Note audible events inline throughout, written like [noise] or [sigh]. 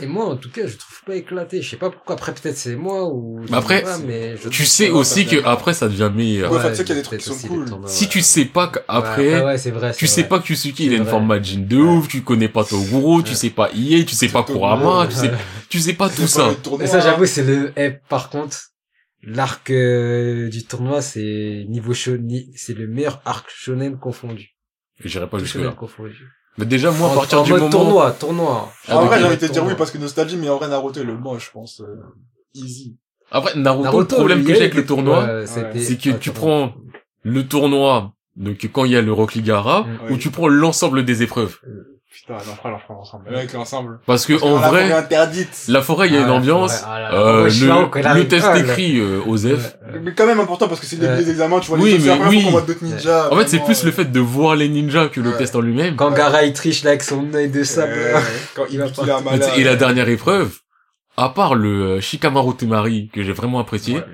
Et moi, en tout cas, je trouve pas éclaté. Je sais pas pourquoi. Après, peut-être c'est moi ou. je Mais après, pas, mais je Tu sais pas- aussi ça que après ça devient meilleur. Ouais, enfin, tu sais qu'il y a des trucs qui sont aussi cool. tournois, Si ouais. tu sais pas Ouais, qu'après, ouais, vrai. tu sais vrai. pas que Yusuki il a une forme Majin de ouf, tu connais pas Toguro, tu Ouais. sais pas IE, tu sais pas Kurama, tu sais, Ouais. tu sais pas tout ça. Et ça, j'avoue, c'est le. Eh, par contre, l'arc euh, du tournoi, c'est niveau shonen, c'est le meilleur arc shonen confondu. J'irai pas jusque Shonen là. confondu. Mais déjà moi à partir en du mode moment tournoi, tournoi. Ah, En vrai, j'ai envie de te dire oui parce que nostalgie, mais en vrai, Naruto est le moche, je pense. euh, Easy. après Naruto, Naruto, le problème que j'ai avec le tournoi, c'est que Ah, tu prends le tournoi donc quand il y a le Rock Ligara Mm. ou Oui. tu prends l'ensemble des épreuves. Putain, non, frère, l'enfant ensemble. Avec l'ensemble. Parce que Parce en la forêt vrai, interdite. la forêt il y a Ah, une la ambiance. ah là. Euh, le, le arrive. test Ah, écrit euh, Osef. Ouais, ouais. Mais quand même important parce que c'est le début Ouais. des examens, tu vois, Oui, les mais première oui. qu'on voit d'autres ninjas. En fait, c'est vraiment, plus euh, le fait de voir les ninjas que le Ouais. test en lui-même. Quand Gara il triche là avec son œil de sable. euh, Quand il va pas- Mais Et la dernière épreuve, à part le euh, Shikamaru Temari que j'ai vraiment apprécié, Ouais.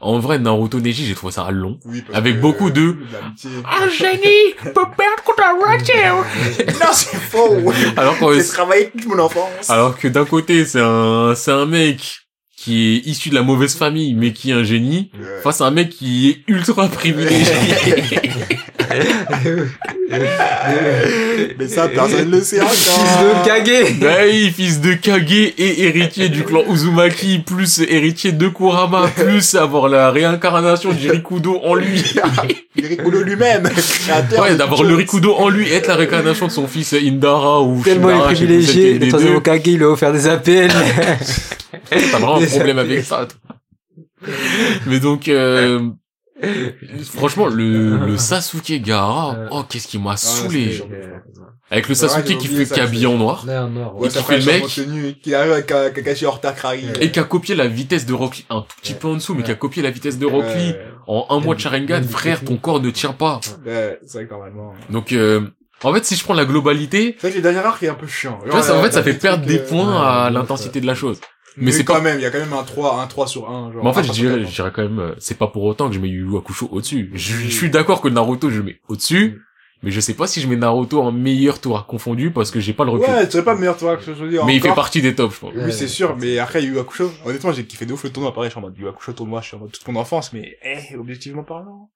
En vrai Naruto Neji j'ai trouvé ça long. Oui, Avec que, beaucoup de-. Un génie peut perdre contre un Non, c'est faux. Alors J'ai travaillé toute mon enfance. alors que d'un côté c'est un, c'est un mec qui est issu de la mauvaise famille mais qui est un génie, Ouais. face à un mec qui est ultra privilégié. [laughs] Mais ça, personne ne le sait Fils encore. de Kage. Ouais, fils de Kage et héritier du clan Uzumaki, plus héritier de Kurama, plus avoir la réincarnation du Rikudo en lui. [laughs] Rikudo lui-même, créateur. [laughs] Ouais, d'avoir le. Rikudo en lui, être la réincarnation de son fils Indara ou Tellement il Shindara, est privilégié. Hokage, il a offert des APN. [laughs] T'as vraiment un [laughs] problème avec ça. toi. Mais donc, euh, franchement, le, le [laughs] Sasuke Gaara, Euh. oh, qu'est-ce qui m'a Ah, saoulé. Avec le Sasuke qui fait c'est- en noir. Ouais, qui fait le mec. qui arrive avec un Kakashi en retard. Et qui a copié la vitesse de Rock Lee, un tout petit peu en dessous, mais qui a copié la vitesse de Rock Lee. En un mois de Sharingan, frère, ton corps ne tient pas. ouais, c'est vrai que normalement. Donc, euh, en fait, si je prends la globalité, C'est vrai que les derniers arcs est un peu chiant. tu vois, ça, en fait, ça fait perdre des points à l'intensité de la chose. Mais, Mais c'est quand pas- même, il y a quand même un 3, un 3 sur 1. Genre, Mais en fait, un je dirais, 14. je dirais quand même, euh, c'est pas pour autant que je mets Yu Yu Hakusho au-dessus. Je, je suis d'accord que Naruto, je le mets au-dessus, mais je sais pas si je mets Naruto en meilleur tour confondu parce que j'ai pas le recul. Ouais, tu serais pas le meilleur toi que je veux dire. mais il fait partie des tops, je pense. Oui, c'est sûr, mais après, Yu Yu Hakusho, honnêtement, j'ai kiffé de ouf le tournoi, pareil, je suis en mode Yu Yu Hakusho tournoi, je suis en mode toute mon enfance, mais, eh, objectivement parlant.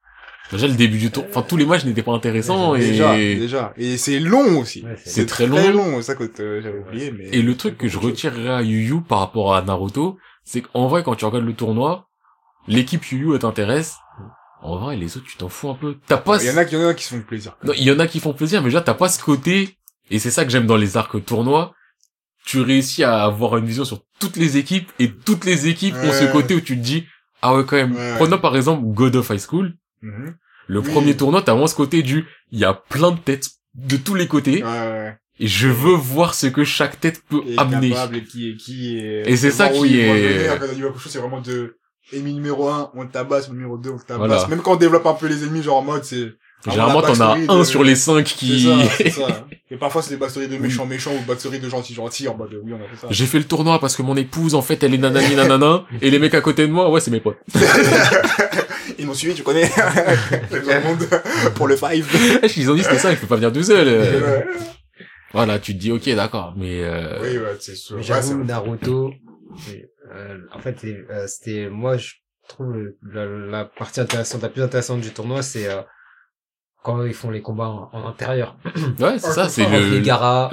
Déjà, le début du tour, enfin, tous les matchs n'étaient pas intéressants Déjà, et, déjà. Et c'est long aussi. Ouais, c'est- très long. Très long, c'est ça que euh, j'avais oublié, mais. Et le truc que je retirerais à Yu Yu par rapport à Naruto, c'est qu'en vrai, quand tu regardes le tournoi, l'équipe Yu Yu t'intéresse. En vrai, les autres, tu t'en fous un peu. T'as pas, Il y en a qui, il y en a qui font plaisir. Non, il y en a qui font plaisir, mais déjà, t'as pas ce côté, et c'est ça que j'aime dans les arcs tournois, tu réussis à avoir une vision sur toutes les équipes, et toutes les équipes ont ce côté où tu te dis, ah ouais, quand même, Ouais. prenons par exemple God of High School, Mhm. le Oui. premier tournoi, t'as vraiment ce côté du, il y a plein de têtes de tous les côtés, Ouais, ouais. et je veux voir ce que chaque tête peut Et amener. capable, et qui est, qui est. Et c'est ça qui est- dans Yu Yu Hakusho, c'est vraiment de, ennemi numéro 1, on le tabasse, numéro 2, on le tabasse. Voilà. Même quand on développe un peu les ennemis, genre en mode, c'est, Généralement, la t'en as un de- sur les cinq qui... ça, c'est ça. [laughs] Et parfois, c'est des backstories de méchants méchants ou backstories de gentils gentils, en mode, oui, on a fait ça. J'ai fait le tournoi parce que mon épouse, en fait, elle est nanani nanana, [laughs] et les mecs à côté de moi, ouais, c'est mes potes. [laughs] Ils m'ont suivi, tu connais. De monde pour le five. Ils ont dit, c'était ça, je peux pas venir tout seul. Voilà, tu te dis, ok, d'accord, mais... Euh... Oui, ouais, c'est sûr. J'avoue, Naruto, euh, en fait, euh, c'était, moi, je trouve le- la, la partie intéressante, la plus intéressante du tournoi, c'est euh, quand ils font les combats en, en intérieur. Ouais, c'est ça, c'est le,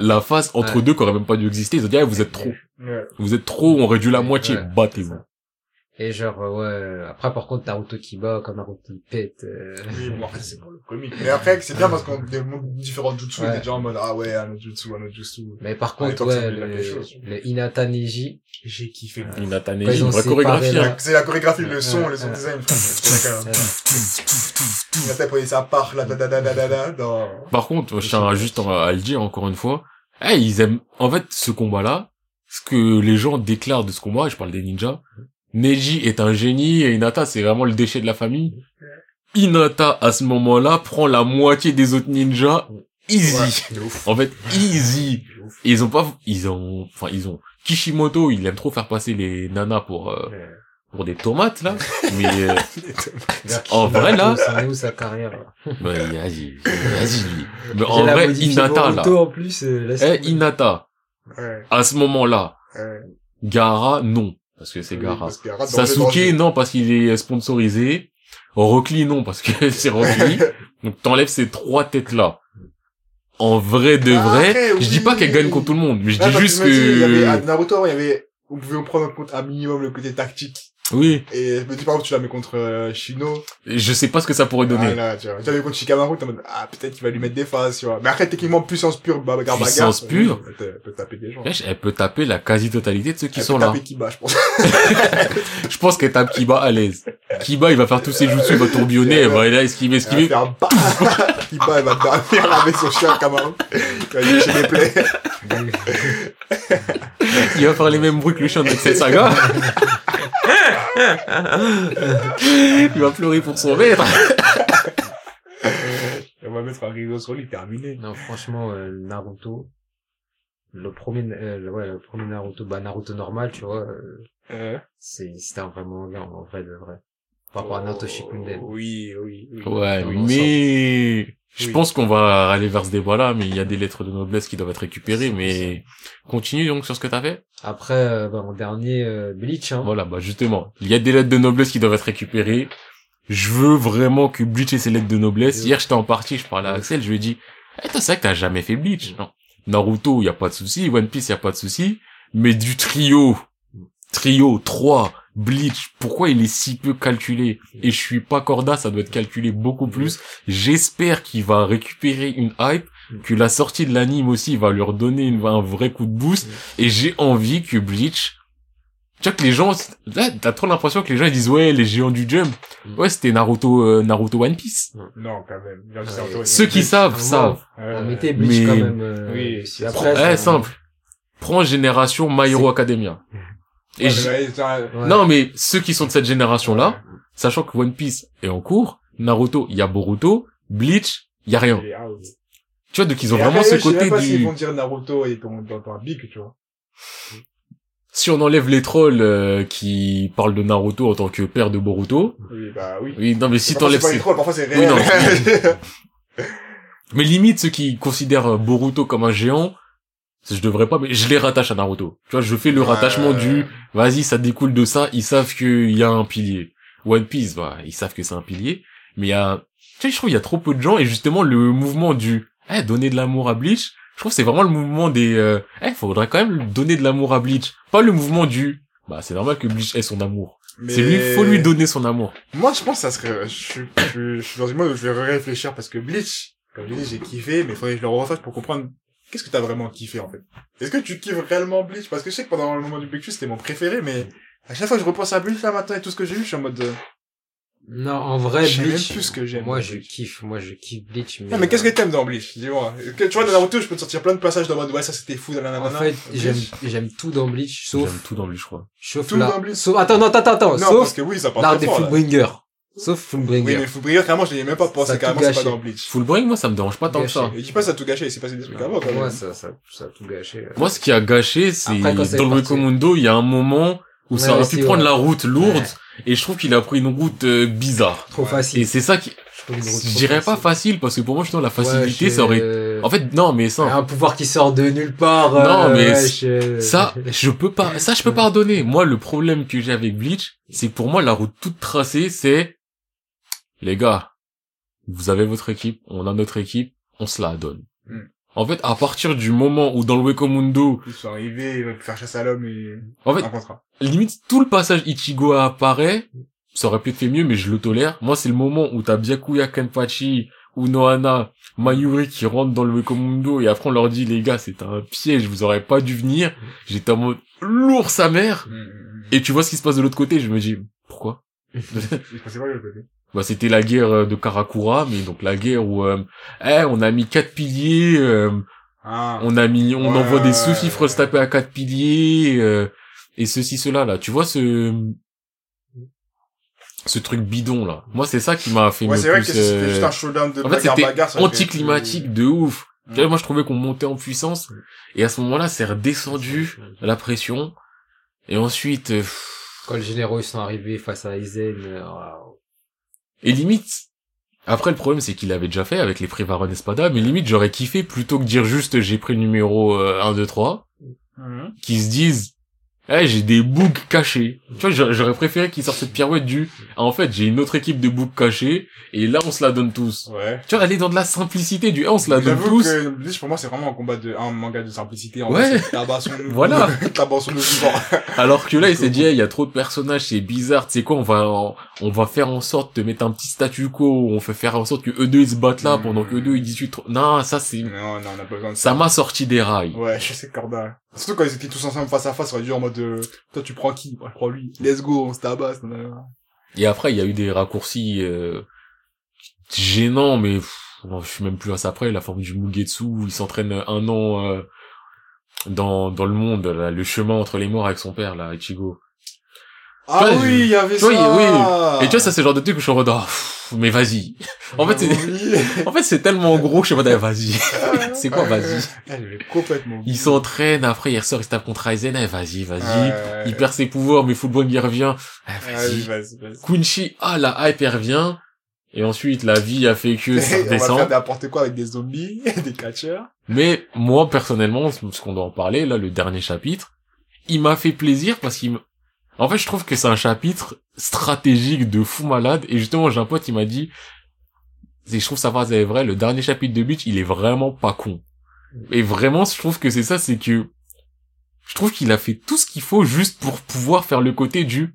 la phase entre Ouais. deux qui aurait même pas dû exister. Ils ont dit, ah, vous êtes trop. Ouais. Vous êtes trop, on réduit la moitié, battez-vous. Et genre, euh, ouais, après, par contre, Naruto qui bat, comme Naruto qui pète, euh, Oui, bon, après, [laughs] c'est pour le comique. Mais après, c'est bien parce qu'on démontre différents jutsu, Ouais. et déjà en mode, ah ouais, un autre jutsu, un autre jutsu. mais par contre, ouais, le, le Hinata Neji, J'ai kiffé. Ouais. Inata Quand Neji, ils une ont vraie séparé chorégraphie, hein. C'est la chorégraphie, le son, ouais, le son ouais. design. frère. Ouais. Il a tapé sa part, là, da, da, da, da, da, da, dans... Par contre, je tiens juste à le dire encore une fois. Eh, ils aiment, en fait, ce combat-là, ce que les gens déclarent de ce combat, je parle des ninjas, Neji est un génie et Hinata c'est vraiment le déchet de la famille. Hinata, à ce moment-là, prend la moitié des autres ninjas easy. Ouf. En fait, easy. Et ils ont pas, ils ont, enfin, ils ont, Kishimoto, il aime trop faire passer les nanas pour, euh, pour des tomates, là. Mais, euh, [laughs] [laughs] En vrai, là- C'est où sa carrière, là? ouais, vas-y, vas-y, lui. Mais en vrai, Hinata, là. En plus, euh, Eh. Hinata, Ouais. à ce moment-là, Euh, Gaara, non. Parce que c'est oui, parce Gaara, danger, Sasuke, danger. non, parce qu'il est sponsorisé. Rock Lee, non, parce que [laughs] c'est Rock Lee. [laughs] Donc t'enlèves ces trois têtes-là. En vrai de Ah, vrai, je dis pas qu'elle gagne contre tout le monde, mais je Ah, dis juste que... Il y avait, à. Naruto, il y avait, vous pouvez prendre en compte un minimum le côté tactique. Oui, Et je me dis, par exemple, tu la mets contre euh, Shino. je sais pas ce que ça pourrait Ah, donner. là, tu vois. Tu la mets contre Shikamaru, t'es en mode, ah, peut-être qu'il va lui mettre des phases, tu vois. Mais après, techniquement, puissance pure, bagarre, bagarre. Puissance pure. Elle peut- elle peut taper des gens. Wesh, Elle peut taper la quasi-totalité de ceux qui Elle sont peut là. taper Kiba, je pense. [laughs] Je pense qu'elle tape Kiba à l'aise. Kiba, il va faire tous ses jutsu, il va tourbillonner, elle va là esquiver, Elle va esquiver. faire bah [laughs] Kiba, elle va dormir avec son chien Kamaru. Il va lui chez les plaies. Il va faire les mêmes bruits que le chien de cette saga. [laughs] [laughs] il va pleurer pour son maître. [laughs] On va mettre un rideau sur lui, terminé. Non, franchement, euh, Naruto, le premier, euh, ouais, le premier Naruto, bah, Naruto normal, tu vois, euh, Euh, c'est, c'était un vraiment bien, en vrai de vrai. Par rapport à Naruto Shippuden. Oui, oui, oui. Ouais, mais je Oui. pense qu'on va aller vers ce débat-là, mais il y a des lettres de noblesse qui doivent être récupérées, mais continue donc sur ce que t'as fait. Après, euh, bah, en dernier, euh, Bleach, hein. Voilà, bah justement, il y a des lettres de noblesse qui doivent être récupérées. Je veux vraiment que Bleach ait ses lettres de noblesse. Oui. Hier, j'étais en partie, je parlais à Axel, je lui ai dit, eh, c'est vrai que t'as jamais fait Bleach. Non. Naruto, y a pas de souci. One Piece, y a pas de souci. Mais du trio, trio, 3, Bleach, pourquoi il est si peu calculé? Et je suis pas Corda, ça doit être calculé beaucoup plus. J'espère qu'il va récupérer une hype, que la sortie de l'anime aussi va leur donner une- un vrai coup de boost. Et j'ai envie que Bleach, tu vois que les gens, là, t'as trop l'impression que les gens ils disent ouais, les géants du jump. Mm. Ouais, c'était Naruto, euh, Naruto One Piece. Non, quand même. Ceux qui savent, Ah, savent. Euh, On mettait Bleach mais- quand même, euh, Oui, si c'est après, Eh, ça- simple. Prends génération My Hero Academia. Et ouais, non, mais ceux qui sont de cette génération-là, sachant que One Piece est en cours, Naruto, il y a Boruto, Bleach, il y a rien. out. Tu vois, donc ils ont Et vraiment après, ce eux, je sais côté pas s'ils du... vont dire Naruto et ton, dans ton big, tu vois. Si on enlève les trolls euh, qui parlent de Naruto en tant que père de Boruto, Oui, bah oui. oui, non mais si Parfois, c'est t'enlèves pas les trolls, parfois c'est Oui, réel. non. Mais limite, ceux qui considèrent Boruto comme un géant, je devrais pas, mais je les rattache à Naruto. Tu vois, je fais le rattachement du, vas-y, ça découle de ça, ils savent qu'il y a un pilier. One Piece, bah, ils savent que c'est un pilier, mais il y a, tu sais, je trouve il y a trop peu de gens, et justement, le mouvement du, eh, donner de l'amour à Bleach, je trouve c'est vraiment le mouvement des, euh, eh, faudrait quand même donner de l'amour à Bleach. Pas le mouvement du, bah, c'est normal que Bleach ait son amour. Mais- C'est lui, faut lui donner son amour. Moi, je pense que ça serait, je suis, je suis, je suis dans une mode où je vais réfléchir parce que Bleach, comme je dis, j'ai kiffé, mais il faudrait que je le refasse pour comprendre qu'est-ce que t'as vraiment kiffé, en fait? Est-ce que tu kiffes réellement Bleach? Parce que je sais que pendant le moment du Bleach, c'était mon préféré, mais à chaque fois que je repense à Bleach, là, maintenant, et tout ce que j'ai eu, je suis en mode, euh, Non, en vrai, même Bleach. plus ce que j'aime Moi, dans je Bleach. kiffe, moi, je kiffe Bleach, mais. non, mais qu'est-ce que euh, t'aimes dans Bleach? Dis-moi. Que- Tu vois, dans Naruto, je peux te sortir plein de passages dans mode, ouais, ça c'était fou, nanana. En fait, j'aime, j'aime tout dans Bleach, sauf, J'aime tout dans Bleach, je crois. sauf Tout la- dans Bleach? sauf, attends, non, attends, attends, Non, sauf parce que oui, ça part l'art des fort, là. Fullbringer. Sauf Oui, Fullbringer. mais Fullbringer, carrément, je l'ai même pas pensé, a carrément, c'est pas dans Bleach. Fullbring, moi, ça me dérange pas tant que ça. Et dis pas ça a tout gâché, il s'est passé des trucs avant, quand Pour moi, même. ça, ça, ça a tout gâché. euh. Moi, ce qui a gâché, c'est dans le. Recomundo, il y a un moment où ça aurait pu prendre la route lourde, Ouais. et je trouve qu'il a pris une route euh, bizarre. Trop Ouais. facile. Et c'est ça qui, Je dirais pas facile, parce que pour moi, justement, la facilité, Ouais, ça aurait, en fait, non, mais ça, Un pouvoir qui sort de nulle part. Non, euh, mais ouais, c- je- ça, je peux pas, ça, je peux pardonner. Moi, le problème que j'ai avec Bleach, c'est que pour moi, la route toute tracée, c'est, les gars, vous avez votre équipe, on a notre équipe, on se la donne. Hmm. En fait, à partir du moment où dans le Wekomundo, Ils sont arrivés, ils vont faire chasse à l'homme et en fait, un contrat. limite tout le passage Ichigo apparaît, ça aurait pu être fait mieux, mais je le tolère. Moi, c'est le moment où t'as Byakuya Kenpachi ou Nohana, Mayuri qui rentrent dans le Wekomundo et après on leur dit les gars, c'est un piège, vous aurez pas dû venir. J'étais en mode lourd sa mère. Et tu vois ce qui se passe de l'autre côté, je me dis pourquoi? [laughs] Il se passait pas de l'autre côté? Bah c'était la guerre euh, de Karakura, mais donc la guerre où euh, eh, on a mis quatre piliers, euh, Ah. on a mis, on Ouais, envoie des sous-fifres ouais. se taper à quatre piliers euh, et ceci cela là. Tu vois ce ce truc bidon là. Moi c'est ça qui m'a fait Ouais, me c'est vrai que plus, c'était euh, juste un showdown de En fait bagarre ça anticlimatique de ouf. vois, moi je trouvais qu'on montait en puissance et à ce moment-là c'est redescendu la pression et ensuite euh, Quand les généraux ils sont arrivés face à Aizen, euh. Et limite après le problème c'est qu'il l'avait déjà fait avec les Privaron Espada mais limite j'aurais kiffé plutôt que dire juste j'ai pris le numéro euh, 1 2 3 Mhm. qui se disent Eh, j'ai des bugs cachés. Tu vois, j'a- j'aurais préféré qu'ils sortent cette pirouette du, Ah, en fait, j'ai une autre équipe de bugs cachés, et là, on se la donne tous. Ouais. Tu vois, elle est dans de la simplicité du, eh, on se la donne tous. que Bleach, pour moi, c'est vraiment un combat de, un manga de simplicité. En Ouais. tabassons-nous. [laughs] Voilà. [laughs] [laughs] Alors que là, il s'est dit, eh, il y a trop de personnages, c'est bizarre, tu sais quoi, on va, on va faire en sorte de mettre un petit statu quo, on fait faire en sorte que eux deux ils se battent là, Mm. pendant que eux deux ils discutent trop. Non, ça c'est, Non, non, on a pas besoin de ça m'a sorti des rails. Ouais, je sais, Corda. Surtout quand ils étaient tous ensemble face à face, ça aurait dû en mode, euh, toi, tu prends qui? Moi, je prends lui. Let's go, on se tabasse. Et après, il y a eu des raccourcis euh, gênants, mais pff, je suis même plus à ça après. La forme du Mugetsu, où il s'entraîne un an euh, dans dans le monde, là, le chemin entre les morts avec son père, là, Ichigo. Ah oui, il y avait ça. oui. Et tu vois, ça c'est le genre de truc où je suis en mode, oh, mais vas-y. En fait, c'est- c'est... [laughs] En fait, c'est tellement gros, je suis en mode, eh, vas-y. c'est quoi, vas-y? Complètement oublié. Il s'entraîne, après il ressort, il se tape contre Aizen, eh, vas-y, vas-y. Il perd ses pouvoirs, mais Football il revient. Eh, Ouais, vas-y. vas-y, vas-y. Kunchi, ah, la hype, elle revient. Et ensuite, la vie a fait que [laughs] ça on va faire n'importe quoi avec des zombies, [laughs] des catcheurs. Mais moi, personnellement, ce qu'on doit en parler, là, le dernier chapitre, il m'a fait plaisir parce qu'il me... En fait, je trouve que c'est un chapitre stratégique de fou malade. Et justement, j'ai un pote, il m'a dit, et je trouve sa phrase est vraie, le dernier chapitre de Bleach, il est vraiment pas con. Et vraiment, je trouve que c'est ça, c'est que je trouve qu'il a fait tout ce qu'il faut juste pour pouvoir faire le côté du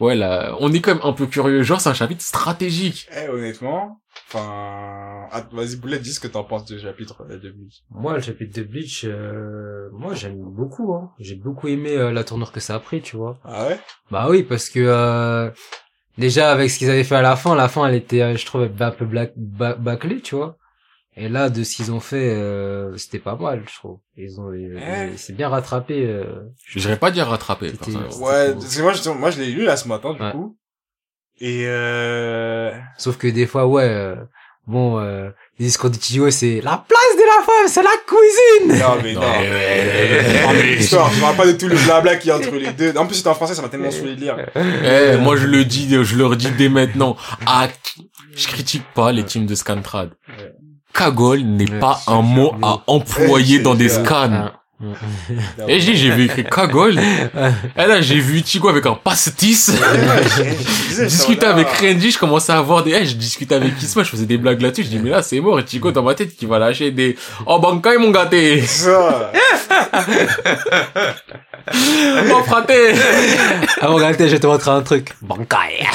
ouais là on est quand même un peu curieux genre c'est un chapitre stratégique Eh, honnêtement, enfin, ah, vas-y, Boulette, dis ce que t'en penses du chapitre euh, de Bleach. Moi, le chapitre de Bleach, euh, moi, j'aime beaucoup, hein. J'ai beaucoup aimé euh, la tournure que ça a pris, tu vois. Ah ouais? Bah oui, parce que euh, déjà avec ce qu'ils avaient fait à la fin, la fin elle était, euh, je trouve, un peu black, ba- bâclée, tu vois. Et là, de ce qu'ils ont fait, euh, c'était pas mal, je trouve. Ils ont, ils- Eh. ils- c'est bien rattrapé. Euh, je dirais pas dire personnellement. Ouais, parce que moi, justement, moi, je l'ai lu là ce matin, du Ouais. coup. Et euh... Sauf que des fois, ouais, euh, bon, euh, les discours d'Ichigo, c'est la place de la femme, c'est la cuisine. Non, mais non. Non, mais- Non, mais l'histoire, je me rappelle pas de tout le blabla qu'il y a entre les deux. En plus, c'était en français, ça m'a tellement saoulé de lire. Eh, moi je le dis, je leur dis dès maintenant. Ah, je critique pas les teams de Scantrad. Cagole n'est pas c'est un mot à employer dans des c'est scans. Ah. Et j'ai, j'ai vu écrit cagole. Et là, j'ai vu Ichigo avec un pastis. discuter avec Renji, je commençais à avoir des, eh, je discutais avec Kisma, je faisais des blagues là-dessus, je dis, mais là, c'est mort, Ichigo dans ma tête qui va lâcher des, oh, Bankai, mon gâté. [laughs] Oh, fraté. Ah, regardez, je vais te montrer un truc. Bankai.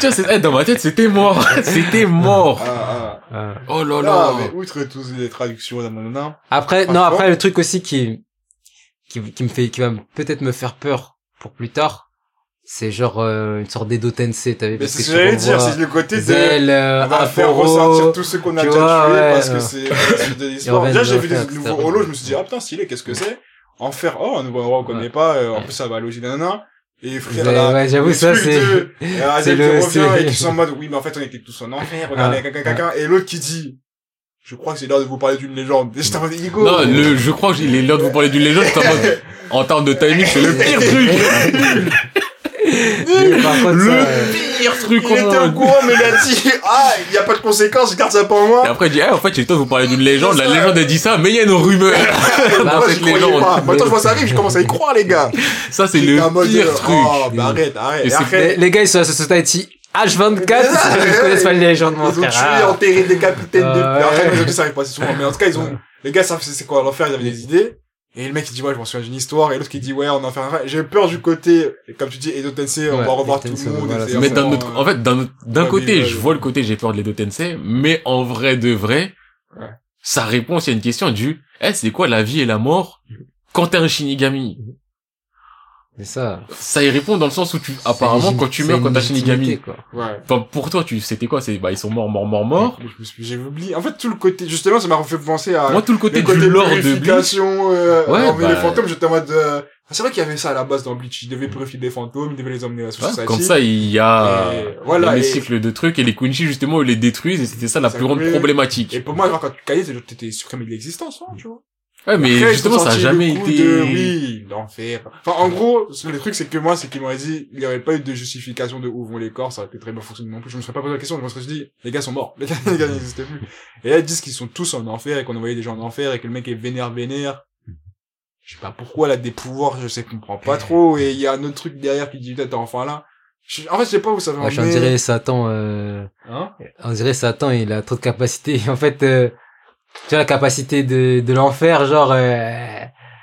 Tu vois, c'est, eh, dans ma tête, c'était mort. [laughs] C'était mort. Ah, ah. Ah. Oh là Non, là. mais outre tous les traductions, nanana. Après, non, après, le truc aussi qui, qui, qui me fait, qui va peut-être me faire peur pour plus tard, c'est genre, euh, une sorte d'Edo Tensei, t'as vu, Mais c'est ce tu que j'allais dire, c'est le côté de, euh, on va faire ressortir tout ce qu'on a déjà tué ouais, parce que ouais. c'est de l'histoire. Déjà, j'ai vu des nouveaux holos, je me suis dit, ah putain, stylé, qu'est-ce que c'est? En faire, oh, un nouveau endroit, on connaît pas, euh, en plus, ça va loger, nanana. Et frère, là, ouais, j'avoue, ça, c'est, c'est le- qui revient c'est- et qui sont en mode, oui, mais en fait, on était tous en enfer, regardez, Ah, caca, caca, et l'autre qui dit, je crois que c'est l'heure de vous parler d'une légende. Et j'étais en mode, Igo. Non, le, je crois qu'il est l'heure de vous parler d'une légende, j'étais en mode, [laughs] en termes de timing, c'est le pire truc. [laughs] Contre, Le ça, euh, pire truc Il au était au courant, mais il a dit, [laughs] ah, il y a pas de conséquences, je garde ça pour Et moi. après, il dit, eh, en fait, j'ai le temps de vous parler d'une légende. La C'est légende, elle dit ça, mais il y a une rumeur [laughs] Bah, [laughs] croyais légende. pas. Moi, quand je vois ça arrive, je commence à y croire, les gars. Ça, c'est le en pire euh, truc. Oh, bah arrête, arrête. Et Et c'est- les, gars, ils sont à Society H24, ils connaissent pas les légendes, mon Ils ont frère. tué, Ah. enterré des capitaines de... Mais Après, ça arrive pas si souvent. Mais en tout cas, ils ont, les gars savent c'est quoi l'enfer, ils avaient des idées. Et le mec, il dit, ouais, je m'en souviens d'une histoire. Et l'autre qui dit, ouais, on en fait un J'ai peur du côté, comme tu dis, Edo Tensei, on Ouais, va revoir tout le monde. voilà, Mais d'un autre, en fait, d'un autre- d'un ouais, côté, je ouais. vois le côté j'ai peur de l'Edo Tensei, mais en vrai de vrai, Ouais. sa réponse, il y a une question du, eh, c'est quoi la vie et la mort quand t'es un Shinigami? C'est ça. Ça y répond dans le sens où tu, apparemment, quand tu meurs quand légitimité, Shinigami, quoi. Ouais. enfin, pour toi, tu, c'était quoi? C'est, bah, ils sont morts, morts, morts, morts. J'ai oublié. En fait, tout le côté, justement, ça m'a fait penser à, Moi, tout le côté le côté du lore de Bleach, euh, Ouais, enlever bah- les fantômes, j'étais en mode, euh, c'est vrai qu'il y avait ça à la base dans Bleach. Ils devaient purifier des fantômes, ils devaient les emmener à la Ouais, comme ça, il y a Et voilà, le et- cycle de trucs et les Quincy, justement, ils les détruisent et c'était ça la Ça plus grande problématique. Et pour moi, genre, quand tu caillais, c'est genre, t'étais supprimé de l'existence, hein, tu vois. Ouais, mais Après, justement, ça a jamais été... de, oui, l'enfer. Enfin, en gros, le truc, c'est que moi, c'est qu'ils m'auraient dit, il n'y aurait pas eu de justification de où vont les corps, ça aurait été très bien fonctionné non plus. Je me serais pas posé la question, je me serais dit, les gars sont morts. [laughs] Les gars, les gars n'existaient plus. Et là, ils disent qu'ils sont tous en enfer et qu'on envoyait des gens en enfer et que le mec est vénère, vénère. Je sais pas pourquoi elle a des pouvoirs, je sais comprends pas trop, et il y a un autre truc derrière qui dit peut-être enfin là. Je- En fait, je sais pas où ça va Moi, en je dirais Satan, euh, Hein? on dirait Satan, il a trop de capacité. [laughs] En fait, euh, tu vois la capacité de, de l'enfer, genre, euh,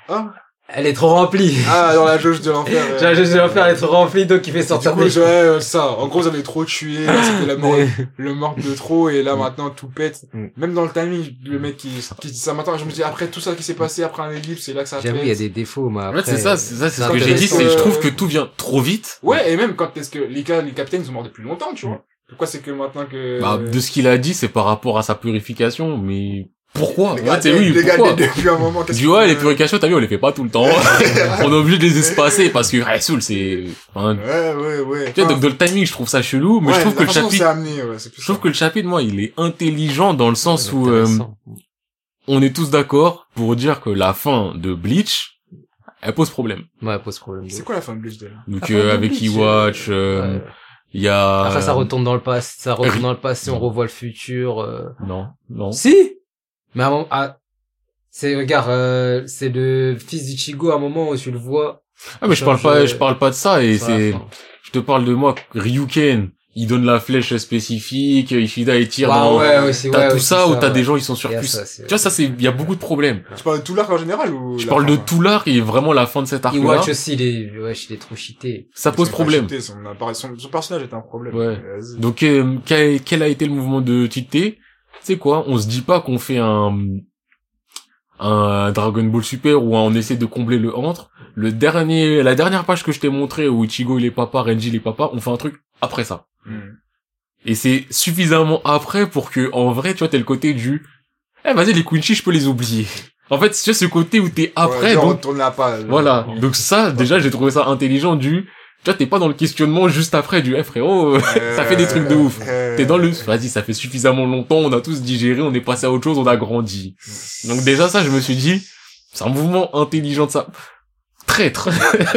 Hein elle est trop remplie. Ah, dans la jauge de l'enfer. euh. Genre, je de l'enfer, elle est trop remplie, donc il fait Du sortir coup, des je- ouais, ouais, ça. En gros, j'avais trop tué, c'était la mort, le mort de trop, et là, Mm. maintenant, tout pète. Mm. Même dans le timing, le mec qui, qui dit ça maintenant, je me dis, après tout ça qui s'est passé, après un ellipse, c'est là que ça J'avoue, il y a des défauts, mais En après. fait, c'est ça, c'est ça, c'est ce que j'ai dit, c'est, je euh, trouve que tout vient trop vite. Ouais, et même quand est-ce que les gars, les capitaines, ils sont morts depuis longtemps, tu vois. Pourquoi c'est que maintenant que... Bah, de ce qu'il a dit, c'est par rapport à sa purification, mais pourquoi? fait, c'est oui, pourquoi? depuis un moment, ouais, que- les purifications, t'as vu, on les fait pas tout le temps. on est obligé de les espacer parce que Rasoul, c'est, enfin, Ouais, ouais, ouais. tu vois, donc dans le timing, je trouve ça chelou, mais ouais, je trouve la que le chapitre, amené, ouais, je trouve ça. que le chapitre, moi, il est intelligent dans le sens où, euh, on est tous d'accord pour dire que la fin de Bleach, elle pose problème. Ouais, pose problème. de C'est quoi la fin de Bleach, déjà Donc, La fin euh, de avec Bleach, Iwatch, euh, Ouais. il y a... Après, ça retourne dans le passé, ça retourne dans le passé, on revoit le futur. euh. Non, non. Si! Mais à un moment, ah, c'est, regarde, euh, c'est le fils d'Ichigo à un moment où tu le vois. Ah, mais je parle pas, euh, je parle pas de ça et c'est, je te parle de moi, Ryuken, il donne la flèche spécifique, Ishida il tire Ah dans, ouais, aussi, t'as ouais, tout aussi ça où t'as ouais. des gens ils sont surpuissants. ça, Tu vois, ça c'est, il y a beaucoup de problèmes. Tu parles de tout l'arc en général ou Je parle fin de tout l'arc et vraiment la fin de cet arc là. Iwatch aussi, il est, ouais, il est trop cheaté. Ça pose Son problème. Son, appara- son, son personnage est un problème. Ouais. Vas-y. Donc, euh, quel, quel a été le mouvement de Tite C'est quoi On se dit pas qu'on fait un un Dragon Ball Super où on essaie de combler le entre. Le dernier, la dernière page que je t'ai montré où Ichigo il est papa, Renji il est papa, on fait un truc après ça. Hmm. Et c'est suffisamment après pour que, en vrai, tu vois, t'as le côté du, eh, vas-y, les Quincy, je peux les oublier. En fait, tu vois, ce côté où t'es après, Ouais, genre, on donc, la page. voilà. Donc ça, déjà, j'ai trouvé ça intelligent du, tu vois, t'es pas dans le questionnement juste après du, eh, frérot, [laughs] ça fait des trucs de ouf. Euh, t'es dans le, vas-y, ça fait suffisamment longtemps, on a tous digéré, on est passé à autre chose, on a grandi. Donc déjà, ça, je me suis dit, c'est un mouvement intelligent de ça. Traître.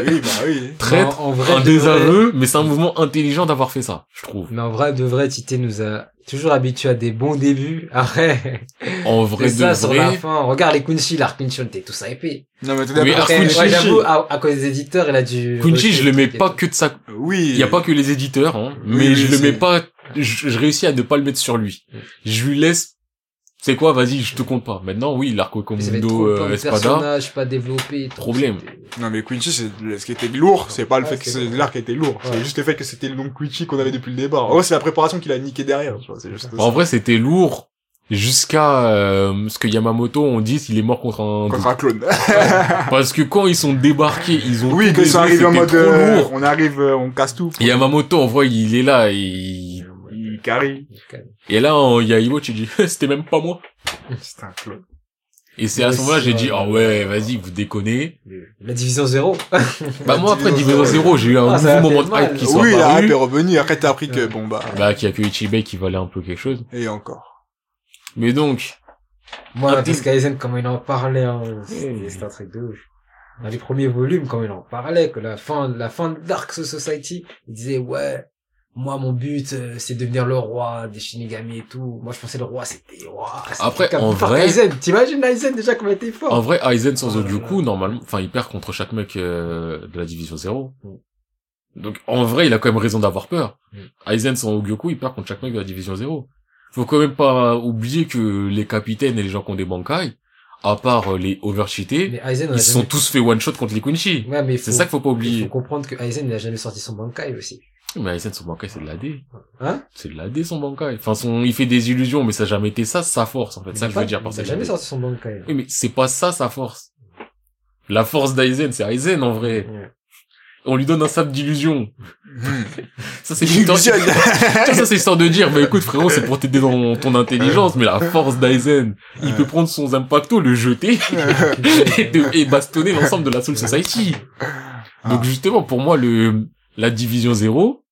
Oui, bah oui. [laughs] Traître. En- en vrai, un de vrai- désaveu, mais c'est un mouvement intelligent d'avoir fait ça, je trouve. Mais en vrai, de vrai, Tité nous a toujours habitués à des bons débuts. [laughs] Après, En vrai ça de sur la vrai. fin. Regarde les Quincy, l'arc Quincy, on était tous hypés. Non, mais tout d'abord, j'avoue, à, à cause des éditeurs, il a dû... Quincy, je le mets pas que de sa, oui. il y a pas que les éditeurs, hein, Oui, mais oui, je le mets pas, je, je réussis à ne pas le mettre sur lui. Je lui laisse, c'est quoi, vas-y, je te compte pas. Maintenant, oui, l'arco Commando, euh, de Espada, personnages pas et tout. Problème. Non, mais Quincy, c'est ce qui était lourd, c'est pas le Ouais, fait que c'est c'est- vrai. l'arc était lourd. Ouais. C'est juste le fait que c'était le nom Quincy qu'on avait depuis le départ. En vrai, c'est la préparation qu'il a niqué derrière, tu vois, c'est juste En ça. vrai, c'était lourd jusqu'à euh, ce que Yamamoto on dise il est mort contre un Contre un clone. parce que quand ils sont débarqués ils ont oui, que ça arrive en c'était mode, trop euh, lourd on arrive, euh, on casse tout. et Yamamoto on voit il est là et Il et là il y a Iwo tu dis [laughs] c'était même pas moi C'est un clone. et c'est à ce moment-là j'ai c'est dit ah ouais vas-y vous déconnez La division zéro. [laughs] bah moi après Division. 0 j'ai eu un Ah, nouveau moment de hype qui soit Oui, la hype est revenue. Après, t'as appris que, bon, bah, bah qu'il y a que Ichibei qui valait un peu quelque chose et encore. mais donc Moi, parce qu'Aizen, comment il en parlait, hein, c'était c'était un truc de ouf. Dans les premiers volumes, quand il en parlait, que la fin, la fin de Dark Society, il disait, ouais, moi, mon but, euh, c'est de devenir le roi des Shinigami et tout. Moi, je pensais le roi, c'était, Après, en vrai- qu'Aizen. T'imagines Aizen déjà comment il était fort? En vrai, Aizen sans Oh normalement, enfin, il perd contre chaque mec euh, de la division 0. Mm. Donc, en vrai, il a quand même raison d'avoir peur. Mm. Aizen sans Ogyoku, il perd contre chaque mec de la division 0. Faut quand même pas oublier que les capitaines et les gens qui ont des bankai, à part euh, les overcheatés, Aizen, ils se jamais- sont tous fait one shot contre les Quincy. Ouais, mais C'est faut- ça qu'il faut pas il faut oublier. comprendre que Aizen, il a jamais sorti son Bankai aussi. Mais Aizen, son bankai, c'est de l'AD. Hein? C'est de l'AD, son bankai. Enfin, son, il fait des illusions, mais ça n'a jamais été ça, sa force, en fait. Il ça je pas- veux dire par Il ça. a jamais sorti son Bankai. Oui, mais c'est pas ça, sa force. La force d'Aizen, c'est Aizen, en vrai. Ouais. On lui donne un sable d'illusion. [laughs] Ça, c'est l'histoire, Illusion. [laughs] ça, c'est l'histoire de dire, bah écoute, frérot, c'est pour t'aider dans ton intelligence, mais la force d'Aizen, il peut prendre son Impacto, le jeter, [laughs] et, et bastonner l'ensemble de la Soul Society. Donc, justement, pour moi, le, la division 0,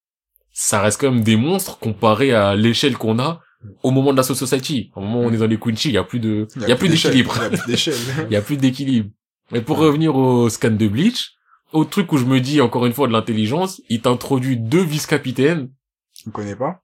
ça reste quand même des monstres comparés à l'échelle qu'on a au moment de la Soul Society. Au moment où on est dans les Quincy, il y a plus de, il y a plus d'échelle. d'équilibre. Il y a plus d'échelle. [laughs] Il y a plus d'équilibre. Mais pour revenir au scan de Bleach, autre truc où je me dis encore une fois de l'intelligence, il t'introduit deux vice-capitaines, Tu me connais pas?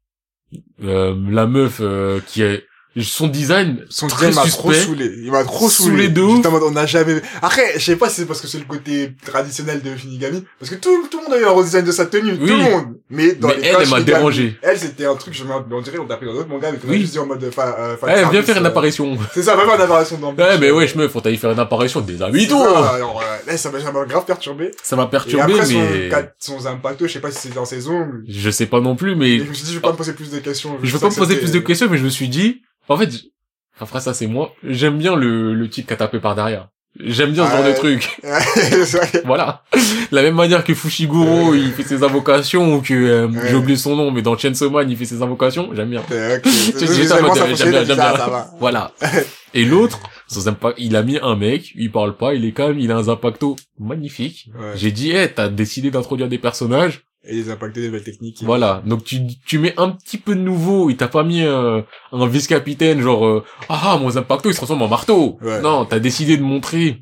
euh, la meuf euh, qui est son design, Son très design m'a trop saoulé. Il m'a trop Saoulé saoulé. de ouf. mode, on n'a jamais... Après, je sais pas si c'est parce que c'est le côté traditionnel de Shinigami. Parce que tout, tout le monde a eu un redesign de sa tenue. Oui. Tout le monde. Mais dans Mais les elle, elle m'a dérangé. Elle, c'était un truc, je on dirait, on t'a pris dans d'autres mangas, mais Oui. juste dit en mode, fa, euh, fan Eh, viens faire une euh, apparition. C'est ça, vraiment une apparition dans Ouais, mais ouais, je me, faut t'aller faire une apparition des C'est habits, ça, toi. alors, euh, là, ça m'a grave perturbé. Ça m'a perturbé, son, mais cat- son impacto, je sais pas si c'est dans ses ongles. je sais pas non plus, mais je me suis dit, je vais pas me poser plus de questions. je veux pas me poser plus de questions, mais je me suis dit, en fait, j- après ça, c'est moi. J'aime bien le, le type qui a tapé par derrière. J'aime bien ce genre de truc. [laughs] [laughs] Voilà. La même manière que Fushiguro, il fait ses invocations, ou que, euh, j'ai oublié son nom, mais dans Chainsaw Man, il fait ses invocations. J'aime bien. Ok. [laughs] j'ai J'ai ça en mode, ça j'aime bien, j'aime bien. Voilà. Et l'autre, il a mis un mec, il parle pas, il est calme, il a un impacto magnifique. Ouais. J'ai dit, eh, t'as décidé d'introduire des personnages. Et les impactos des nouvelles techniques. Voilà. Donc tu, tu mets un petit peu de nouveau, il t'a pas mis euh, un vice-capitaine genre, euh, ah, mon impacto, il se transforme en marteau. Ouais. Non, t'as décidé de montrer.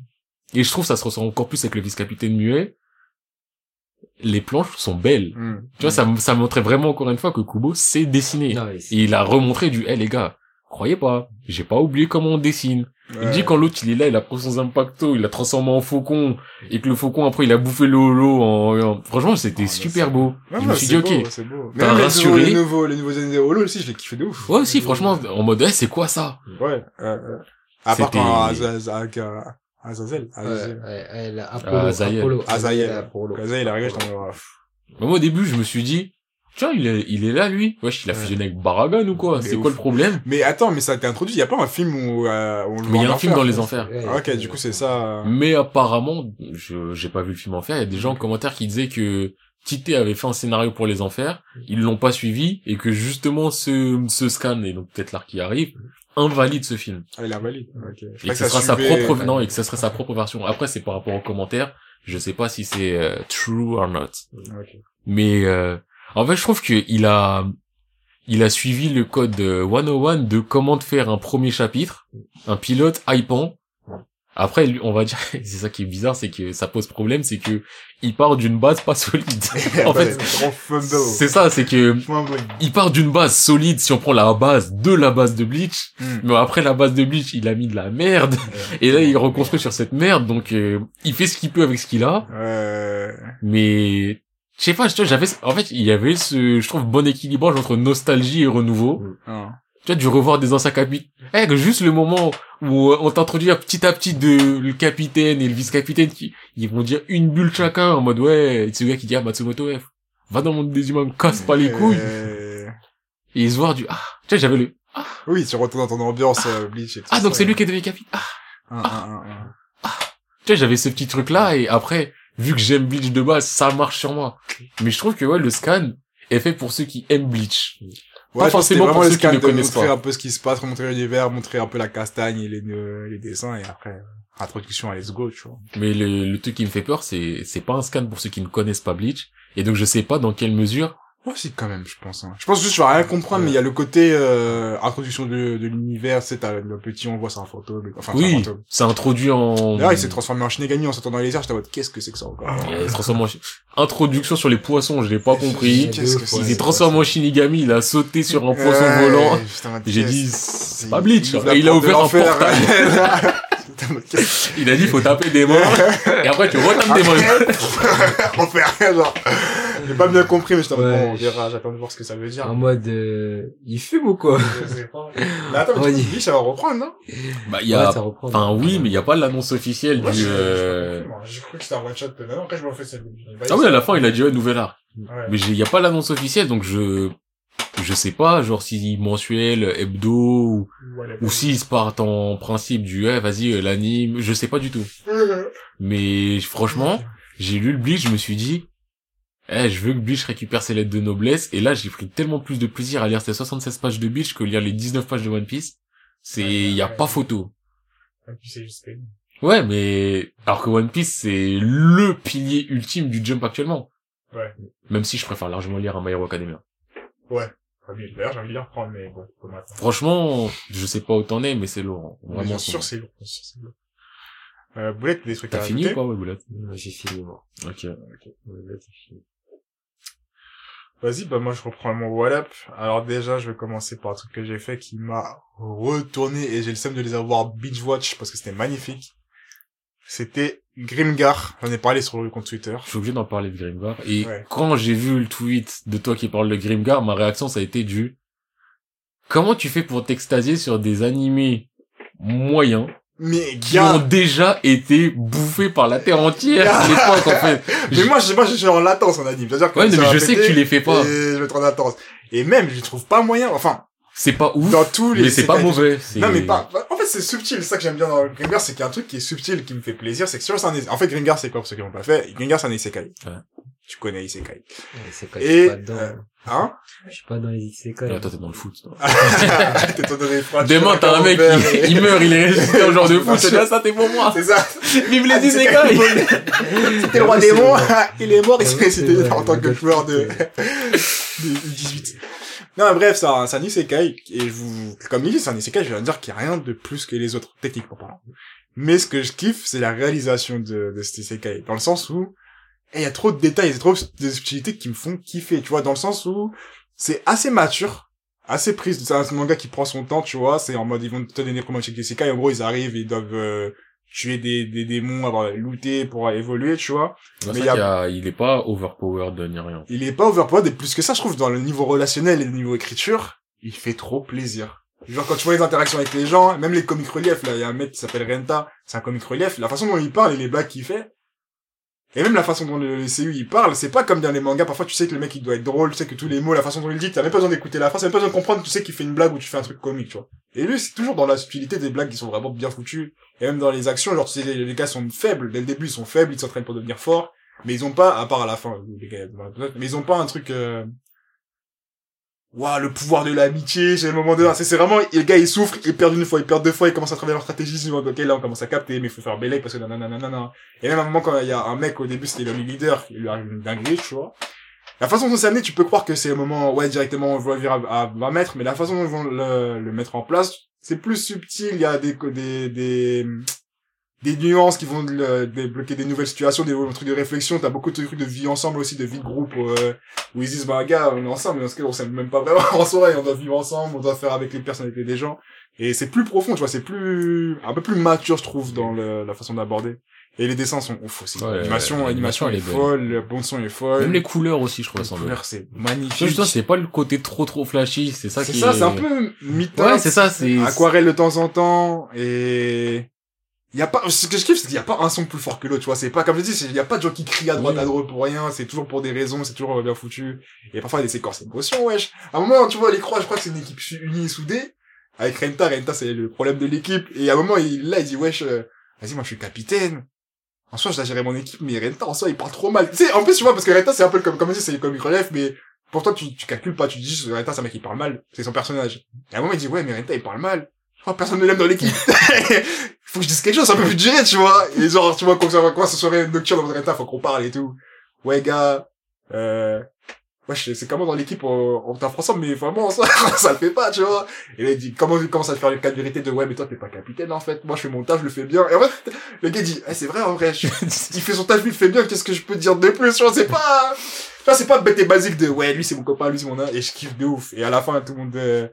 Et je trouve que ça se ressent encore plus avec le vice-capitaine muet. Les planches sont belles. Hmm. Tu vois, ça, ça montrait vraiment encore une fois que Kubo sait dessiner. C'est- Et il a remontré du, eh les gars, croyez pas, j'ai pas oublié comment on dessine. Il Ouais. dit quand l'autre il est là, il a pris son impacto, il l'a transformé en faucon, et que le faucon après il a bouffé le holo en, en- franchement c'était Oh, super c'est- beau. Ouais, je me suis c'est dit ok. beau. T'as rassuré. nouveaux, les nouveaux, les nouveaux années de Holo aussi, je l'ai kiffé de ouf. Ouais aussi franchement en mode eh, c'est quoi ça? Ouais, euh, euh. À part quand avec, Azazel, Ouais, Azazel. Apollo, Ah. Apollo. Azazel, il est arrivé, j'étais en mode, ah, pff. Mais Moi au début je me suis dit tiens il est, il est là lui, wesh il a fusionné avec Baragan ou quoi, c'est quoi le problème? Mais attends, mais ça a été introduit, il y a pas un film où, euh, où on le Mais il y a un film dans les enfers. Ah, ok, du coup, c'est ça. euh. Mais apparemment, je j'ai pas vu le film Enfer, il y a des gens en commentaire qui disaient que Tite avait fait un scénario pour les Enfers, ils l'ont pas suivi, et que justement ce, ce scan, et donc peut-être l'arc qui arrive, invalide ce film. Ah, il invalide. Ok. Je Et crois que ce sera ça sa propre, non, et que ce serait sa propre version. Après, c'est par rapport aux commentaires, je sais pas si c'est euh, true or not. Ok. Mais, euh, en fait, je trouve que il a, il a suivi le code euh, 101 de comment faire un premier chapitre, un pilote hypant. Après, on va dire, [laughs] c'est ça qui est bizarre, c'est que ça pose problème, c'est que il part d'une base pas solide. [laughs] en fait, c'est ça, c'est que il part d'une base solide si on prend la base de la base de Bleach, Hmm. mais après la base de Bleach, il a mis de la merde, et là il reconstruit sur cette merde, donc euh, il fait ce qu'il peut avec ce qu'il a, Ouais. mais je sais pas, tu vois, j'avais, en fait, il y avait ce, je trouve, bon équilibrage entre nostalgie et renouveau. Ah. Tu vois, du revoir des anciens capitaines. Eh, juste le moment où euh, on t'introduit petit à petit de le capitaine et le vice-capitaine qui, ils vont dire une bulle chacun en mode ouais, et c'est le gars qui dit à Matsumoto, eh, va dans le monde des humains, me casse pas les couilles. Euh, Et ils se voient du, ah, tu vois, j'avais le, Oui, tu retournes dans ton ambiance, euh, Bleach et tout ah, donc c'est lui qui est devenu capitaine. Ah, Ah, ah, ah, ah. tu vois, j'avais ce petit truc là et après, vu que j'aime Bleach de base, ça marche sur moi. Mais je trouve que ouais, le scan est fait pour ceux qui aiment Bleach. Ouais, c'était forcément pour le ceux qui ne connaissent montrer pas. un peu ce qui se passe, montrer l'univers, montrer un peu la castagne et les, euh, les dessins, et après, euh, introduction à Let's Go, tu vois. Mais le, le truc qui me fait peur, c'est, c'est pas un scan pour ceux qui ne connaissent pas Bleach. Et donc je sais pas dans quelle mesure. Moi aussi, quand même, je pense. Hein. Je pense juste que je vais rien comprendre, mais il y a le côté euh, introduction de, de l'univers, c'est t'as le petit, on voit, c'est un fantôme. Enfin, c'est un oui, c'est introduit en... D'ailleurs, il s'est transformé en Shinigami en sautant dans les airs, j'étais en mode, qu'est-ce que c'est que ça encore? Il se transforme en Introduction sur les poissons, je l'ai pas compris. Qu'est-ce que Il s'est transformé en Shinigami, il a sauté sur un poisson Ouais, volant. J'ai dit, c'est pas Bleach. Et il a ouvert un portail. [laughs] Il a dit, faut taper des mains. [laughs] Et après, tu retapes des mains. [laughs] on fait rien, genre. J'ai pas bien compris, mais j'étais en mode, Ouais. bon, on verra, j'attends de voir ce que ça veut dire. En mode, euh, il fume ou quoi? Je sais pas. Mais attends, mais Ouais, tu dis, ça va reprendre, non Bah, il y a, Ouais, enfin, oui, mais il y a pas l'annonce officielle Moi, du, j'ai- euh... j'ai cru que c'était un one shot. Mais non, après, je me refais celle Ah oui, à la fin, il a dit, ouais, nouvel arc. Ouais. Mais il y a pas l'annonce officielle, donc je, je sais pas, genre si mensuel, hebdo, ou, Voilà. ou s'ils se partent en principe du, eh, vas-y, euh, l'anime, je sais pas du tout. Mais franchement, j'ai lu le Bleach, je me suis dit, eh, je veux que Bleach récupère ses lettres de noblesse, et là, j'ai pris tellement plus de plaisir à lire ces 76 pages de Bleach que lire les 19 pages de One Piece. C'est, Ouais, y a ouais. pas photo. Ouais, mais, alors que One Piece, c'est le pilier ultime du Jump actuellement. Ouais. Même si je préfère largement lire un My Hero Academia. Ah oui, D'ailleurs, j'ai envie de les reprendre, mais bon, faut m'attendre. Franchement, je sais pas où t'en es, mais c'est lourd. hein. Bien Vraiment. sûr, c'est lourd. bien sûr, c'est lourd. Euh, Boulette, des trucs T'as à fini ou pas, ouais, Boulette? Ouais, J'ai fini, moi. Ok. Ouais, fini. Vas-y, bah moi je reprends mon wall up. Alors déjà, je vais commencer par un truc que j'ai fait qui m'a retourné et j'ai le seum de les avoir binge watch parce que c'était magnifique. C'était Grimgar. J'en ai parlé sur le compte Twitter. Je suis obligé d'en parler de Grimgar. Et Ouais. quand j'ai vu le tweet de toi qui parle de Grimgar, ma réaction, ça a été du, comment tu fais pour t'extasier sur des animés moyens Mais qui ont déjà été bouffés par la terre entière [laughs] à l'époque, en fait. mais moi, je, moi, je suis en latence en anime. C'est-à-dire que Ouais, mais je sais que tu les fais pas. Et je vais être en latence. Et même, je trouve pas moyen. Enfin, C'est pas ouf, dans tous les mais c'est pas isekai- mauvais. c'est- Non mais pas. En fait c'est subtil, c'est ça que j'aime bien dans Gringar, c'est qu'il y a un truc qui est subtil qui me fait plaisir, c'est que sur un En fait Gringar c'est quoi pour ceux qui l'ont pas fait Gringar c'est un isekai. Ouais. Tu connais isekai. Ouais, C'est quoi, Et, pas dedans. euh, Hein Je suis pas dans les isekai. Ouais, toi, t'es dans le foot. [laughs] T'es donné froid. Demain, t'as un mec, il, il meurt, il est ressuscité en genre de foot, c'est là, ça, t'es pour moi. C'est ça. Vive les Ah, isekai [laughs] C'était le roi des monts, [laughs] il est mort, il s'est ressuscité en tant que joueur de, de 18. Non, bref, c'est un, c'est un isekai, et je vous, comme il dit, c'est un isekai, je viens de dire qu'il n'y a rien de plus que les autres, techniquement parlant. Mais ce que je kiffe, c'est la réalisation de, de cet isekai, dans le sens où, eh, il y a trop de détails, il y a trop de subtilités qui me font kiffer, tu vois, dans le sens où c'est assez mature, assez prise, c'est un manga qui prend son temps, tu vois, c'est en mode, ils vont te donner des problématiques d'isekai, en gros, ils arrivent, ils doivent, euh, tuer des, des démons, avoir looté pour évoluer, tu vois. Mais ça y a- qu'il y a- il est pas overpowered ni rien. Il est pas overpowered et plus que ça, je trouve, dans le niveau relationnel et le niveau écriture, il fait trop plaisir. Genre, quand tu vois les interactions avec les gens, même les comics reliefs, là, il y a un mec qui s'appelle Renta, c'est un comic relief, la façon dont il parle et les blagues qu'il fait, et même la façon dont le, le CU il parle, c'est pas comme dans les mangas, parfois tu sais que le mec il doit être drôle, tu sais que tous les mots, la façon dont il dit, t'as même pas besoin d'écouter la phrase, t'as même pas besoin de comprendre, tu sais qu'il fait une blague ou tu fais un truc comique, tu vois. Et lui, c'est toujours dans la subtilité des blagues qui sont vraiment bien foutues. Et même dans les actions, genre, tu sais, les, gars sont faibles, dès le début ils sont faibles, ils s'entraînent pour devenir forts, mais ils ont pas, à part à la fin, les gars, mais ils ont pas un truc, euh... Waouh, le pouvoir de l'amitié, c'est le moment de, c'est vraiment, le gars, il souffre, il perd une fois, il perd deux fois, il commence à travailler leur stratégie, vont, ok, là, on commence à capter, mais il faut faire bélec parce que nanana, nanana. Et même à un moment, quand il y a un mec, au début, c'était le leader, il lui arrive une dinguerie, tu vois. La façon dont c'est amené, tu peux croire que c'est le moment, ouais, directement, on va venir à, à 20 mètres, mais la façon dont ils vont le, le mettre en place, c'est plus subtil, il y a des, des, des, des nuances qui vont le- débloquer des nouvelles situations, des trucs de réflexion, t'as beaucoup de trucs de vie ensemble aussi, de vie de groupe, euh, où ils disent, bah, gars, on est ensemble, mais dans ce cas, on s'aime même pas vraiment [laughs] en soirée, on doit vivre ensemble, on doit faire avec les personnalités des gens. Et c'est plus profond, tu vois, c'est plus, un peu plus mature, je trouve, dans le- la façon d'aborder. Et les dessins sont ouf aussi. Ouais, l'animation, l'animation, elle est folle, le bon son est folle. Même les couleurs aussi, je trouve, Les ça couleurs, c'est magnifique. vois, c'est pas le côté trop trop flashy, c'est ça C'est qui ça, est- c'est un peu mi Ouais, c'est ça, c'est... aquarelle de temps en temps et il y a pas ce que je kiffe c'est qu'il y a pas un son plus fort que l'autre tu vois. C'est pas comme je dis il y a pas de gens qui crient à droite à droite pour rien c'est toujours pour des raisons c'est toujours bien foutu. Et parfois il y a des séquences d'émotion wesh. À un moment tu vois les croix je crois que c'est une équipe unie et soudée. Avec Renta Renta c'est le problème de l'équipe. Et à un moment il là il dit wesh euh, vas-y moi je suis capitaine. En soi je dois gérer mon équipe mais Renta en soi il parle trop mal. Tu sais en plus tu vois parce que Renta c'est un peu comme comme je dis c'est comme il relève mais pour toi, tu, tu calcules pas, tu dis juste, Renta, c'est un mec qui parle mal, c'est son personnage. Et à un moment, il dit, ouais, mais Renta, il parle mal. Je que personne ne l'aime dans l'équipe. [laughs] faut que je dise quelque chose, ça peut plus durer, tu vois. Et genre, tu vois, quand ça quoi, ce soirée nocturne dans Renta, faut qu'on parle et tout. Ouais, gars, euh, ouais, je- c'est comment dans l'équipe, on, on taffe ensemble, mais vraiment, ça, [laughs] ça le fait pas, tu vois. Et là, il dit, comment il commence à te faire le cas de vérité de, ouais, mais toi, t'es pas capitaine, en fait. Moi, je fais mon taf, je le fais bien. Et en fait, le gars dit, eh, c'est vrai, en vrai, je- [laughs] il fait son taf, lui, il fait bien, qu'est-ce que je peux dire de plus, vois, c'est pas, tu vois, c'est pas bête et basique de, ouais, lui, c'est mon copain, lui, c'est mon et je kiffe de ouf. Et à la fin, tout le monde, euh,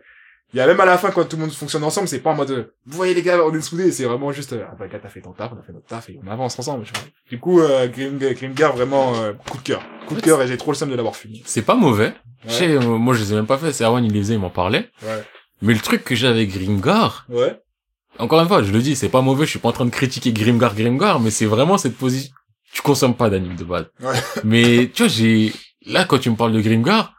il y a même à la fin, quand tout le monde fonctionne ensemble, c'est pas en mode, vous voyez les gars, on est soudés, c'est vraiment juste, euh, ah bah, gars, t'as fait ton taf, on a fait notre taf, et on avance ensemble. Du coup, euh, Grim, Grimgar, vraiment, euh, coup de cœur. Coup de cœur, et j'ai trop le seum de l'avoir fini. C'est pas mauvais. Je Ouais. sais, euh, moi, je les ai même pas fait. C'est Erwan, il les faisait, il m'en parlait. Ouais. Mais le truc que j'ai avec Grimgar, Ouais. encore une fois, je le dis, c'est pas mauvais, je suis pas en train de critiquer Grimgar, Grimgar, mais c'est vraiment cette position, tu consommes pas d'anime de base. Ouais. [laughs] Mais, tu vois, j'ai, là, quand tu me parles de Grimgar,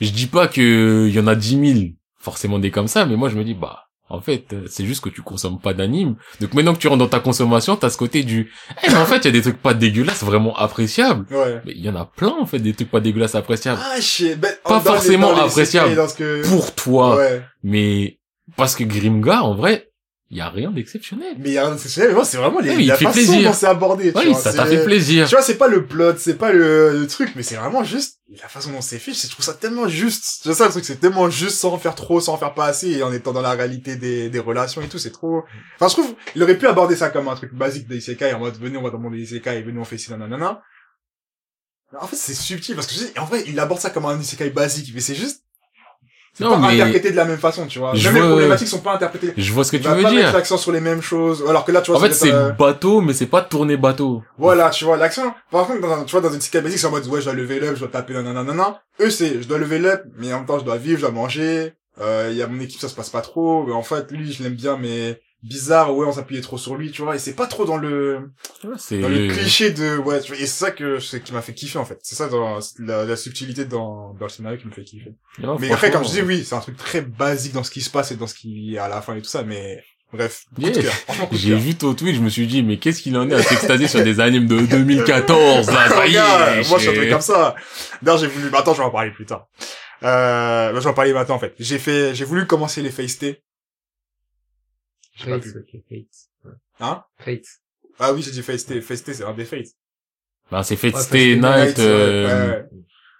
je dis pas que il y en a 10 000, forcément des comme ça, mais moi, je me dis, bah, en fait, euh, c'est juste que tu consommes pas d'anime. Donc maintenant que tu rentres dans ta consommation, t'as ce côté du, eh, mais en fait, il y a des trucs pas dégueulasses, vraiment appréciables. Ouais. Mais il y en a plein, en fait, des trucs pas dégueulasses appréciables. Ah, je ben, Pas les- forcément les appréciable. isekai, Dans ce que... Pour toi. Ouais. Mais, parce que Grimgar, en vrai, il y a rien d'exceptionnel. Mais il y a un c'est moi, c'est vraiment les, Ouais, il la fait façon plaisir. dont c'est abordé, tu Oui, vois. ça t'a fait plaisir. Tu vois, c'est pas le plot, c'est pas le, le truc, mais c'est vraiment juste la façon dont c'est fait. Je trouve ça tellement juste. C'est ça le truc, c'est tellement juste sans en faire trop, sans en faire pas assez, et en étant dans la réalité des, des relations et tout. C'est trop. Enfin, je trouve, il aurait pu aborder ça comme un truc basique des isekai en mode venez on va dans le monde des isekai, venez on fait ci nanana. En fait, c'est subtil parce que je en vrai, il aborde ça comme un isekai basique, mais c'est juste, c'est pas mais interprété de la même façon, tu vois. Je Même les problématiques sont pas interprétées. je vois ce que tu veux pas mettre dire. l'accent sur les mêmes choses, alors que là, tu vois, En fait, c'est euh, bateau, mais c'est pas tourné bateau. Voilà, tu vois, l'accent. Par contre, dans, tu vois, dans une basique, c'est en mode, ouais, je dois lever up, je dois taper, nanana, nanana. Eux, c'est, je dois lever up, mais en même temps, je dois vivre, je dois manger. Euh, il y a mon équipe, ça se passe pas trop. Mais en fait, lui, je l'aime bien, mais bizarre, ouais, on s'appuyait trop sur lui, tu vois. Et c'est pas trop dans le, C'est dans le cliché de, ouais, tu vois, et c'est ça que, c'est qui m'a fait kiffer, en fait. C'est ça, dans la, la subtilité dans, dans le scénario qui me fait kiffer. Non, mais après, comme je dis, oui, c'est un truc très basique dans ce qui se passe et dans ce qui est à la fin et tout ça, mais, bref. Yeah. J'ai vu ton tweet, je me suis dit, mais qu'est-ce qu'il en est à s'extasier sur des animes de 2014, là, ça y Regarde, est. moi, je suis un truc comme ça. D'ailleurs, j'ai voulu, bah, attends, je vais en parler plus tard. Euh, bah, je vais en parler maintenant, en fait. J'ai fait, j'ai voulu commencer les Face Pas Fates, ok, Fates. Ouais. Hein? Fates. Ah oui, j'ai dit Face T. C'est un des Fates. Bah, c'est Fate Ouais, Stay Fate Night, Night, ouais, euh,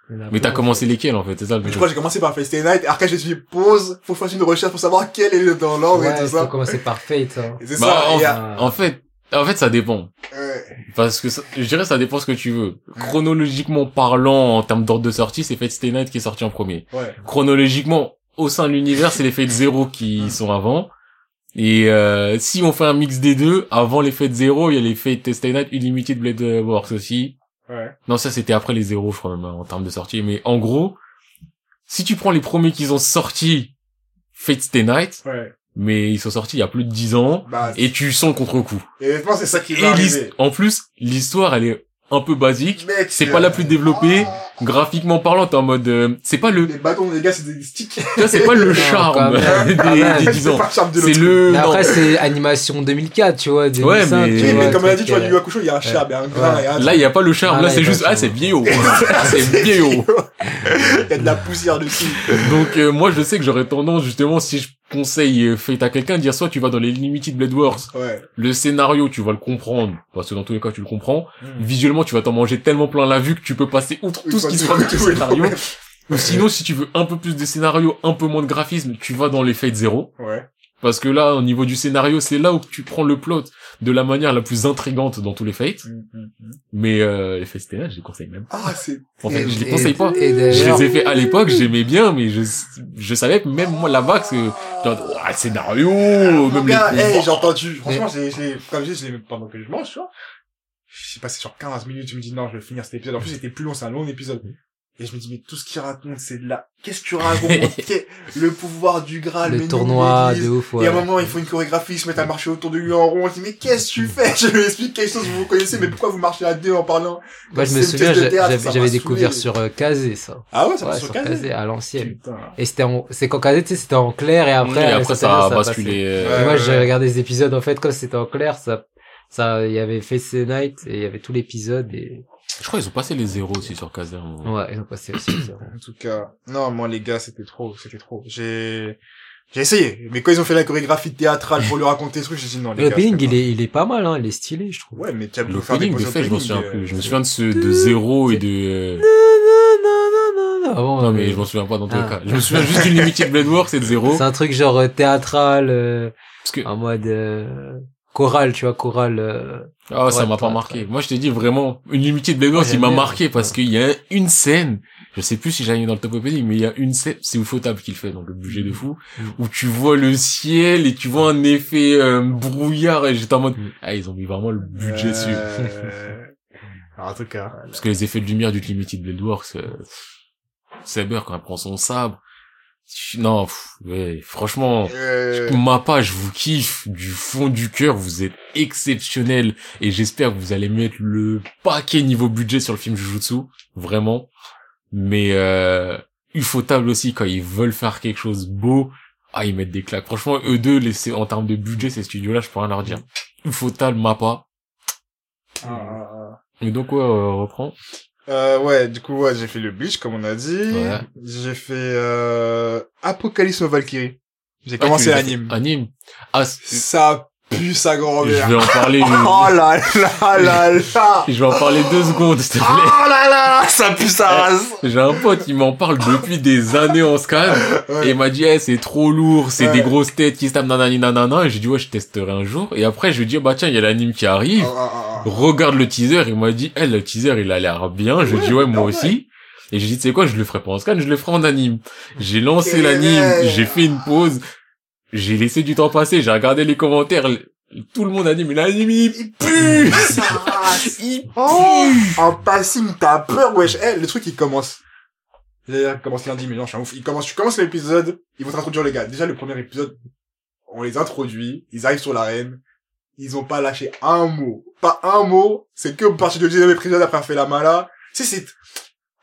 ouais. Mais t'as commencé lesquels, en fait, c'est ça le Du truc. coup, j'ai commencé par Face T Night, et après, je me suis dit, pause, faut faire une recherche pour savoir quel est le dans l'ordre et Ouais, tout faut ça. commencer par Fate, hein. Et c'est Bah, ça, en, et, en fait, en fait, ça dépend. ouais. Parce que ça- je dirais ça dépend ce que tu veux. Chronologiquement parlant, en termes d'ordre de sortie, c'est Fate Stay Night qui est sorti en premier. ouais. Chronologiquement, au sein de l'univers, c'est les Fate Zero qui sont avant. Et euh, si on fait un mix des deux, avant les Fate Zero, il y a les Fate Stay Night Unlimited Blade Works aussi. Ouais. Non, ça c'était après les Zero, je crois même, en termes de sortie. Mais en gros, si tu prends les premiers qu'ils ont sortis, Fate Stay Night, Ouais. mais ils sont sortis il y a plus de 10 ans, Bah, et tu sens le contre-coup. et honnêtement, c'est ça qui va arriver. en plus, l'histoire, elle est un peu basique. C'est euh, pas la plus développée. Graphiquement parlant, t'es en mode, euh, c'est pas le, Les bâtons, les gars, c'est des sticks. tu c'est pas le charme [laughs] des, même. des 10 C'est le charme de C'est l'autre. le, Mais après, c'est animation 2004, tu vois, 2005, mais- tu vois, mais comme on a dit, tu vois, euh, du Yakusho, il y a un charme, il y a un grain, Ouais. il y a un Là, il y a pas le charme. Ah, là, là, c'est juste, ah, c'est vieillot. [laughs] c'est vieillot. Il y a de la poussière dessus. Donc, euh, moi, je sais que j'aurais tendance, justement, si je conseille euh, Fate à quelqu'un, dire soit tu vas dans les Limited Blade Wars, Ouais. le scénario, tu vas le comprendre, parce que dans tous les cas, tu le comprends. Mm. Visuellement, tu vas t'en manger tellement plein la vue que tu peux passer outre tout ce qui se passe dans le scénario. Ou sinon, si tu veux un peu plus de scénario, un peu moins de graphisme, tu vas dans les Fate Zero. Ouais. Parce que là, au niveau du scénario, c'est là où tu prends le plot de la manière la plus intrigante dans tous les Fates. Mais euh, les Fate Stay Night, je les conseille même. Ah, c'est... En fait, je les conseille pas. Je les ai fait à l'époque, j'aimais bien, mais je, je savais que même moi là-bas, que, genre, oh, le scénario, Mon même gars, les hey, j'ai entendu. Franchement, j'ai, j'ai, comme je dis, je l'ai, pendant que je mange, tu vois. J'ai passé sur 15 minutes, je me dis, non, je vais finir cet épisode. En plus, c'était plus long, c'est un long épisode. Et je me dis, mais tout ce qu'il raconte, c'est de la... Qu'est-ce que tu racontes? [laughs] Le pouvoir du Graal, le tournoi de ouf, Et ouais. à un moment, il faut une chorégraphie, ils se mettent à marcher autour de lui en rond. Je dis, mais qu'est-ce que tu fais? [laughs] Je lui explique quelque chose que vous connaissez, mais pourquoi vous marchez à deux en parlant? Moi, je me souviens, j'avais découvert sur euh, Kazé, ça. Ah ouais, ça Ouais, sur sur Kazé, à l'ancienne. Et c'était en, c'est quand Kazé, tu sais, c'était en clair et après, Et après, ça, ça a basculé. euh. Et moi, j'ai regardé des épisodes, en fait, comme c'était en clair, ça, ça, il y avait Face Night et il y avait tout l'épisode et, Je crois qu'ils ont passé les zéros aussi sur Kazer. ouais, ils ont passé aussi les zéros. En tout cas, non, moi les gars, c'était trop, c'était trop. J'ai, j'ai essayé, mais quand ils ont fait la chorégraphie théâtrale pour lui raconter ce truc, j'ai dit non les gars. L'opening, c'est il est, il est pas mal, hein, il est stylé, je trouve. Ouais, mais tu as pu faire des de fait, je m'en souviens euh, plus. Je me souviens de ce, de zéro et de, euh, non, non, non, non, mais je m'en souviens pas dans tous les Ah. cas. Je me souviens juste du Limited [laughs] Blade Works et de zéro. C'est un truc genre euh, théâtral, euh, Parce que, en mode, euh, chorale, tu vois, chorale, euh, ah, ça Ouais, m'a pas marqué. Moi, je t'ai dit vraiment, une Limited Blade Works, Ouais, il m'a marqué parce qu'il y a une scène, je sais plus si j'ai mis dans le top opening, mais il y a une scène, c'est Ufotable qu'il fait, donc le budget de fou, Mm. où tu vois le ciel et tu vois un effet euh, brouillard et j'étais en mode, Mm. ah, ils ont mis vraiment le budget dessus. Euh, Alors, en tout cas. Parce que les effets de lumière du Limited Blade Works, euh, Saber quand elle prend son sabre, non, pff, ouais, franchement, Euh, ma pas, je vous kiffe du fond du cœur, vous êtes exceptionnel et j'espère que vous allez mettre le paquet niveau budget sur le film Jujutsu, vraiment. Mais euh, Ufotable aussi quand ils veulent faire quelque chose beau, ah ils mettent des claques. Franchement, eux deux, les, en termes de budget, ces studios-là, je peux rien leur dire. Ufotable, Mappa. ah, ah, ah. Et donc ouais, euh, reprend. Euh, ouais, du coup, ouais, j'ai fait le Bleach, comme on a dit. Ouais. J'ai fait, euh, Apocalypse of Valkyrie. J'ai Ah, commencé fait- Anime. Ah, Ça pue sa Je vais en parler, [laughs] Oh là là là là. [laughs] je vais en parler deux secondes, s'il te plaît. Oh là là, ça pue sa race. J'ai un pote, il m'en parle depuis des années en scan. Ouais. Et il m'a dit, eh, c'est trop lourd, c'est Ouais. des grosses têtes qui se tapent nanani nanana. Et j'ai dit, ouais, je testerai un jour. Et après, je lui ai dit, bah tiens, il y a l'anime qui arrive. Ah, ah, ah. Regarde le teaser. Il m'a dit, eh, le teaser, il a l'air bien. Je lui ai dit, ouais, moi aussi. Et j'ai dit, tu sais quoi, je le ferai pas en scan, je le ferai en anime. J'ai lancé l'anime, j'ai fait une pause. J'ai laissé du temps passer, j'ai regardé les commentaires. Tout le monde a dit, mais l'anime, il pue! [laughs] Il pue! Oh, en passing, t'as peur, wesh. Eh, le truc, il commence. D'ailleurs, il commence lundi, mais non, je suis un ouf. Il commence, tu commences l'épisode, ils vont t'introduire les gars. Déjà, le premier épisode, on les introduit, ils arrivent sur l'arène, ils ont pas lâché un mot. Pas un mot, c'est que partir du deuxième épisode après avoir fait la mala. Tu sais, c'est,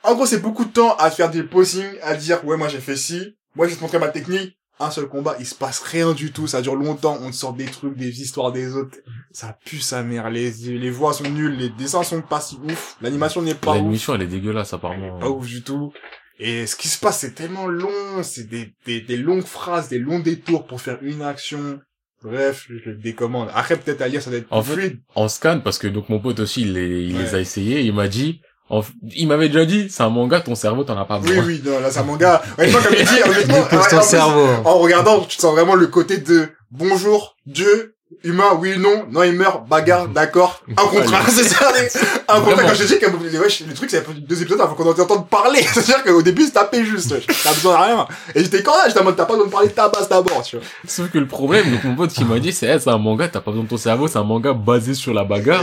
en gros, c'est beaucoup de temps à faire des posings, à dire, ouais, moi j'ai fait ci, moi je vais te montrer ma technique. Un seul combat, il se passe rien du tout, ça dure longtemps, on te sort des trucs, des histoires des autres. Ça pue sa mère, les, les voix sont nulles, les dessins sont pas si ouf, l'animation n'est pas ouf, L'émission, elle est dégueulasse, apparemment. pas ouf du tout. Et ce qui se passe, c'est tellement long, c'est des, des, des longues phrases, des longs détours pour faire une action. Bref, je le décommande. Après, peut-être à lire, ça doit être En plus fait, fluide. en scan parce que donc mon pote aussi il les, il les a essayés il m'a dit en- il m'avait déjà dit c'est un manga ton cerveau t'en as pas Oui, besoin oui, non, là, c'est un manga. Honnêtement, comme il dit, [laughs] honnêtement, Dépose ouais, ton en cerveau. en regardant, tu sens vraiment le côté de bonjour, Dieu, humain, oui, non, non, il meurt, bagarre, [laughs] d'accord, un contrat, c'est ça, [laughs] les- un contrat, quand je dis que wesh, le truc, c'est deux épisodes avant qu'on entende parler, [laughs] c'est-à-dire qu'au début, c'est tapé juste, t'as besoin de rien, et j'étais quand là, j'étais en mode, t'as pas besoin de parler de ta base d'abord, tu vois. sauf que le problème donc mon pote qui m'a dit c'est eh, c'est un manga t'as pas besoin de ton cerveau c'est un manga basé sur la bagarre.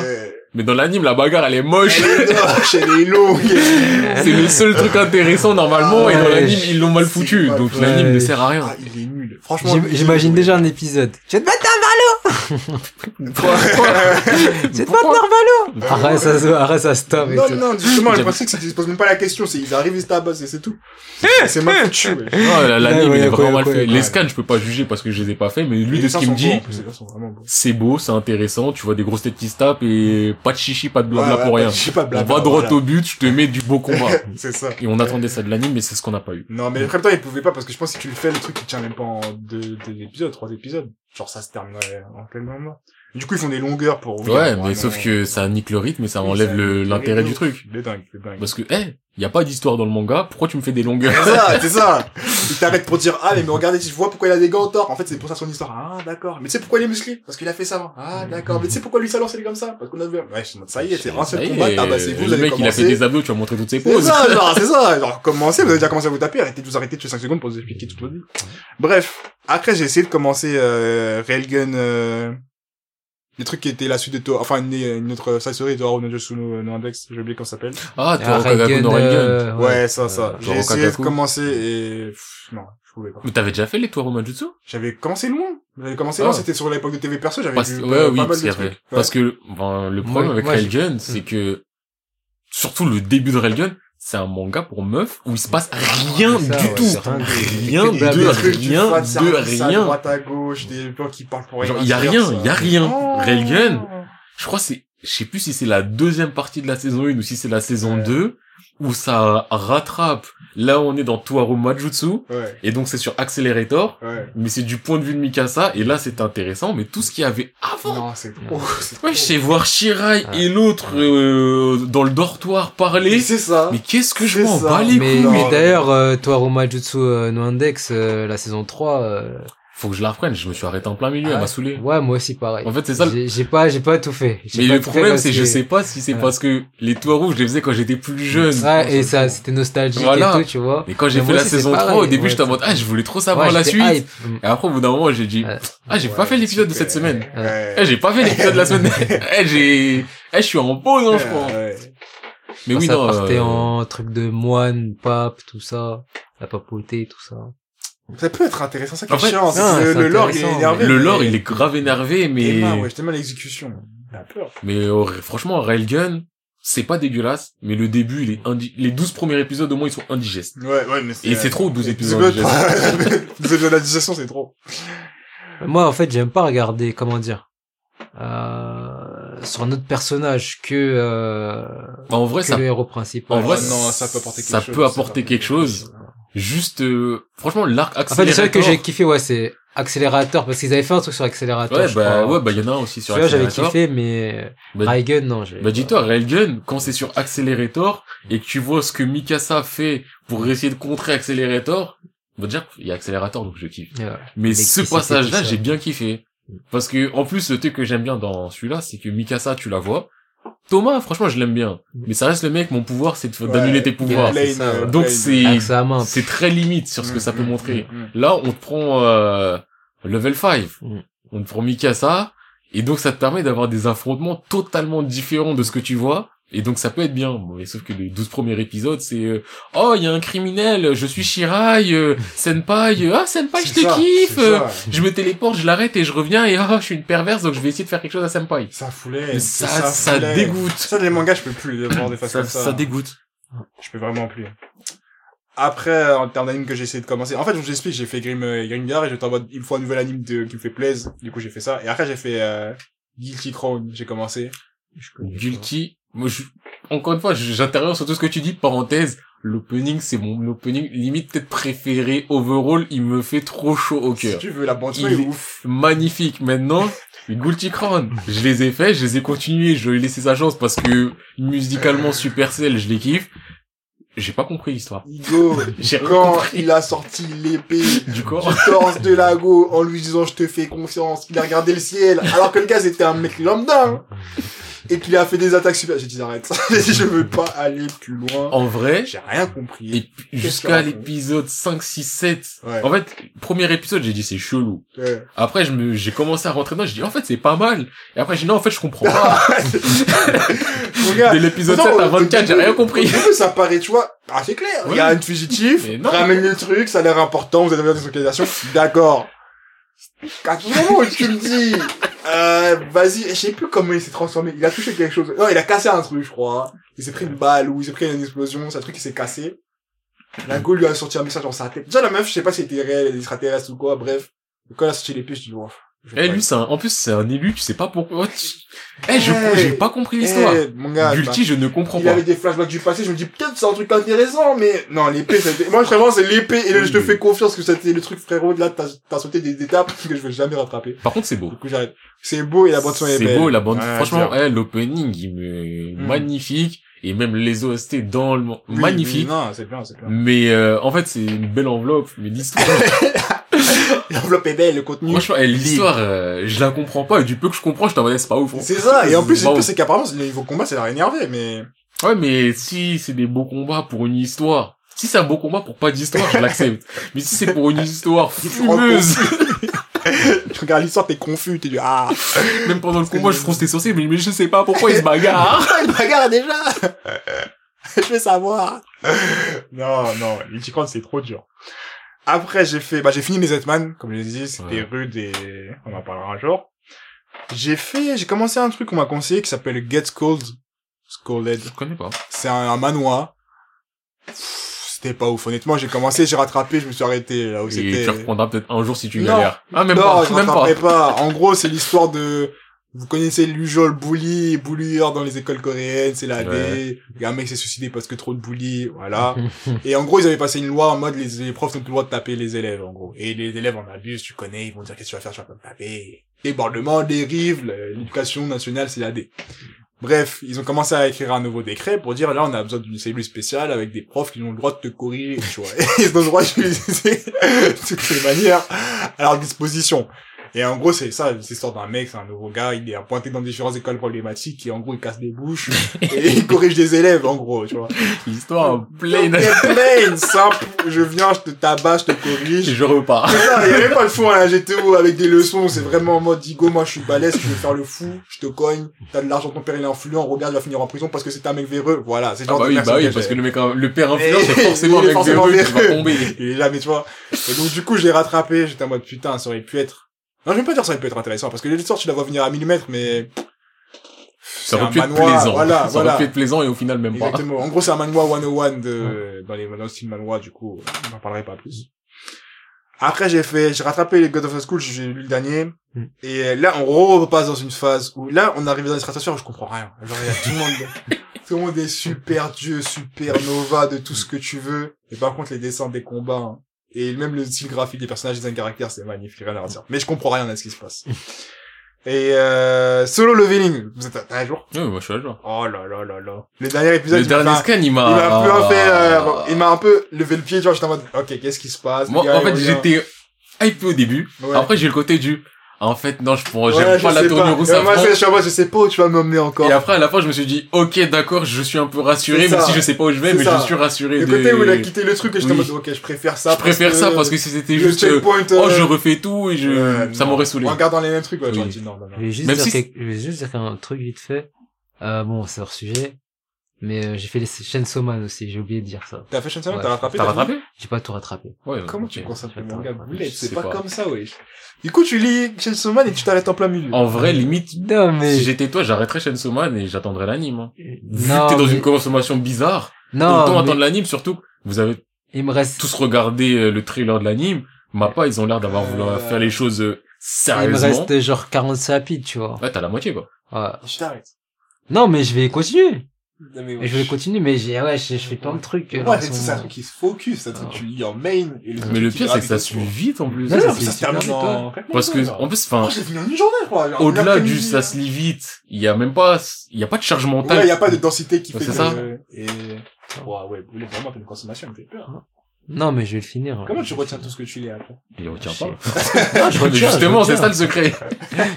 Mais dans l'anime la bagarre elle est moche. Elle est moche, elle est longue. c'est le seul truc intéressant normalement et dans Ouais, l'anime ils l'ont mal foutu. Donc l'anime ne sert à rien. Ah, il est nul. Franchement. Il J'imagine déjà un épisode. Je vais te mettre Quoi [laughs] Je vais te mettre Narvalo Arrête, ça, se- arrête, ça stop Non, non, justement, le J'aime- principe, c'est qu'ils se posent même pas la question, c'est ils arrivent, ils se tabassent et c'est tout. C'est mal foutu, ouais. non la- l'anime il est vraiment mal fait les scans je peux pas juger parce que je les ai pas fait mais lui de ce qu'il me dit c'est beau c'est intéressant tu vois des grosses têtes qui se tapent et pas de chichi pas de blabla pour pas- rien Je sais pas, on blabla. va droit au but je te mets du beau combat [laughs] C'est ça. Et on attendait ça de l'anime, mais c'est ce qu'on n'a pas eu. Non, mais en même temps, ils pouvaient pas parce que je pense que si tu le fais, le truc, il tient même pas en deux, deux épisodes, trois épisodes. Genre, ça se terminerait en quel moment. Du coup, ils font des longueurs pour... Ouais, mais sauf que ça nique le rythme et ça enlève l'intérêt du truc. C'est dingue, c'est dingue. Parce que, eh, y a pas d'histoire dans le manga, pourquoi tu me fais des longueurs C'est ça, c'est ça. [laughs] Il t'arrête pour dire, ah, mais, mais regardez, je vois pourquoi il a des gants en tort. En fait, c'est pour ça son histoire. Ah, d'accord. Mais tu sais pourquoi il est musclé? Parce qu'il a fait ça avant. Ah, d'accord. Mais tu sais pourquoi lui, ça lance, il est comme ça? Parce qu'on a vu. Ouais, ça y est, c'est un seul combat. Ah, bah, c'est vous, le mec, il a fait des abdos, tu vas montrer toutes ses C'est poses. ça, [laughs] genre, c'est ça. Genre, commencez, vous avez déjà commencé à vous taper, arrêtez de vous arrêter de 5 secondes pour vous expliquer toute votre vie. Bref. Après, j'ai essayé de commencer, euh, Railgun, euh, les trucs qui étaient la suite de Toa, enfin, une, une autre side story de Haru no Jutsu no no Index, j'ai oublié comment ça s'appelle. Ah, tu Ah, no euh, Ouais, ça, ça. Euh, J'ai essayé de commencer et, pff, non, je pouvais pas. Mais t'avais déjà fait les Toiru Majutsu J'avais commencé loin. J'avais commencé Ah. loin, c'était sur l'époque de TV Perso, j'avais vu Ouais, euh, oui, pas mal parce de trucs. parce que, ben, le problème avec Railgun, c'est que, surtout le début de Railgun, c'est un manga pour meufs où il se passe rien c'est ça, du ouais, tout. rien de- Rien de rien fais de service à rien. droite à gauche, des gens qui parlent pour rien. Genre, y a rien, ça. y a rien. Oh. Railgun, je crois que c'est, je sais plus si c'est la deuxième partie de la saison 1 ou si c'est la saison Ouais. 2, où ça rattrape, là on est dans Toaru Majutsu, Ouais, et donc c'est sur Accelerator, ouais. mais c'est du point de vue de Mikasa, et là c'est intéressant, mais tout ce qu'il y avait avant, Non, c'est trop. c'est ouais, trop. je sais voir Shirai Ouais. et l'autre euh, dans le dortoir parler, C'est ça. mais qu'est-ce que je m'en bats les Mais, couilles mais mais- d'ailleurs, euh, Toaru Majutsu euh, no Index, euh, la saison 3, euh, Faut que je la reprenne, je me suis arrêté en plein milieu, Ah elle m'a ouais. saoulé. ouais, moi aussi pareil. En fait, c'est ça le- J'ai pas, j'ai pas tout fait. J'ai Mais pas le tout fait problème, c'est que je sais pas si c'est Ouais. parce que les Toiru, je les faisais quand j'étais plus jeune. Ouais, et ça, c'était nostalgique Voilà. et tout, tu vois. Et quand j'ai fait la saison 3, pareil, au début, ouais, j'étais en mode, ah, je voulais trop savoir Ouais, la suite. hype. Et après, au bout d'un moment, j'ai dit, ah, j'ai pas fait l'épisode de cette semaine. Ouais. Eh, j'ai pas fait l'épisode de la semaine. [laughs] [laughs] eh, j'ai, eh, je suis en pause, hein, je crois. Ouais. Mais oui, ça non, partait euh, en truc de moine, pape, tout ça, la papauté, tout ça. Ça peut être intéressant, ça qui En est fait, chiant. c'est c'est le lore, il est énervé. le mais- lore, il est grave énervé, mais, ouais, tellement l'exécution. La peur. mais euh, franchement, Railgun, c'est pas dégueulasse, mais le début, il est indi- les 12 premiers épisodes, au moins, ils sont indigestes. Ouais, ouais, mais Et c'est trop, 12 les épisodes. 12 épisodes 12 [laughs] épisodes d'indigestion, c'est trop. Moi, en fait, j'aime pas regarder, comment dire, euh, sur un autre personnage que, euh, En vrai, que ça, le héros principal. en vrai, Ah non, ça peut apporter quelque ça chose, peut ça apporter peut quelque chose. Juste, euh, franchement, l'arc En fait, le seul que accélérateur. j'ai kiffé, ouais, c'est Accélérateur, parce qu'ils avaient fait un truc sur Accélérateur. Ouais, je bah, crois. ouais, bah, il y en a un aussi sur Celui-là, j'avais kiffé, mais Bah, Raigun, non. j'ai- Bah dis-toi, Railgun, quand c'est sur Accelerator et que tu vois ce que Mikasa fait pour essayer de contrer Accelerator, bah déjà, il y a Accelerator donc je kiffe. Ouais. Mais ce passage-là, j'ai bien kiffé. Parce que, en plus, le truc que j'aime bien dans celui-là, c'est que Mikasa, tu la vois. Thomas, franchement, je l'aime bien. Mais ça reste le mec, mon pouvoir, c'est Ouais. d'annuler tes pouvoirs. Plane, ça. Donc c'est, c'est très limite sur ce que ça peut Mm, montrer. mm, mm. Là, on te prend, euh, level 5. Mm. On te prend Mikasa. Et donc, ça te permet d'avoir des affrontements totalement différents de ce que tu vois. Et donc, ça peut être bien. Bon, mais sauf que les 12 premiers épisodes, c'est, euh, oh, il y a un criminel, je suis Shirai, euh, Senpai, euh, ah, Senpai, je te ça, kiffe, euh, ça. je me téléporte, je l'arrête et je reviens et ah, je suis une perverse, donc je vais essayer de faire quelque chose à Senpai. Ça foulait. Ça, ça, foulait. dégoûte. Ça, les mangas, je peux plus les voir des faces Ça, comme ça. ça dégoûte. Je peux vraiment plus. Après, en termes d'anime que j'ai essayé de commencer, en fait, je vous explique, j'ai fait Grim, euh, Grimgar et j'étais en mode, il me faut un nouvel anime de, qui me fait plaisir. Du coup, j'ai fait ça. Et après, j'ai fait, euh, Guilty Crown, j'ai commencé. Guilty. Moi, je, encore une fois, j'interviens sur tout ce que tu dis. Parenthèse, l'opening, c'est mon opening limite peut-être préféré. Overall, il me fait trop chaud au Si cœur. tu veux, la bande Il est ouf. Magnifique. Maintenant, [laughs] Guilty Crown. Je les ai faits, je les ai continués, je lui ai laissé sa chance parce que musicalement Supercell, je les kiffe. J'ai pas compris l'histoire. Igo, [laughs] quand compris il a sorti l'épée du du corps. torse de Lago [laughs] en lui disant je te fais confiance, il a regardé le ciel, alors que le gars c'était un mec lambda, hein, et qu'il a fait des attaques super. J'ai dit arrête, [laughs] je veux pas aller plus loin. En vrai, J'ai rien compris. jusqu'à l'épisode 5, 6, 7. Ouais. En fait, premier épisode, j'ai dit c'est chelou. Ouais. Après, je me, j'ai commencé à rentrer dedans, j'ai dit, en fait, c'est pas mal. Et après, j'ai dit, non, en fait, je comprends pas. [laughs] Gars, Dès l'épisode non, 7 à au- au 24, j'ai rien compris. début, ça paraît, tu vois, ah, c'est clair. Il y a un fugitif, ramène le truc, ça a l'air important, vous avez besoin des localisations. D'accord. À tout moment tu me dis, euh, vas-y, je sais plus comment il s'est transformé. Il a touché quelque chose. Non, il a cassé un truc, je crois. Il s'est pris une balle ou il s'est pris une explosion, c'est un truc qui s'est cassé. La go lui a sorti un message dans sa tête. Déjà, la meuf, je sais pas si elle était réelle, elle est extraterrestre ou quoi, bref. Quand elle a sorti l'épée, je dis, bon. Eh, lui, c'est un, en plus, c'est un élu, tu sais pas pourquoi. tu- Eh, je, Eh. j'ai pas compris l'histoire. Eh, mon gars, Gulti, je ne comprends il pas. avait des flashbacks du passé, je me dis peut-être c'est un truc intéressant, mais non, l'épée, c'était... Moi, vraiment, c'est l'épée, et je te fais confiance que c'était le truc, frérot, là, t'as, t'as sauté des étapes que je vais jamais rattraper. Par contre, c'est beau. Du coup, j'arrête. C'est beau et la bande son est C'est belle. beau, la bande, Ouais, franchement, eh, l'opening, il me, Mm. magnifique. Et même les OST dans le, Oui, magnifique. oui, non, c'est bien, c'est bien. Mais, euh, en fait, c'est une belle enveloppe. Mais l'histoire, [laughs] L'enveloppe est belle, le contenu. franchement, l'histoire, euh, je la comprends pas. Et du peu que je comprends, je t'en c'est pas ouf. hein. C'est ça, et en plus, le Wow. pire, c'est qu'apparemment, le niveau combat, ça l'a énervé, mais... Ouais, mais si c'est des beaux combats pour une histoire, si c'est un beau combat pour pas d'histoire, je l'accepte. [laughs] mais si c'est pour une histoire fumeuse, [laughs] Tu regardes l'histoire, t'es confus, t'es du, ah, [laughs] même pendant le combat, je fronce tes sourcils, mais, mais je sais pas pourquoi ils se bagarrent. [laughs] il bagarre déjà! [laughs] je vais savoir. Non, non, Ichikron, c'est trop dur. Après, j'ai fait, bah, j'ai fini mes Zetman, comme je l'ai dit, c'était Ouais. rude et on en parlera un jour. J'ai fait, j'ai commencé un truc qu'on m'a conseillé qui s'appelle Get Scold. Scolded. Je connais pas. C'est un, un manoir. C'était pas ouf. Honnêtement, j'ai commencé, j'ai rattrapé, je me suis arrêté là où Et c'était. tu reprendras peut-être un jour si tu Non. galères. Ah, même non, pas, je [laughs] même pas. En gros, c'est l'histoire de, vous connaissez l'usual bully, bullier dans les écoles coréennes, c'est la Ouais. D. Un mec s'est suicidé parce que trop de bully, voilà. [laughs] Et en gros, ils avaient passé une loi en mode les, les profs n'ont plus le droit de taper les élèves, en gros. Et les élèves en abusent, tu connais, ils vont dire qu'est-ce que tu vas faire, tu vas pas me taper. Débordement, dérive, l'éducation nationale, c'est la D. Bref, ils ont commencé à écrire un nouveau décret pour dire là on a besoin d'une cellule spéciale avec des profs qui ont le droit de te corriger, tu vois. [laughs] Et ils ont le droit d'utiliser [laughs] toutes les manières à leur disposition. Et en gros, c'est ça, c'est l'histoire d'un mec, c'est un nouveau gars, il est appointé dans différentes écoles problématiques et en gros, il casse des bouches [laughs] et il corrige des élèves, en gros, tu vois. Histoire pleine. Donc, plain, simple, je viens, je te tabasse, je te Et corrige. je repars. C'est ça, il y avait pas le fond à la GTO avec des leçons, c'est vraiment en mode, Igo, moi je suis balèze, tu veux faire le fou, je te cogne, t'as de l'argent, ton père il est influent, regarde, il va finir en prison parce que c'est un mec véreux, voilà, c'est Ah genre bah de oui, bah oui, parce j'ai. que le mec, le père influent, Et- c'est [laughs] forcément il un mec véreux qui va tomber. Il est jamais, tu vois. Et donc, du coup, je l'ai rattrapé, j'étais en mode, putain, ça aurait pu être, non, je vais pas dire ça aurait pu être intéressant, parce que l'histoire, tu la vois venir à millimètres, mais, Ça aurait pu être plaisant. Voilà, ça voilà. aurait pu être plaisant et au final même pas. Exactement. En gros, c'est un manoir 101 de, dans les, dans le style manoir, du coup, on n'en parlerai pas plus. Après, j'ai fait, j'ai rattrapé les God of the School, j'ai lu le dernier. Mm. Et là, on repasse dans une phase où, là, on arrive dans les stratosphères où je comprends rien. Genre, il y a tout le monde, [laughs] tout le monde est super dieu, super nova de tout ce que tu veux. Et par contre, les dessins des combats, hein, Et même le style graphique des personnages, des caractères, c'est magnifique, rien à dire. Mais je comprends rien à ce qui se passe. [laughs] Et euh, solo leveling, vous êtes à un jour? Ouais, moi, je suis à jour. Oh là là là là. Le dernier épisode, Le dernier scan, il il m'a... un peu fait, euh, il m'a un peu levé le pied, genre j'étais en mode, ok, qu'est-ce qui se passe Moi, gars, en fait, j'étais hypé au début. Ouais. Après, j'ai le côté du... En fait, non, je prends, Ouais, j'aime je pas la tournure où ça Moi, prend. je sais pas où tu vas m'emmener encore. Et après, à la fin, je me suis dit, ok, d'accord, je suis un peu rassuré, même si je sais pas où je vais, mais ça. je suis rassuré Le de... côté où il a quitté le truc, et j'étais en mode, ok, je préfère ça. Je préfère ça parce que si c'était juste, euh, oh, euh, je refais tout et je, ça non. m'aurait saoulé. En regardant les mêmes trucs, ouais, Oui. j'aurais dit non, non, non. Je vais juste Même dire, si quelque- je vais juste dire un truc vite fait. Euh, bon, c'est hors sujet. Mais euh, j'ai fait les Chainsaw Man aussi, j'ai oublié de dire ça. T'as fait Chainsaw Man, Ouais. t'as rattrapé T'as rattrapé? J'ai pas tout rattrapé. Ouais, Comment tu consacres le Attends, manga attends, Boulette, je c'est pas, pas. comme ça, wesh. Du coup, tu lis Chainsaw Man et tu t'arrêtes en plein milieu. En vrai, limite, Non, mais... si j'étais toi, j'arrêterais Chainsaw Man et j'attendrais l'anime. Hein. Vu non, que t'es dans mais- une consommation bizarre, Non, autant mais attendre l'anime, surtout, vous avez il me reste... tous regardé euh, le trailer de l'anime. Mappa, ils ont l'air d'avoir voulu Euh, faire les choses euh, Il me sérieusement. reste genre 40 chapitres, tu vois. Ouais, t'as la moitié, quoi. Ouais. Je t'arrête. Non, mais je vais continuer. Non, mais Et je vais continuer, mais j'ai, ouais, je, je fais plein de trucs. euh, Ouais, c'est ce c'est un truc qui se focus, c'est un truc que tu lis en main. Et le Mais le pire, c'est que ça suit autour. vite, en plus. Ouais, Ouais, ça ça, se lit se termine vite, en Parce que, en plus, enfin, Oh, j'ai fini en une journée, je crois. au-delà du ça se lit vite, il y a même pas, il y a pas de charge mentale. Ouais, y a pas de densité qui Ouais, fait c'est que... ça. Et... Ouais, ouais, vous voulez vraiment faire une consommation, me fait peur. hein. Non, mais je vais le finir. Comment tu retiens tout ce que tu lis après? Il retient pas. Non, je [laughs] retiens. justement, c'est ça le secret.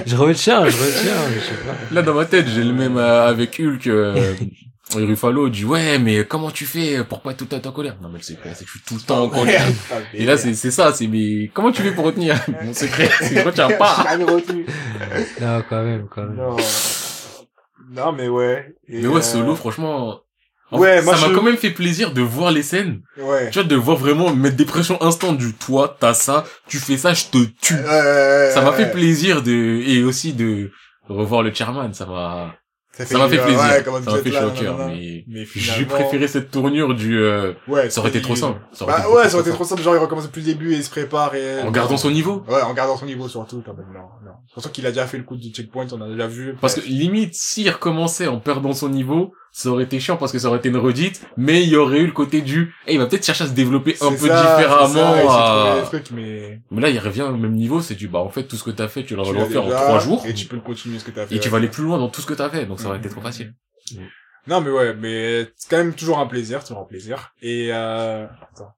Je retiens, je retiens, je sais pas. Là, dans ma tête, j'ai le même euh, avec Hulk, euh, [laughs] et Ruffalo dit, ouais, mais comment tu fais pour pas être tout le temps en colère? Non, mais le secret, c'est que je suis tout le temps en colère. [laughs] Et là, c'est, c'est ça, c'est, mais comment tu fais pour retenir? Mon secret, c'est que je retiens pas. [laughs] Non, quand même, quand même. Non. Non, mais ouais. Et, Mais ouais, euh, solo, franchement, en Ouais, fait, moi, ça m'a je- quand même fait plaisir de voir les scènes. Ouais. Tu vois, de voir vraiment mettre des pressions instantes du toi, t'as ça, tu fais ça, je te tue. Ouais, Ça m'a ouais. fait plaisir de, et aussi de revoir le chairman, ça m'a, ça m'a fait plaisir. ouais, comme ça m'a fait chaud au cœur, nanana. mais j'ai préféré cette tournure du, euh, Ouais, ça aurait été trop simple. Ça aurait Bah été ouais, ça aurait été trop simple, genre il recommence depuis le début et il se prépare et... En gardant son niveau. Ouais, en gardant son niveau surtout, quand même, non, non. Surtout qu'il a déjà fait le coup du checkpoint, on a déjà vu. Parce que limite, s'il recommençait en perdant son niveau, ça aurait été chiant parce que ça aurait été une redite, mais il y aurait eu le côté du, eh, il va peut-être chercher à se développer un peu ça, différemment. ça, à- des trucs, mais... Mais là, il revient au même niveau, c'est du, bah, en fait, tout ce que t'as fait, tu l'as refait en trois jours. Et tu peux continuer ce que t'as fait. Et tu vas aller plus loin dans tout ce que t'as fait, donc ça aurait été trop facile. Non, mais ouais, mais c'est quand même toujours un plaisir, toujours un plaisir. Et euh... Attends.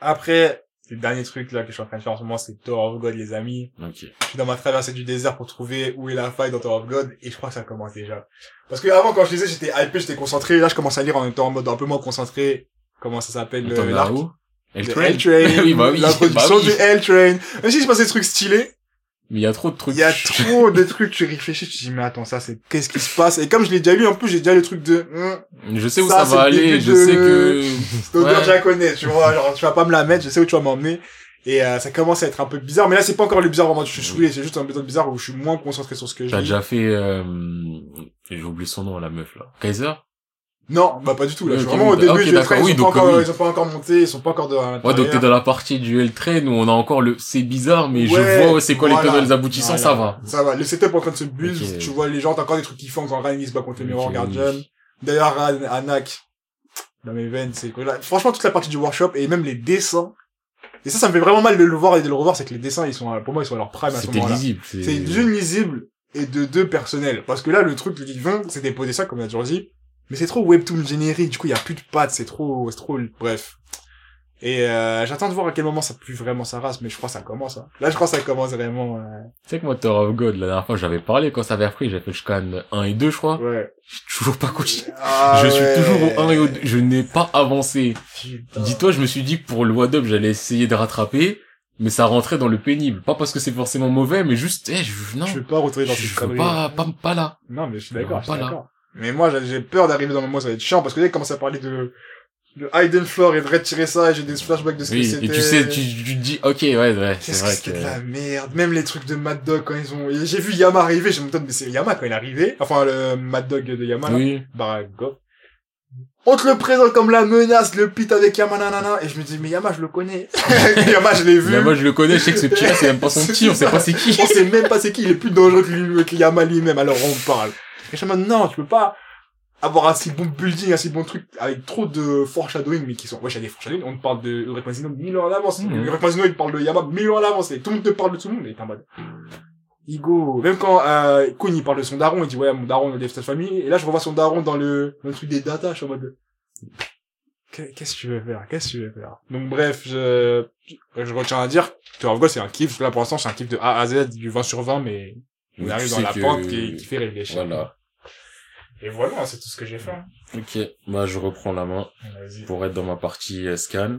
Après, le dernier truc là que je suis en train de faire en ce moment, c'est Tower of God, les amis. Ok. Je suis dans ma traversée du désert pour trouver où est la faille dans Tower of God, et je crois que ça commence déjà. Parce que avant, quand je lisais, j'étais hypé, j'étais concentré. Là, je commence à lire en même temps en mode un peu moins concentré. Comment ça s'appelle le L-Train L-Train. [laughs] Oui, bah oui. L'introduction [laughs] bah oui. du L-Train. Même si je passe des trucs stylés, Mais il y a trop de trucs. il y a [laughs] trop de trucs, tu réfléchis, tu dis, mais attends, ça, c'est, qu'est-ce qui se passe? Et comme je l'ai déjà lu, en plus, j'ai déjà le truc de, hum, Je sais où Ça, ça, c'est va le aller, je de- sais que... [laughs] cette odeur, Ouais. je la connais, tu vois, genre, tu vas pas me la mettre, je sais où tu vas m'emmener. Et euh, ça commence à être un peu bizarre, mais là, c'est pas encore le bizarre vraiment, je suis saoulé, c'est juste un besoin bizarre où je suis moins concentré sur ce que T'as déjà fait, euh... j'ai oublié son nom, la meuf, là. Kaiser? Non, bah pas du tout, là. Oui, je suis vraiment au oui, début ok, du L-Train, oui, ils, sont donc, encore, oui. ils sont pas encore montés, ils sont pas encore de Ouais, donc t'es dans la partie du L-Train où on a encore le, c'est bizarre, mais je vois c'est quoi les tenants les aboutissants, Voilà. ça va. Ça va. Le setup est en train de se build. Tu vois les gens, t'as encore des trucs qui font quand Ryan il se bat contre Mirror oui. Guardian. D'ailleurs, Anak, dans mes veines, c'est quoi là Franchement, toute la partie du workshop et même les dessins. Et ça, ça me fait vraiment mal de le voir et de le revoir, c'est que les dessins, ils sont, pour moi, ils sont à leur prime à ce C'était moment-là. lisible. C'est d'une lisible et de deux personnels. Parce que là, le truc qu'ils font, c'est déposer ça, comme on a toujours dit. Mais c'est trop webtoon générique, du coup, il y a plus de pattes, c'est trop, c'est trop, bref. Et euh, j'attends de voir à quel moment ça pue vraiment sa race, mais je crois que ça commence. Hein. Là, je crois que ça commence vraiment. euh, Tu sais que moi, Tower of God, la dernière fois, j'avais parlé quand ça avait repris, j'ai fait le scan 1 et 2, je crois. Ouais. J'ai toujours pas continué. Ah je suis toujours au 1 et au 2. Je n'ai pas avancé. Dis-toi, je me suis dit que pour le Wad Up, j'allais essayer de rattraper, mais ça rentrait dans le pénible. Pas parce que c'est forcément mauvais, mais juste, eh, je, non. Je veux pas retourner dans je cette veux connerie. pas, pas, pas là. Non, mais je suis d'accord, je suis pas là. Mais moi, j'ai- peur d'arriver dans un moment ça va être chiant, parce que dès qu'il commence à parler de, de Hidden Floor et de retirer ça, et j'ai des flashbacks de ce que Oui, c'était. et tu sais, tu, tu te dis, ok, ouais, ouais, c'est que vrai c'était que... de la merde. Même les trucs de Mad Dog quand ils ont, j'ai vu Yama arriver, je me demande, mais c'est Yama quand il est arrivé? Enfin, le Mad Dog de Yama, là. Oui. Bah, Goff. On te le présente comme la menace, le pit avec Yama, nanana. Et je me dis, mais Yama, je le connais. [laughs] Yama, je l'ai vu. Moi, je le connais, je sais que ce petit-là, c'est même pas son [laughs] petit, on sait pas c'est qui. On sait même pas c'est qui, il est plus dangereux que, lui, que Yama lui-même, alors on parle. Et je me dis, non, tu peux pas avoir un si bon building, un si bon truc, avec trop de foreshadowing, mais qui sont, ouais, il y a des foreshadowing, on te parle de Ulrich Mazino mille ans à l'avance. Mazino, il parle de Yama mille ans à l'avance, et tout le monde te parle de tout le monde, et t'es en mode, Igo, même quand, euh, Kun, il parle de son daron, il dit, ouais, mon daron, il a sa famille, et là, je revois son daron dans le, dans le truc des data, je suis en mode, Qu'est- qu'est-ce que tu veux faire? Qu'est-ce que tu veux faire? Donc, bref, je, je retiens à dire, que en gros, c'est un kiff, là, pour l'instant, c'est un kiff de A à Z, du 20 sur 20, mais, on arrive dans la que- pente qui, qui fait réfléchir. Voilà. Et voilà, c'est tout ce que j'ai fait. Ok. Bah, je reprends la main pour être dans ma partie euh, scan.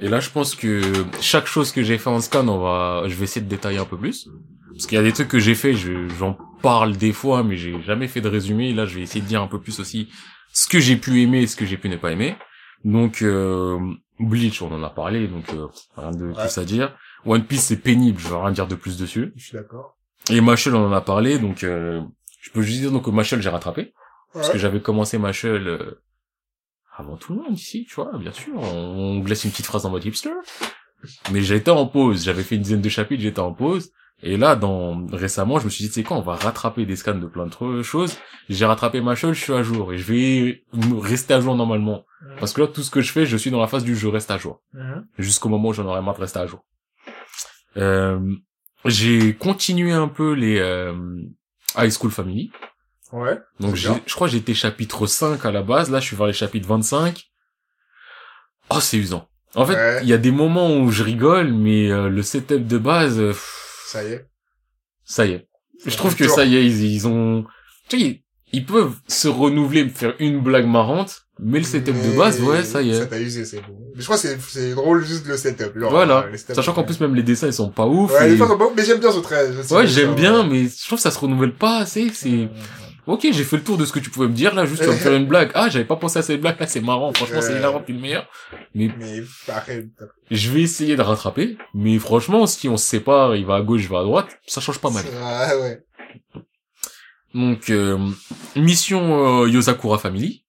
Et là, je pense que chaque chose que j'ai fait en scan, on va, je vais essayer de détailler un peu plus. Parce qu'il y a des trucs que j'ai fait, je, j'en parle des fois, mais j'ai jamais fait de résumé. Et là, je vais essayer de dire un peu plus aussi ce que j'ai pu aimer et ce que j'ai pu ne pas aimer. Donc, euh, Bleach, on en a parlé, donc euh, rien de Ouais. plus à dire. One Piece, c'est pénible, je vais rien dire de plus dessus. Je suis d'accord. Et Machel, on en a parlé, donc euh, je peux juste dire donc que Machel, j'ai rattrapé. Parce que Ouais. j'avais commencé Machel euh, avant tout le monde ici, tu vois, bien sûr. On, on glisse une petite phrase en mode hipster. Mais j'étais en pause, j'avais fait une dizaine de chapitres, j'étais en pause. Et là, dans récemment, je me suis dit, c'est quoi, on va rattraper des scans de plein de choses. J'ai rattrapé Machel, je suis à jour. Et je vais rester à jour normalement. Parce que là, tout ce que je fais, je suis dans la phase du je reste à jour. Jusqu'au moment où j'en aurai marre de rester à jour. Euh, j'ai continué un peu les euh, High School Family. Ouais. Donc j'ai, je crois que j'étais chapitre 5 à la base, là je suis vers les chapitres 25. Oh, c'est usant. En fait, Ouais. il y a des moments où je rigole, mais euh, le setup de base, euh, Ça y est. ça y est. Je trouve que dur. ça y est, ils, ils ont... Tu sais, ils, ils peuvent se renouveler, faire une blague marrante, mais le setup de base, ouais, ça y est. Ça t'a usé, c'est bon. Mais je crois que c'est, c'est drôle juste le setup. Genre, voilà. euh, Sachant qu'en plus, même les dessins, ils sont pas ouf. Ouais, et- les fois, sont pas- mais j'aime bien ce trait. Ouais, j'aime ça, bien, ouais. mais je trouve que ça se renouvelle pas assez. C'est, ok, j'ai fait le tour de ce que tu pouvais me dire, là, juste tu vas me faire une blague. Ah, j'avais pas pensé à cette blague, là, c'est marrant. Franchement, c'est hilarant, puis le meilleur. Mais Mais, après, je vais essayer de rattraper. Mais franchement, si on se sépare, il va à gauche, je vais à droite, ça change pas mal. Ouais, ouais. Donc, euh, mission euh, Yosakura Family.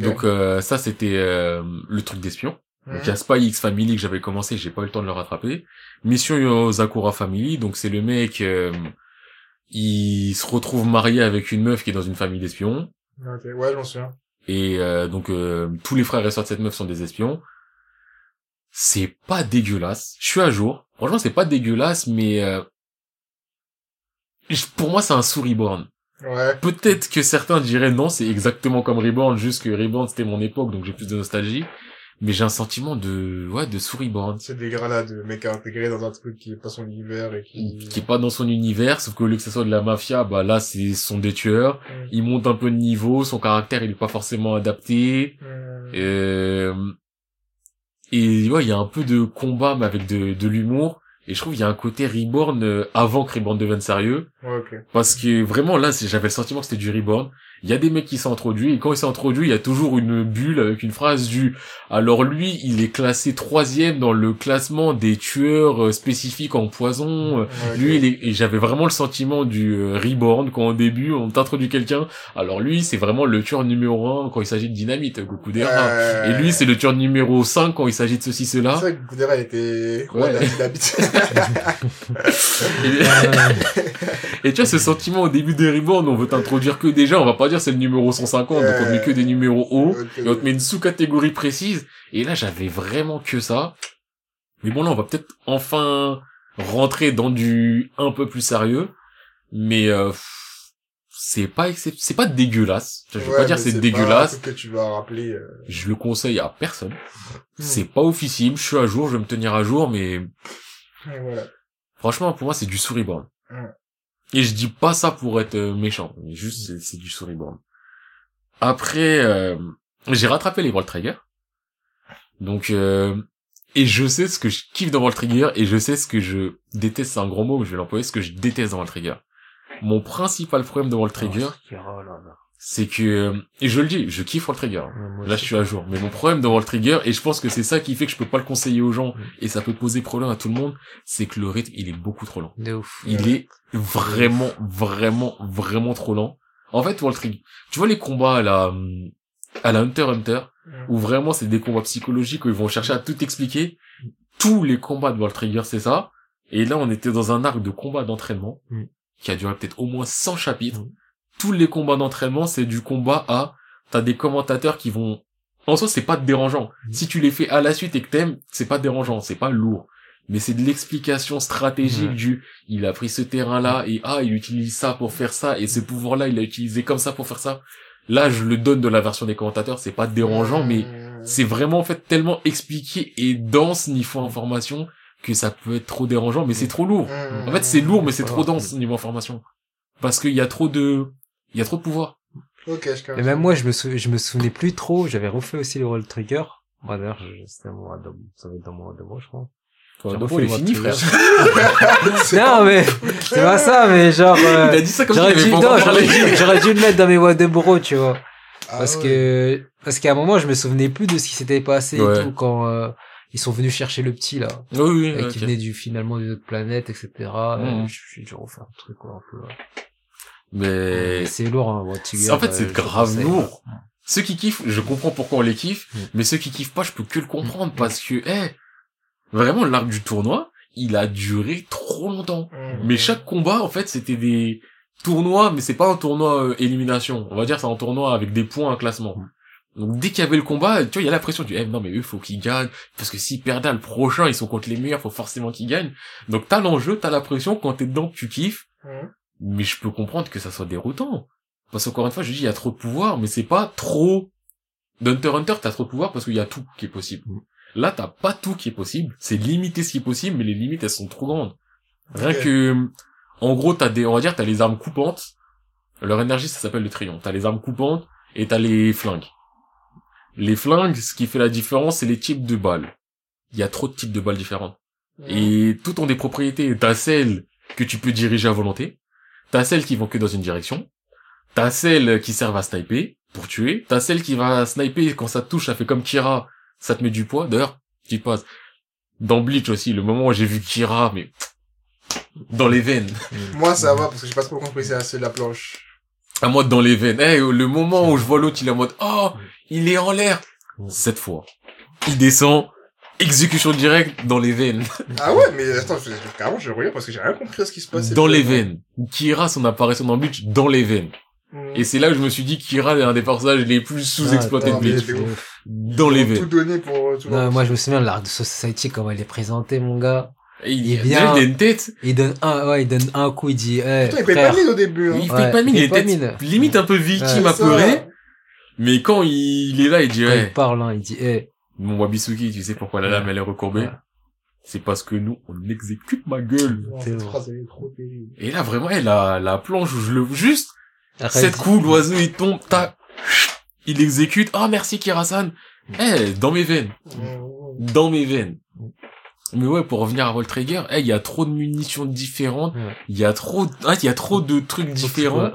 Donc, euh, ça, c'était euh, le truc d'espion. Donc, il y a Spy X Family que j'avais commencé, j'ai pas eu le temps de le rattraper. Mission Yosakura Family, donc c'est le mec, euh, il se retrouve marié avec une meuf qui est dans une famille d'espions. Ok, ouais, j'en souviens. Et euh, donc euh, tous les frères et sœurs de cette meuf sont des espions. C'est pas dégueulasse. Je suis à jour. Franchement, c'est pas dégueulasse, mais euh, pour moi, c'est un sous Reborn. Ouais. Peut-être que certains diraient non, c'est exactement comme Reborn, juste que Reborn c'était mon époque, donc j'ai plus de nostalgie. Mais j'ai un sentiment de ouais de sous Reborn. C'est des gars de mec intégré dans un truc qui est pas son univers et qui... qui est pas dans son univers, sauf que au lieu que ce soit de la mafia, bah là c'est ce sont des tueurs. Mm. Il monte un peu de niveau, son caractère il est pas forcément adapté. Mm. Euh, et ouais, il y a un peu de combat, mais avec de, de l'humour. Et je trouve qu'il y a un côté Reborn euh, avant que Reborn devienne sérieux. Ouais. Parce que vraiment, là, j'avais le sentiment que c'était du Reborn. Il y a des mecs qui sont introduits, et quand ils sont introduits, il y a toujours une bulle avec une phrase du « Alors lui, il est classé troisième dans le classement des tueurs euh, spécifiques en poison. Euh. Lui, il est... et j'avais vraiment le sentiment du euh, Reborn quand au début, on t'introduit quelqu'un. Alors lui, c'est vraiment le tueur numéro un quand il s'agit de dynamite, Goku Dera. Euh, Et lui, c'est le tueur numéro 5 quand il s'agit de ceci, C'est cela. vrai que Goudera, il était... Ouais. [laughs] Et, [laughs] et tu vois, ce sentiment au début des Reborn, on veut t'introduire que déjà, on va pas dire c'est le numéro 150, donc on met que des numéros hauts, et on te met une sous-catégorie précise. Et là, j'avais vraiment que ça. Mais bon, là, on va peut-être enfin rentrer dans du un peu plus sérieux. Mais euh, c'est pas c'est pas dégueulasse. Je vais Ouais, pas dire c'est pas dégueulasse. truc que tu vas rappeler. euh. Je le conseille à personne. Hmm. C'est pas officiel. Je suis à jour, je vais me tenir à jour, mais Voilà. Franchement, pour moi, c'est du storyboard. Ouais. Et je dis pas ça pour être euh, méchant, mais juste c'est, du storyboard. Après, euh, j'ai rattrapé les World Trigger. Donc, euh, et je sais ce que je kiffe dans World Trigger et je sais ce que je déteste, c'est un gros mot, mais je vais l'employer, ce que je déteste dans World Trigger. Mon principal problème de World Trigger, Oh là là. C'est que, et je le dis, je kiffe World Trigger. Ouais, Là, je suis à jour. Mais mon problème dans World Trigger, et je pense que c'est ça qui fait que je peux pas le conseiller aux gens, et ça peut poser problème à tout le monde, c'est que le rythme, il est beaucoup trop lent. De ouf. Il est vraiment, vraiment, vraiment trop lent. En fait, World Trigger, tu vois les combats à la, à la Hunter Hunter, où vraiment c'est des combats psychologiques où ils vont chercher à tout expliquer. Tous les combats de World Trigger, c'est ça. Et là, on était dans un arc de combat d'entraînement, qui a duré peut-être au moins 100 chapitres. Mm. Tous les combats d'entraînement, c'est du combat à t'as des commentateurs qui vont, en soi, c'est pas dérangeant. Mm. Si tu les fais à la suite et que t'aimes, c'est pas dérangeant, c'est pas lourd. Mais c'est de l'explication stratégique Ouais. du, il a pris ce terrain-là et ah, il utilise ça pour faire ça et ce pouvoir-là, il l'a utilisé comme ça pour faire ça. Là, je le donne de la version des commentateurs, c'est pas dérangeant, mais c'est vraiment en fait tellement expliqué et dense niveau information que ça peut être trop dérangeant, mais c'est trop lourd. En fait, c'est lourd, mais c'est trop dense niveau information. Parce qu'il y a trop de, il y a trop de pouvoir. Ok, je. Et même moi, je me, sou... je me souvenais plus trop. J'avais refait aussi le Roll Trigger. Moi, d'ailleurs, je- c'était de... ça va être dans mon moi, je crois. Donc, refait il est le fini, frère. Trigger. [laughs] [laughs] non, mais c'est pas ça, mais genre, euh, Il a dit ça comme j'aurais dû, non, j'aurais dû, j'aurais dû le mettre dans mes voix de bro, tu vois. Ah parce ouais. que, parce qu'à un moment, je me souvenais plus de ce qui s'était passé Ouais. et tout quand, euh, ils sont venus chercher le petit, là. Oui, oui, et ok. qui venait du, finalement d'une autre planète, etc. Mhm. Euh, je suis dû refaire un truc, quoi, un peu. là. Mais, C'est lourd, hein, en fait, euh, c'est je grave lourd. Ceux qui kiffent, je comprends pourquoi on les kiffe, Mm. mais ceux qui kiffent pas, je peux que le Mm. comprendre parce que, eh, vraiment, l'arc du tournoi, il a duré trop longtemps. Mmh. Mais chaque combat, en fait, c'était des tournois, mais c'est pas un tournoi euh, élimination. On va dire c'est un tournoi avec des points, un classement. Donc dès qu'il y avait le combat, tu vois, il y a la pression du, eh, non mais eux, faut qu'ils gagnent, parce que s'ils perdaient le prochain, ils sont contre les meilleurs, faut forcément qu'ils gagnent. Donc t'as l'enjeu, t'as la pression, quand t'es dedans, tu kiffes. Mais je peux comprendre que ça soit déroutant. Parce qu'encore une fois, je dis, il y a trop de pouvoir, mais c'est pas trop... D'Hunter x Hunter, t'as trop de pouvoir parce qu'il y a tout qui est possible. Mm. Là, t'as pas tout qui est possible. C'est limité ce qui est possible, mais les limites, elles sont trop grandes. Rien que, en gros, t'as des, on va dire, t'as les armes coupantes. Leur énergie, ça s'appelle le triomphe. T'as les armes coupantes et t'as les flingues. Les flingues, ce qui fait la différence, c'est les types de balles. Il y a trop de types de balles différentes. Mmh. Et tout ont des propriétés. T'as celles que tu peux diriger à volonté. T'as celles qui vont que dans une direction. T'as celles qui servent à sniper, pour tuer. T'as celle qui va sniper, quand ça te touche, ça fait comme Kira, ça te met du poids. D'ailleurs, petite passe. Dans Bleach aussi, le moment où j'ai vu Kira, mais, [tsk] dans les veines. Moi, ça va, parce que j'ai pas trop compris, c'est assez la planche. À moi, dans les veines. Eh, le moment où je vois l'autre, il est en mode, oh, il est en l'air. Cette fois. Il descend, exécution directe dans les veines. Ah ouais, mais attends, je, carrément, je regarde parce que j'ai rien compris à ce qui se passait. dans les veines. Kira, son apparition dans Bleach, dans les veines. Mmh. Et c'est là que je me suis dit Kira est un des personnages les plus sous-exploités de attends, mais Bleach. c'est de ouf. Dans les Ils veines. tout donné pour euh, tout Non, moi, je me souviens de l'art de Society, comment il est présenté, mon gars. Et il, il déjà, vient- il a une tête. Il donne un, ouais, il donne un coup, il dit, eh, Putain, il paye pas de mine au début, hein. Il Ouais, fait pas mine, il il mine. limite un peu victime Ouais, pleurer. Mais quand il est là, il dit, ouais, il parle, hein, il dit, eh, mon Wabisuki, tu sais pourquoi la lame elle est recourbée? Ouais. C'est parce que nous, on exécute ma gueule. Non, C'est cette bon. phrase, elle est trop terrible. Et là, vraiment, elle, la, la planche où je le, juste, dit- coups, l'oiseau il tombe, tac, il exécute. Ah merci Kirasan. Eh, dans mes veines, dans mes veines. Mais ouais, pour revenir à Voltrigger, eh, il y a trop de munitions différentes, il y a trop, ah, il y a trop de trucs différents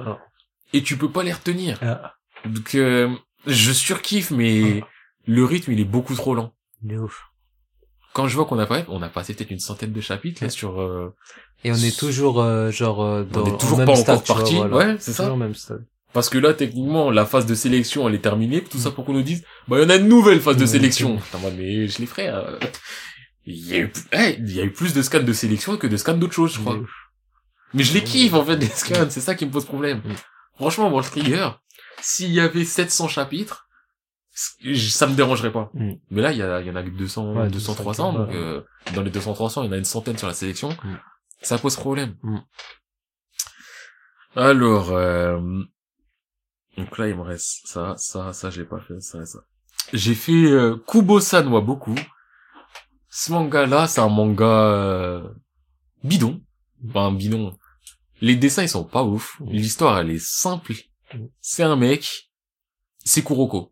et tu peux pas les retenir. Ah, Donc euh, je surkiffe, mais le rythme il est beaucoup trop lent. de ouf. Quand je vois qu'on a pas, on a passé peut-être une centaine de chapitres là sur, euh, Et on est toujours, euh, genre, euh, dans, on est toujours pas stade, encore vois, parti. voilà. Ouais, c'est ça. Même stade. Parce que là, techniquement, la phase de sélection, elle est terminée. Tout ça pour qu'on nous dise, bah, il y en a une nouvelle phase de sélection. Putain, mais je les ferai. euh, Il y a eu, eh, il y a eu plus de scans de sélection que de scans d'autres choses, je crois. Mais je les kiffe, en fait, les scans. C'est ça qui me pose problème. Mm. Franchement, World Trigger, s'il y avait 700 chapitres, ça me dérangerait pas. Mm. Mais là, il y, a, il y en a que 200, Ouais, 200, 200, 300. Donc, euh, dans les 200, 300, il y en a une centaine sur la sélection. Mm. Ça pose problème. Mm. Alors, euh, donc là, il me reste ça, ça, ça, j'ai pas fait, ça et ça. J'ai fait euh, Kubo-san wa beaucoup. Ce manga-là, c'est un manga euh, bidon. Enfin, bidon. Les dessins, ils sont pas ouf. L'histoire, elle est simple. C'est un mec, c'est Kuroko.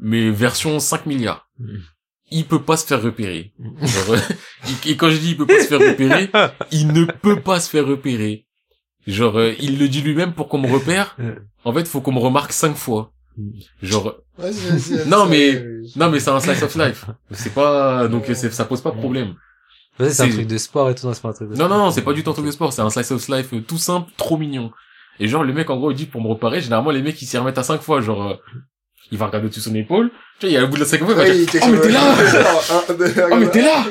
Mais version 5 milliards. Il peut pas se faire repérer. Genre, [laughs] et- quand je dis il peut pas se faire repérer, il ne peut pas se faire repérer. Genre, euh, il le dit lui-même pour qu'on me repère. En fait, faut qu'on me remarque cinq fois. Genre, Non, mais- non mais c'est un slice of life. C'est pas, donc c'est- ça pose pas de problème. Vas-y, c'est un truc de sport et tout, non, c'est pas un truc de Non, sport. non, non, c'est pas du tout un truc de sport. C'est un slice of life euh, tout simple, trop mignon. Et genre, le mec, en gros, il dit pour me repérer, généralement, les mecs, ils s'y remettent à cinq fois. Genre, euh, il va regarder dessus son épaule. Tu vois, il y a au bout de la cinquième fois, il va Ouais, dire, il oh, mais t'es là! [laughs] là! Oh, mais t'es là!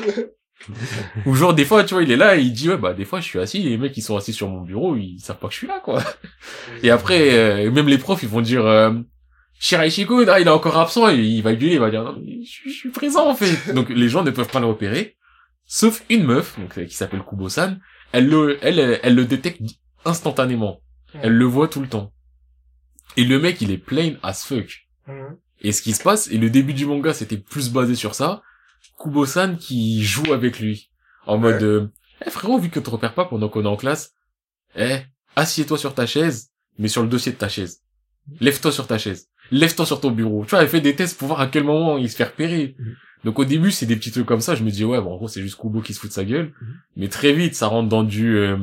Ou genre, des fois, tu vois, il est là et il dit, ouais, bah, des fois, je suis assis, et les mecs, ils sont assis sur mon bureau, ils savent pas que je suis là, quoi. Et après, euh, même les profs, ils vont dire, euh, Shiraishi-kun, ah, il est encore absent, et il va gueuler, il va dire, non, mais je, je suis présent, en fait. donc, les gens ne peuvent pas le repérer. Sauf une meuf, donc, euh, qui s'appelle Kubo-san. Elle le, elle, elle, elle le détecte instantanément. Elle le voit tout le temps. Et le mec, il est plain as fuck. Et ce qui se passe, et le début du manga, c'était plus basé sur ça, Kubo-san qui joue avec lui. En mode, euh, eh frérot, vu que tu te repères pas pendant qu'on est en classe, eh, assieds-toi sur ta chaise, mais sur le dossier de ta chaise. Lève-toi sur ta chaise. Lève-toi sur ton bureau. Tu vois, elle fait des tests pour voir à quel moment il se fait repérer. Mhm. Donc au début, c'est des petits trucs comme ça, je me dis, ouais, bon, en gros, c'est juste Kubo qui se fout de sa gueule. Mhm. Mais très vite, ça rentre dans du... euh,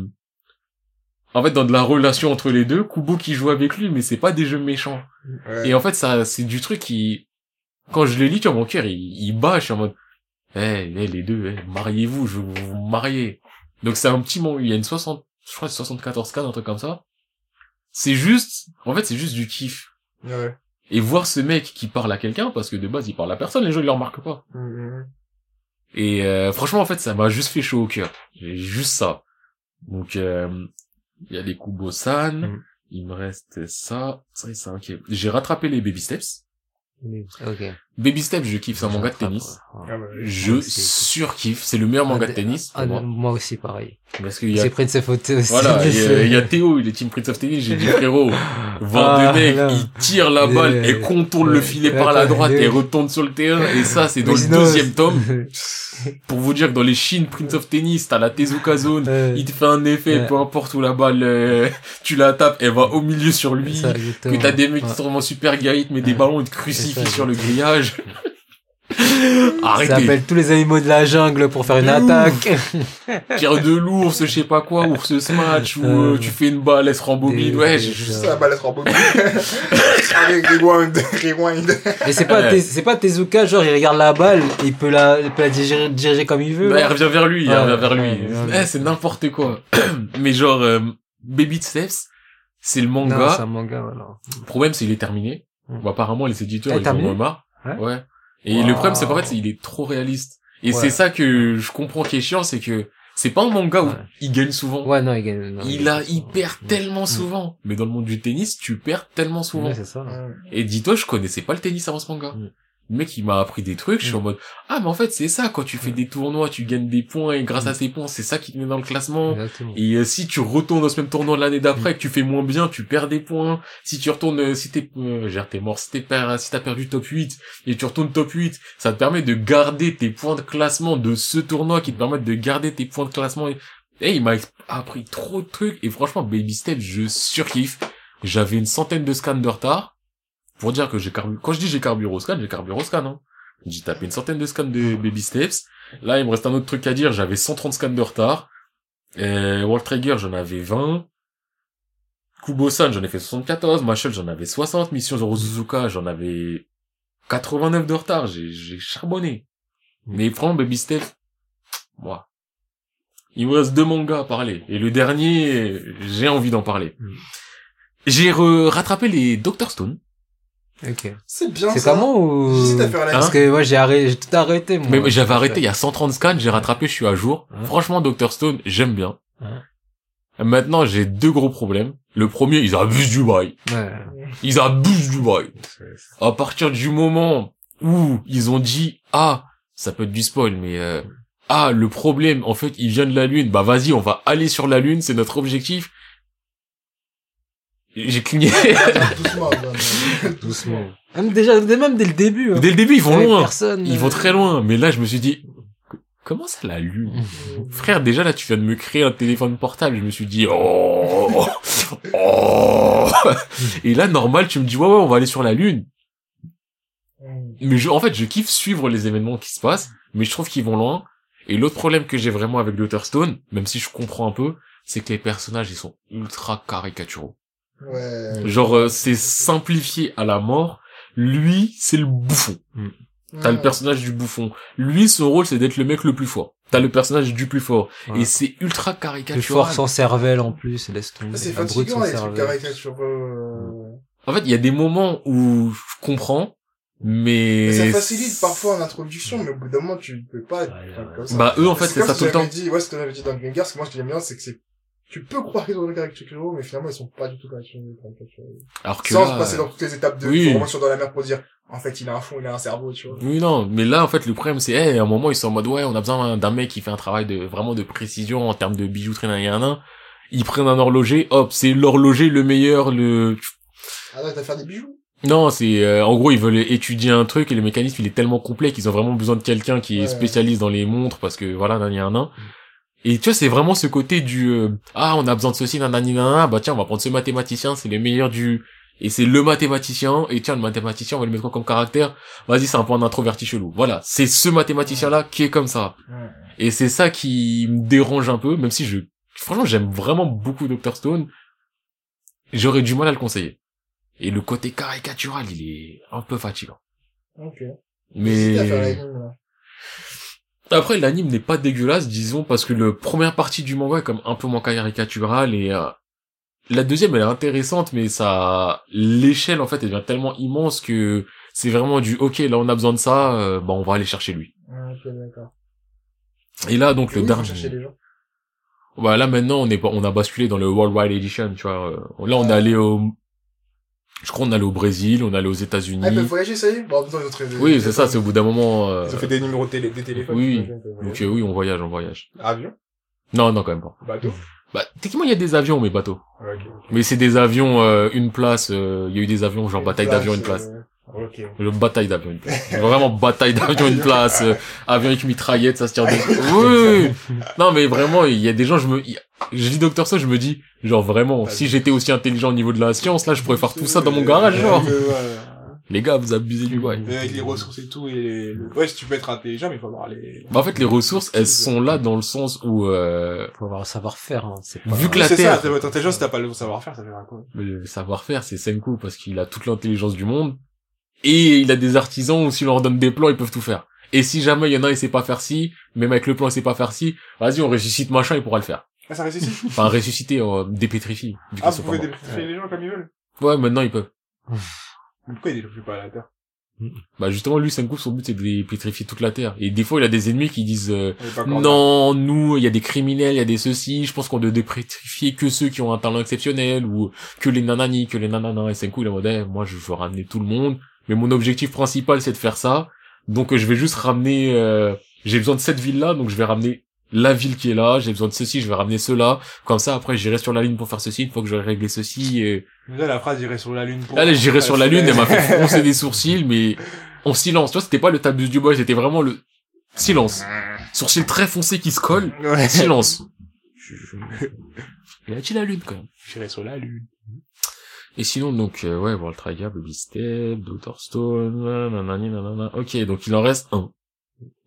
En fait, dans de la relation entre les deux, Kubo qui joue avec lui, mais c'est pas des jeux méchants. Ouais. Et en fait, ça, c'est du truc qui, quand je les lis, tu vois, mon cœur, il, il bat, je suis en mode, eh, eh, les deux, eh, mariez-vous, je veux vous marier. Donc c'est un petit moment, il y a une 60, je crois, 74 cas, un truc comme ça. C'est juste, en fait, c'est juste du kiff. Ouais. Et voir ce mec qui parle à quelqu'un, parce que de base, il parle à personne, les gens, ils le remarquent pas. Mhm. Et euh, franchement, en fait, ça m'a juste fait chaud au cœur. Juste ça. Donc, euh, il y a des Kubo-san, Mhm. il me reste ça, ça et ça, ok. J'ai rattrapé les Baby Steps. Ok. Baby Steps, je kiffe, c'est un manga de tennis. Ouais. Ah bah, Je surkiffe, c'est le meilleur manga de tennis pour Ah, moi. moi aussi, pareil. Parce qu'il y a, C'est Prince of Tennis aussi. voilà, il y, a, [laughs] il y a Théo, il est team Prince of Tennis, j'ai dit [laughs] frérot, voir Ah, deux mecs, ils tirent la balle et contournent le ouais. filet par la droite et retournent sur le terrain, et ça, c'est dans Mais le sinon, deuxième tome. [laughs] Pour vous dire que dans les Shin Prince of Tennis, t'as la Tezuka Zone, il te fait un effet, Ouais. peu importe où la balle, euh, tu la tapes, elle va au milieu sur lui. Ça, Que t'as des mecs qui sont vraiment super gaïtes, mais des ballons, ils te crucifient ça, sur le grillage. [laughs] Ça Arrêtez. appelle tous les animaux de la jungle pour faire une ouf. attaque. [laughs] Tire de l'ours, je sais pas quoi, ours smash, ou Euh, tu fais une balle, elle se rembobine, des- ouais. je- C'est la balle en bobine. [laughs] Avec rewind, rewind. Mais c'est pas, Ouais. C'est pas Tezuka, genre, il regarde la balle, et il peut la, il peut la diriger, diriger comme il veut. Bah, il là. revient vers lui, il Ouais, revient vers lui. ouais, ouais. Eh, c'est n'importe quoi. [clears throat] Mais genre, euh, Baby Steps, c'est le Non, manga. c'est un manga, voilà. Le problème, c'est qu'il est terminé. Mm. Bon, apparemment, les éditeurs, Ah, ils en ont marre. Ouais. Ouais. Et Wow. le problème, c'est qu'en fait, il est trop réaliste. Et Ouais. c'est ça que je comprends qui est chiant, c'est que c'est pas un manga où Ouais. il gagne souvent. Ouais, non, il gagne. non, il a, gagne il perd Mm. tellement souvent. Mais dans le monde du tennis, tu perds tellement souvent. Ouais, c'est ça. Et dis-toi, je connaissais pas le tennis avant ce manga. Mm. Le mec, il m'a appris des trucs, je suis Mm. en mode, ah, mais en fait, c'est ça, quand tu fais Mm. des tournois, tu gagnes des points, et grâce Mm. à ces points, c'est ça qui te met dans le classement. Exactement. Et euh, si tu retournes dans ce même tournoi l'année d'après, Mm. que tu fais moins bien, tu perds des points. Si tu retournes, euh, si t'es, euh, genre, t'es mort, si t'es per- si t'as perdu top 8, et tu retournes top 8, ça te permet de garder tes points de classement de ce tournoi qui te permettent de garder tes points de classement. Et, et il m'a appris trop de trucs, et franchement, Baby Step, je surkiffe. J'avais une centaine de scans de retard, pour dire que j'ai carbu, quand je dis j'ai carburé au scan, j'ai carburé au scan, hein. J'ai tapé une centaine de scans de Baby Steps. Là, il me reste un autre truc à dire, j'avais 130 scans de retard. Euh, Trigger, j'en avais 20. Kubo-san, j'en ai fait 74. Machel, j'en avais 60. Mission Zoro Suzuka, j'en avais 89 de retard. J'ai, j'ai charbonné. Mais franchement, Baby Step, moi. Il me reste deux mangas à parler. Et le dernier, j'ai envie d'en parler. Mm. J'ai rattrapé les Doctor Stone. Ok. C'est bien C'est ça. comment ou... J'hésite à faire la Parce que moi, j'ai arrêté, j'ai tout arrêté, moi. Mais j'avais arrêté il y a 130 scans, j'ai rattrapé, je suis à jour. Franchement, Dr Stone, j'aime bien. Maintenant, j'ai deux gros problèmes. Le premier, ils abusent du bail. Ouais. Ils abusent du bail. À partir du moment où ils ont dit, ah, ça peut être du spoil, mais euh, ah, le problème, en fait, il vient de la Lune, bah vas-y, on va aller sur la Lune, c'est notre objectif. J'ai cligné. [laughs] Doucement, doucement. Doucement. Même déjà, même dès le début. hein. Dès le début, ils vont loin. Personne, Ils vont euh, très loin. Mais là, je me suis dit, comment ça la Lune [laughs] Frère, déjà là, tu viens de me créer un téléphone portable. Je me suis dit, oh, oh. Et là, normal, tu me dis, ouais, ouais, on va aller sur la Lune. Mais je, en fait, je kiffe suivre les événements qui se passent, mais je trouve qu'ils vont loin. Et l'autre problème que j'ai vraiment avec Stone, même si je comprends un peu, c'est que les personnages, ils sont ultra caricaturaux. Ouais. Genre, euh, c'est simplifié à la mort. Lui, c'est le bouffon. T'as le personnage du bouffon. Lui, son rôle, c'est d'être le mec le plus fort. T'as le personnage du plus fort. Ouais. Et c'est ultra caricatural. Plus fort sans cervelle en plus, laisse tomber. C'est Un brut fatigant, sans les trucs cervelle. caricatureux. En fait, il y a des moments où je comprends, mais... Mais ça facilite parfois en introduction, mais au bout d'un moment, tu peux pas être Ouais, enfin, ouais. comme ça. Bah, eux, en fait, C'est c'est ça tout le temps. Dit, ouais, ce que j'avais dit dans que moi, ce que j'aime bien, c'est que c'est, tu peux croire qu'ils ont des caricatures, mais finalement, ils sont pas du tout caricaturaux. Alors que Sans là, passer dans toutes les étapes de oui. formation dans la mer pour dire, en fait, il a un fond, il a un cerveau, tu vois. Oui, non, mais là, en fait, le problème, c'est, hey, à un moment, ils sont en mode, ouais, on a besoin d'un mec qui fait un travail de, vraiment de précision en termes de bijouterie, nan, nan, nan. Ils prennent un horloger, hop, c'est l'horloger le meilleur, le, Ah, non, t'as faire des bijoux? non, c'est, euh, en gros, ils veulent étudier un truc et le mécanisme, il est tellement complet qu'ils ont vraiment besoin de quelqu'un qui est Ouais. spécialiste dans les montres parce que, voilà, nan, nan, nan. Et tu vois, c'est vraiment ce côté du, euh, ah, on a besoin de ceci, nan, nan, nan, nan, bah tiens, on va prendre ce mathématicien, c'est le meilleur du, et c'est le mathématicien, et tiens, le mathématicien, on va le mettre quoi comme caractère? Vas-y, c'est un point d'introverti chelou. Voilà. C'est ce mathématicien-là qui est comme ça. Et c'est ça qui me dérange un peu, même si je, franchement, j'aime vraiment beaucoup Dr. Stone. J'aurais du mal à le conseiller. Et le côté caricatural, il est un peu fatigant. Ok. Mais, après, l'anime n'est pas dégueulasse, disons, parce que le première partie du manga est comme un peu moins caricatural et, euh, la deuxième, elle est intéressante, mais ça, l'échelle, en fait, elle devient tellement immense que c'est vraiment du, ok, là, on a besoin de ça, euh, bah, on va aller chercher lui. Ah, ok, d'accord. Et là, donc, Et le dernier. chercher les gens. Bah là maintenant on est pas- on a basculé dans le Worldwide Edition, tu vois. euh, Là on est allé au je crois on est allé au Brésil, on allé aux États-Unis. Ah, ils peuvent voyager, ça y est? Bon, en même temps, ils ont très- oui, c'est ça, c'est au bout d'un moment euh, Ils ont fait des numéros de télé, des téléphones. oui. donc euh, oui, on voyage, on voyage. Avion? Non, non quand même pas. Bateau? Bah techniquement il y a des avions mais bateaux. Ok. Mais c'est des avions euh, une place, euh, il y a eu des avions genre bataille d'avion une place. euh, Ok. Le bataille d'avion une place. Vraiment bataille d'avion une place, euh, avion avec mitraillette, ça se tire de Oui, oui, oui. Non mais vraiment il y a des gens je me il y a- je dis Docteur ça je me dis genre vraiment si j'étais aussi intelligent au niveau de la science là je pourrais faire tout ça dans mon garage genre. Euh. Les gars, vous abusez du bail. Mais avec les ressources et tout, et les... ouais, si tu peux être intelligent, mais il faut avoir les... Bah, en fait, les ressources, elles sont là dans le sens où, euh, Faut avoir le savoir-faire, hein. C'est pas... Vu que la c'est Terre- ça, t'es intelligent si t'as pas le savoir-faire, ça fait un quoi. le savoir-faire, c'est Senku, parce qu'il a toute l'intelligence du monde. Et il a des artisans où s'il leur donne des plans, ils peuvent tout faire. Et si jamais il y en a, il sait pas faire ci, même avec le plan, il sait pas faire ci, vas-y, on ressuscite machin, il pourra le faire. Ah, ça reste ici? Enfin, ressusciter, euh, dépétrifie. vu qu'ils Ah, vous pouvez dépétrifier les gens comme ils veulent. Ouais, maintenant, ils peuvent. Mais pourquoi ils dépétrifient pas la Terre? Bah, justement, lui, Senku, son but, c'est de dépétrifier toute la Terre. Et des fois, il a des ennemis qui disent, euh, Non, nous, il y a des criminels, il y a des ceci, je pense qu'on doit déprétrifier que ceux qui ont un talent exceptionnel, ou que les nanani, que les nanana, et Senku, il est en mode, Eh, moi, je veux ramener tout le monde, mais mon objectif principal, c'est de faire ça, donc euh, je vais juste ramener, euh, j'ai besoin de cette ville-là, donc je vais ramener la ville qui est là, j'ai besoin de ceci, je vais ramener cela, comme ça, après, j'irai sur la ligne pour faire ceci, une fois que j'aurai réglé ceci, et... Déjà, la phrase, j'irai sur la Lune pour... Allez, j'irai sur la lune, elle m'a fait froncer [laughs] des sourcils, mais en silence, tu vois, c'était pas le tabus du boy, c'était vraiment le silence. Sourcils très foncés qui se collent, Ouais. Silence. Il a dit la lune quand même? J'irai sur la Lune. Et sinon donc euh, ouais World Trigger, Baby Step, Dr Stone, nanani nanana. Ok donc il en reste un.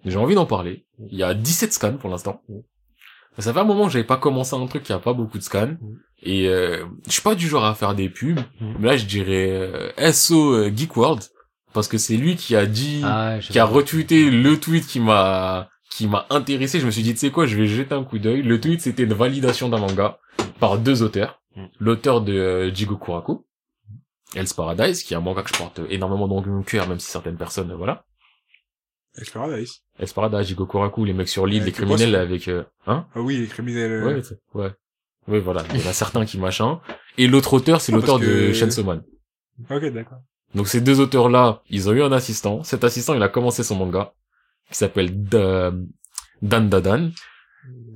J'ai envie d'en parler. Il y a 17 scans pour l'instant. Ça fait un moment que j'avais pas commencé un truc qui a pas beaucoup de scans. Et euh, je suis pas du genre à faire des pubs. Mais là je dirais euh, SO euh, Geek World parce que c'est lui qui a dit Ah, qui a retweeté le tweet qui m'a qui m'a intéressé. Je me suis dit, tu sais quoi, je vais jeter un coup d'œil. Le tweet, c'était une validation d'un manga par deux auteurs. Mm. L'auteur de euh, Jigo Kuraku, Hell's Paradise, qui est un manga que je porte énormément dans mon cœur, même si certaines personnes, euh, voilà. Paradise. Hell's Paradise, Jigo Kuraku, les mecs sur l'île, les le criminels avec, euh, hein? Ah oui, les criminels... Ouais, ouais. Ouais, voilà. Il y en a certains qui machin. Et l'autre auteur, c'est Ah, l'auteur que- de Chainsaw Man. Ok, d'accord. Donc ces deux auteurs-là, ils ont eu un assistant. Cet assistant, il a commencé son manga, qui s'appelle Da- Dan Dadan.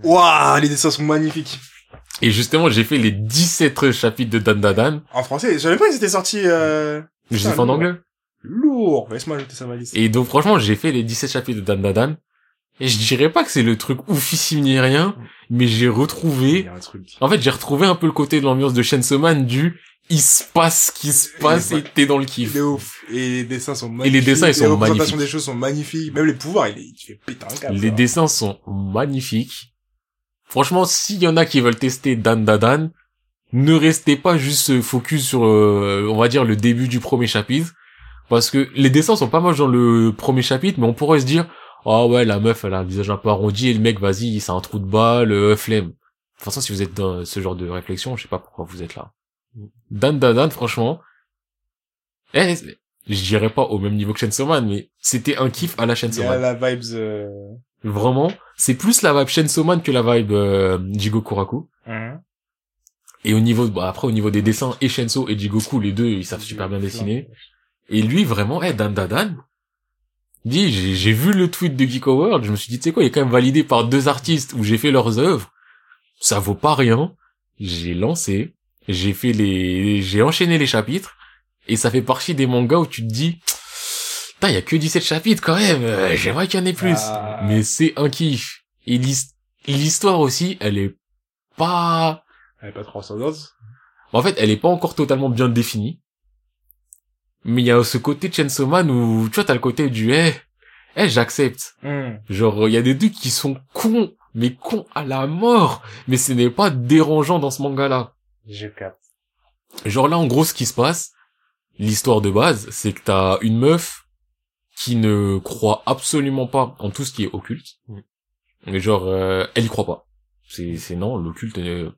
Waouh, les dessins sont magnifiques. Et justement, j'ai fait les 17 chapitres de Dan Dadan. En français, je savais pas qu'ils étaient sortis, euh... Je les ai fait en anglais. Lourd. Laisse-moi ajouter ça à ma liste. Et donc franchement, j'ai fait les 17 chapitres de Dan Dadan. Et je dirais pas que c'est le truc oufissime ni rien, mais j'ai Il retrouvé... y a un truc. En fait, j'ai retrouvé un peu le côté de l'ambiance de Chainsaw Man du... Il se passe ce qui se passe et t'es dans le kiff. est ouf. Et les dessins sont Et magnifiques. les dessins, ils sont Les représentations magnifiques. des choses sont magnifiques. Même les pouvoirs, il, est, il fait péter un câble. Les ça. dessins sont magnifiques. Franchement, s'il y en a qui veulent tester Dan Dadan, ne restez pas juste focus sur, euh, on va dire, le début du premier chapitre. Parce que les dessins sont pas moches dans le premier chapitre, mais on pourrait se dire, ah ouais, la meuf, elle a un visage un peu arrondi, et le mec, vas-y, c'est un trou de balle, euh, flemme. De toute façon, si vous êtes dans ce genre de réflexion, je sais pas pourquoi vous êtes là. Dan Dadan, franchement, eh, je dirais pas au même niveau que Chainsaw Man, mais c'était un kiff à la Il Chainsaw y a Man. la vibes, euh... Vraiment, c'est plus la vibe Chainsaw Man que la vibe euh, Jigo Kuraku. hein. Et au niveau, bah, après, au niveau des dessins, et Shenso et Jigoku, les deux, ils savent super bien dessiner. Et lui, vraiment, eh, Dan Dadan, dit, j'ai, j'ai vu le tweet de Geeko World, je me suis dit, tu sais quoi, il est quand même validé par deux artistes où j'ai fait leurs œuvres. Ça vaut pas rien. J'ai lancé, j'ai fait les, j'ai enchaîné les chapitres, et ça fait partie des mangas où tu te dis, putain, il y a que 17 chapitres quand même, euh, j'aimerais qu'il y en ait plus. Ah. Mais c'est un kiff. Et l'his- l'histoire aussi, elle est pas, Elle est pas transcendante. en fait, elle est pas encore totalement bien définie. Mais il y a ce côté de Chainsaw Man où, tu vois, t'as le côté du, eh, eh, j'accepte. Genre, il y a des trucs qui sont cons, mais cons à la mort. Mais ce n'est pas dérangeant dans ce manga-là. Je capte. Genre là, en gros, ce qui se passe, l'histoire de base, c'est que t'as une meuf qui ne croit absolument pas en tout ce qui est occulte. Mais genre, euh, elle y croit pas. C'est, c'est non, l'occulte, euh...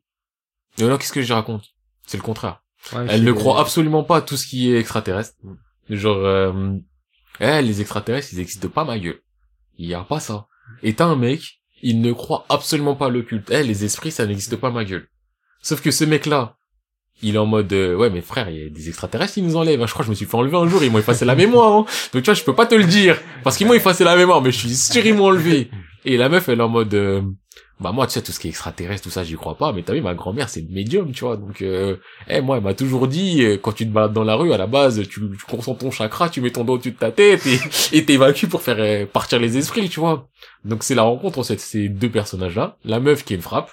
non, non, qu'est-ce que je raconte? C'est le contraire. Ouais, Elle ne croit absolument pas à tout ce qui est extraterrestre. Genre, euh, eh, les extraterrestres, ils existent pas, ma gueule. Il y a pas ça. Et t'as un mec, il ne croit absolument pas à l'occulte. Eh, les esprits, ça n'existe pas, ma gueule. Sauf que ce mec-là, il est en mode, euh, ouais, mais frère, il y a des extraterrestres qui nous enlèvent. hein. Je crois que je me suis fait enlever un jour, ils m'ont effacé la mémoire. Hein. Donc tu vois, je peux pas te le dire. Parce qu'ils m'ont effacé la mémoire, mais je suis sûr ils m'ont enlevé. Et la meuf, elle est en mode, euh, bah moi, tu sais, tout ce qui est extraterrestre, tout ça, j'y crois pas. Mais t'as vu, ma grand-mère, c'est médium, tu vois. Donc, euh, eh, moi, elle m'a toujours dit, euh, quand tu te balades dans la rue, à la base, tu, tu concentres ton chakra, tu mets ton doigt au-dessus de ta tête et t'évacues pour faire partir les esprits, tu vois. Donc c'est la rencontre entre ces deux personnages-là. La meuf qui est frappe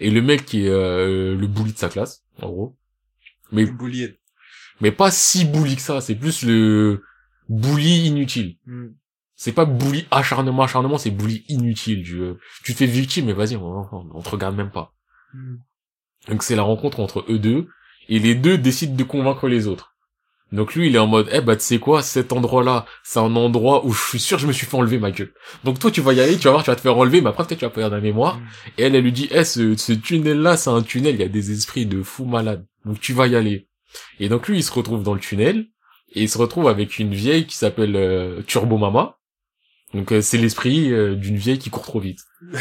et le mec qui est le bully de sa classe, en gros. Mais pas si bully que ça. C'est plus le bully inutile. C'est pas bully acharnement, acharnement, c'est bully inutile. Tu, tu te fais victime, mais vas-y, on, on, on te regarde même pas. Donc c'est la rencontre entre eux deux, et les deux décident de convaincre les autres. Donc lui, il est en mode, eh bah tu sais quoi, cet endroit-là, c'est un endroit où je suis sûr que je me suis fait enlever ma gueule. Donc toi, tu vas y aller, tu vas voir, tu vas te faire enlever, mais après peut-être tu vas perdre la mémoire. Mm. Et elle, elle lui dit, eh ce, ce tunnel-là, c'est un tunnel, il y a des esprits de fous malades. Donc tu vas y aller. Et donc lui, il se retrouve dans le tunnel, et il se retrouve avec une vieille qui s'appelle euh, Turbo Mama. Donc euh, c'est l'esprit euh, d'une vieille qui court trop vite. [laughs]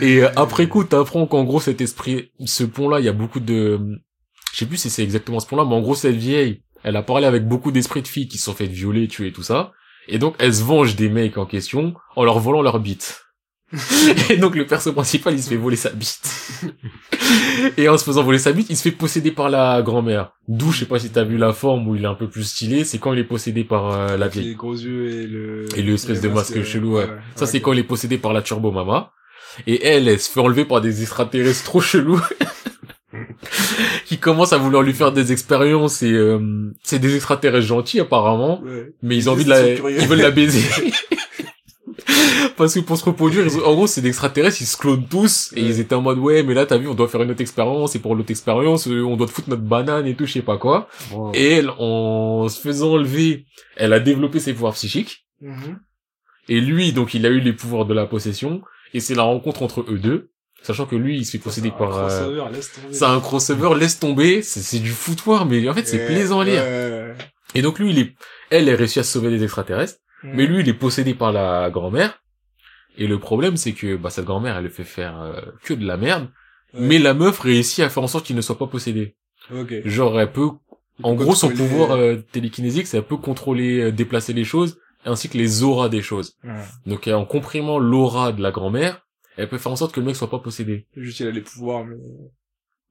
Et euh, après coup, t'apprends qu'en gros, cet esprit, ce pont-là, il y a beaucoup de... Je sais plus si c'est exactement ce pont-là, mais en gros, cette vieille, elle a parlé avec beaucoup d'esprits de filles qui se sont fait violer, tuer et tout ça. Et donc, elle se venge des mecs en question en leur volant leur bite. [laughs] et donc, le perso principal, il se fait voler sa bite. [laughs] et en se faisant voler sa bite, il se fait posséder par la grand-mère. D'où, je sais pas si t'as vu la forme où il est un peu plus stylé, c'est quand il est possédé par euh, la vieille. Les gros yeux et le... Et le espèce le de masque chelou, ouais. Ça, c'est quand il est possédé par la Turbo Mama. Et elle, elle se fait enlever par des extraterrestres trop chelous. [laughs] qui commencent à vouloir lui faire des expériences et euh, c'est des extraterrestres gentils apparemment. Ouais. mais ils ont envie de la ils veulent la baiser. [laughs] Parce que pour se reproduire ils en gros c'est des extraterrestres ils se clonent tous et Ouais. ils étaient en mode ouais mais là t'as vu on doit faire une autre expérience et pour l'autre expérience euh, on doit te foutre notre banane et tout je sais pas quoi. Et elle en se faisant enlever elle a développé ses pouvoirs psychiques. Mhm. et lui, donc, il a eu les pouvoirs de la possession, et c'est la rencontre entre eux deux, sachant que lui, il se fait posséder par... euh. C'est un crossover, laisse tomber, c'est du foutoir, mais en fait, c'est plaisant à lire. ouais. Et donc, lui, il est... Elle, elle réussit à sauver des extraterrestres, mais lui, il est possédé par la grand-mère, et le problème, c'est que bah, cette grand-mère, elle le fait faire euh, que de la merde, Ouais. mais la meuf réussit à faire en sorte qu'il ne soit pas possédé. Ok. Genre, elle peut... Il En peut gros, son pouvoir euh, télékinésique, c'est elle peut contrôler, euh, déplacer les choses, ainsi que les auras des choses. Ouais. Donc euh, en comprimant l'aura de la grand-mère, elle peut faire en sorte que le mec soit pas possédé. Juste, il a les pouvoirs, mais...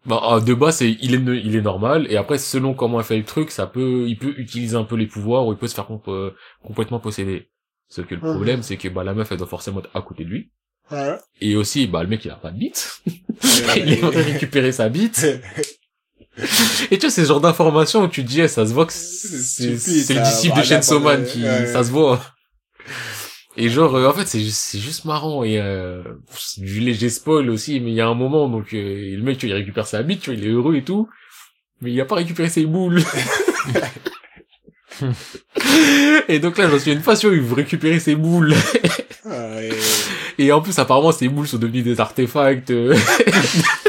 Bah ah, de base c'est il est il est normal et après selon comment elle fait le truc, ça peut il peut utiliser un peu les pouvoirs ou il peut se faire comp- euh, complètement posséder. Ce que le Mhm. problème c'est que bah la meuf elle doit forcément être à côté de lui Ouais. et aussi bah le mec il a pas de bite. [laughs] il aimerait récupérer sa bite. [laughs] Et tu vois c'est ce genre d'information où tu te dis eh, ça se voit que c'est le disciple de Chainsaw Man ouais, qui ouais. ça se voit. Et genre euh, en fait c'est juste c'est juste marrant et euh, c'est du léger spoil aussi mais il y a un moment donc euh, le mec tu vois, il récupère sa bite tu vois il est heureux et tout mais il a pas récupéré ses boules. [laughs] et donc là j'en suis une passion il veut récupérer ses boules et en plus apparemment ces boules sont devenues des artefacts. [laughs]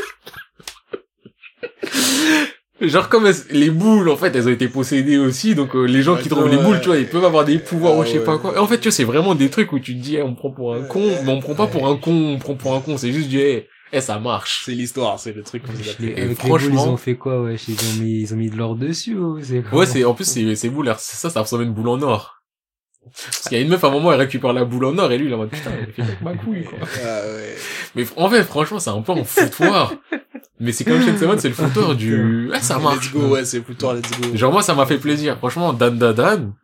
Genre comme elles- les boules en fait elles ont été possédées aussi donc euh, les gens qui trouvent les boules tu vois ils peuvent avoir des pouvoirs Ah ou je sais ouais. pas quoi. Et en fait tu vois c'est vraiment des trucs où tu te dis eh, on me prend pour un con mais on me prend pas pour un con on me prend pour un con c'est juste du hey, Eh, ça marche. C'est l'histoire, c'est le truc. Les, Et avec les franchement- boules, ils ont fait quoi, ouais Ils ont mis, ils ont mis de l'or dessus, ou c'est comment Ouais, c'est, en plus, c'est, c'est boule, c'est ça, ça ressemble à une boule en or. Parce qu'il y a une meuf, à un moment, elle récupère la boule en or, et lui, il est en mode, putain, il fait ma couille, quoi. Ah ouais. Mais en fait, franchement, c'est un peu un foutoir. Mais c'est comme Shen Seven, c'est le [laughs] foutoir du, ah, ça marche. Let's go, ouais, c'est plutôt let's go. Genre, moi, ça m'a fait plaisir. Franchement, Dan Dan Dan,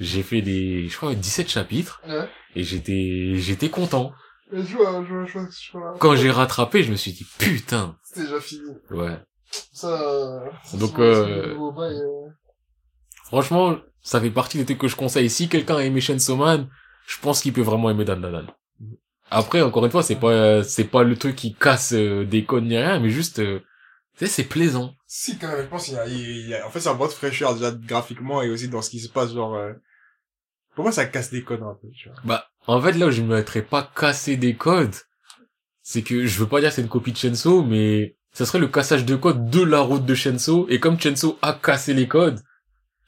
j'ai fait des, je crois, 17 chapitres, Ouais. et j'étais, j'étais content. Je vois, je vois, je vois, je vois. Quand j'ai rattrapé, je me suis dit, putain. C'était déjà fini. Ouais. Ça, Donc, euh, Franchement, ça fait partie des trucs que je conseille. Si quelqu'un a aimé Chainsaw Man, je pense qu'il peut vraiment aimer Dan Dan Dan. Après, encore une fois, c'est pas, c'est pas le truc qui casse euh, des codes ni rien, mais juste, euh, tu sais, c'est plaisant. Si, quand même, je pense qu'il y a, il y a, en fait, c'est un bord de fraîcheur, déjà, graphiquement, et aussi dans ce qui se passe, genre, euh... pour moi, ça casse des codes un peu, tu vois. Bah, en fait, là où je me mettrais pas casser des codes, c'est que je veux pas dire que c'est une copie de Chainsaw, mais ça serait le cassage de codes de la route de Chainsaw, et comme Chainsaw a cassé les codes,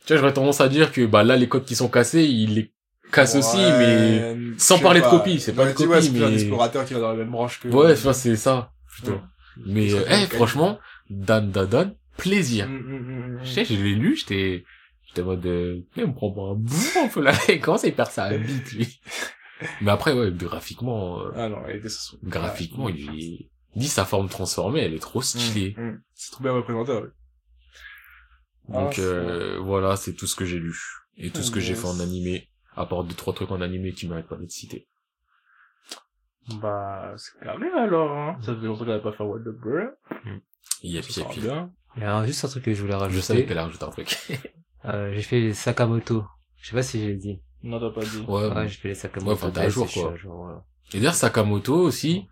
tu vois, j'aurais tendance à dire que, bah, là, les codes qui sont cassés, il les casse aussi, mais, sans parler de copie, c'est pas Ouais, vois, copie, c'est plus un mais- explorateur qui va dans la même branche que... ouais, enfin, c'est ça, plutôt. Ouais. Mais, Ça eh, une franchement, Dan Dan Dan, plaisir. Mm, mm, mm, mm. Je sais, je l'ai lu, j'étais, j'étais en mode, euh, on me prend pour un bout un peu là, il commence à y perdre sa bite, lui? [laughs] Mais après, ouais, graphiquement, euh, Ah non, elle était sur graphiquement, il est, dit sa forme transformée, elle est trop stylée. Mm, mm. C'est trop bien représenté, ouais. Donc, Ah, euh, voilà, c'est tout ce que j'ai lu. Et tout ce que j'ai fait en animé. À part deux, trois trucs en animé qui méritent pas d'être cités. Bah, c'est carré alors, hein. Ça fait longtemps qu'on n'avait pas fait What the Bird. Yep, yep, bien. Il y a juste un truc que je voulais Je rajouter. savais qu'elle a rajouté un truc. [laughs] Euh, j'ai fait les Sakamoto. Je sais pas si j'ai dit. Non, t'as pas dit. ouais, Ouais, j'ai fait les Sakamoto. Ouais, enfin, à Ouais, jour, je quoi. à jour, voilà. Et d'ailleurs, Sakamoto aussi,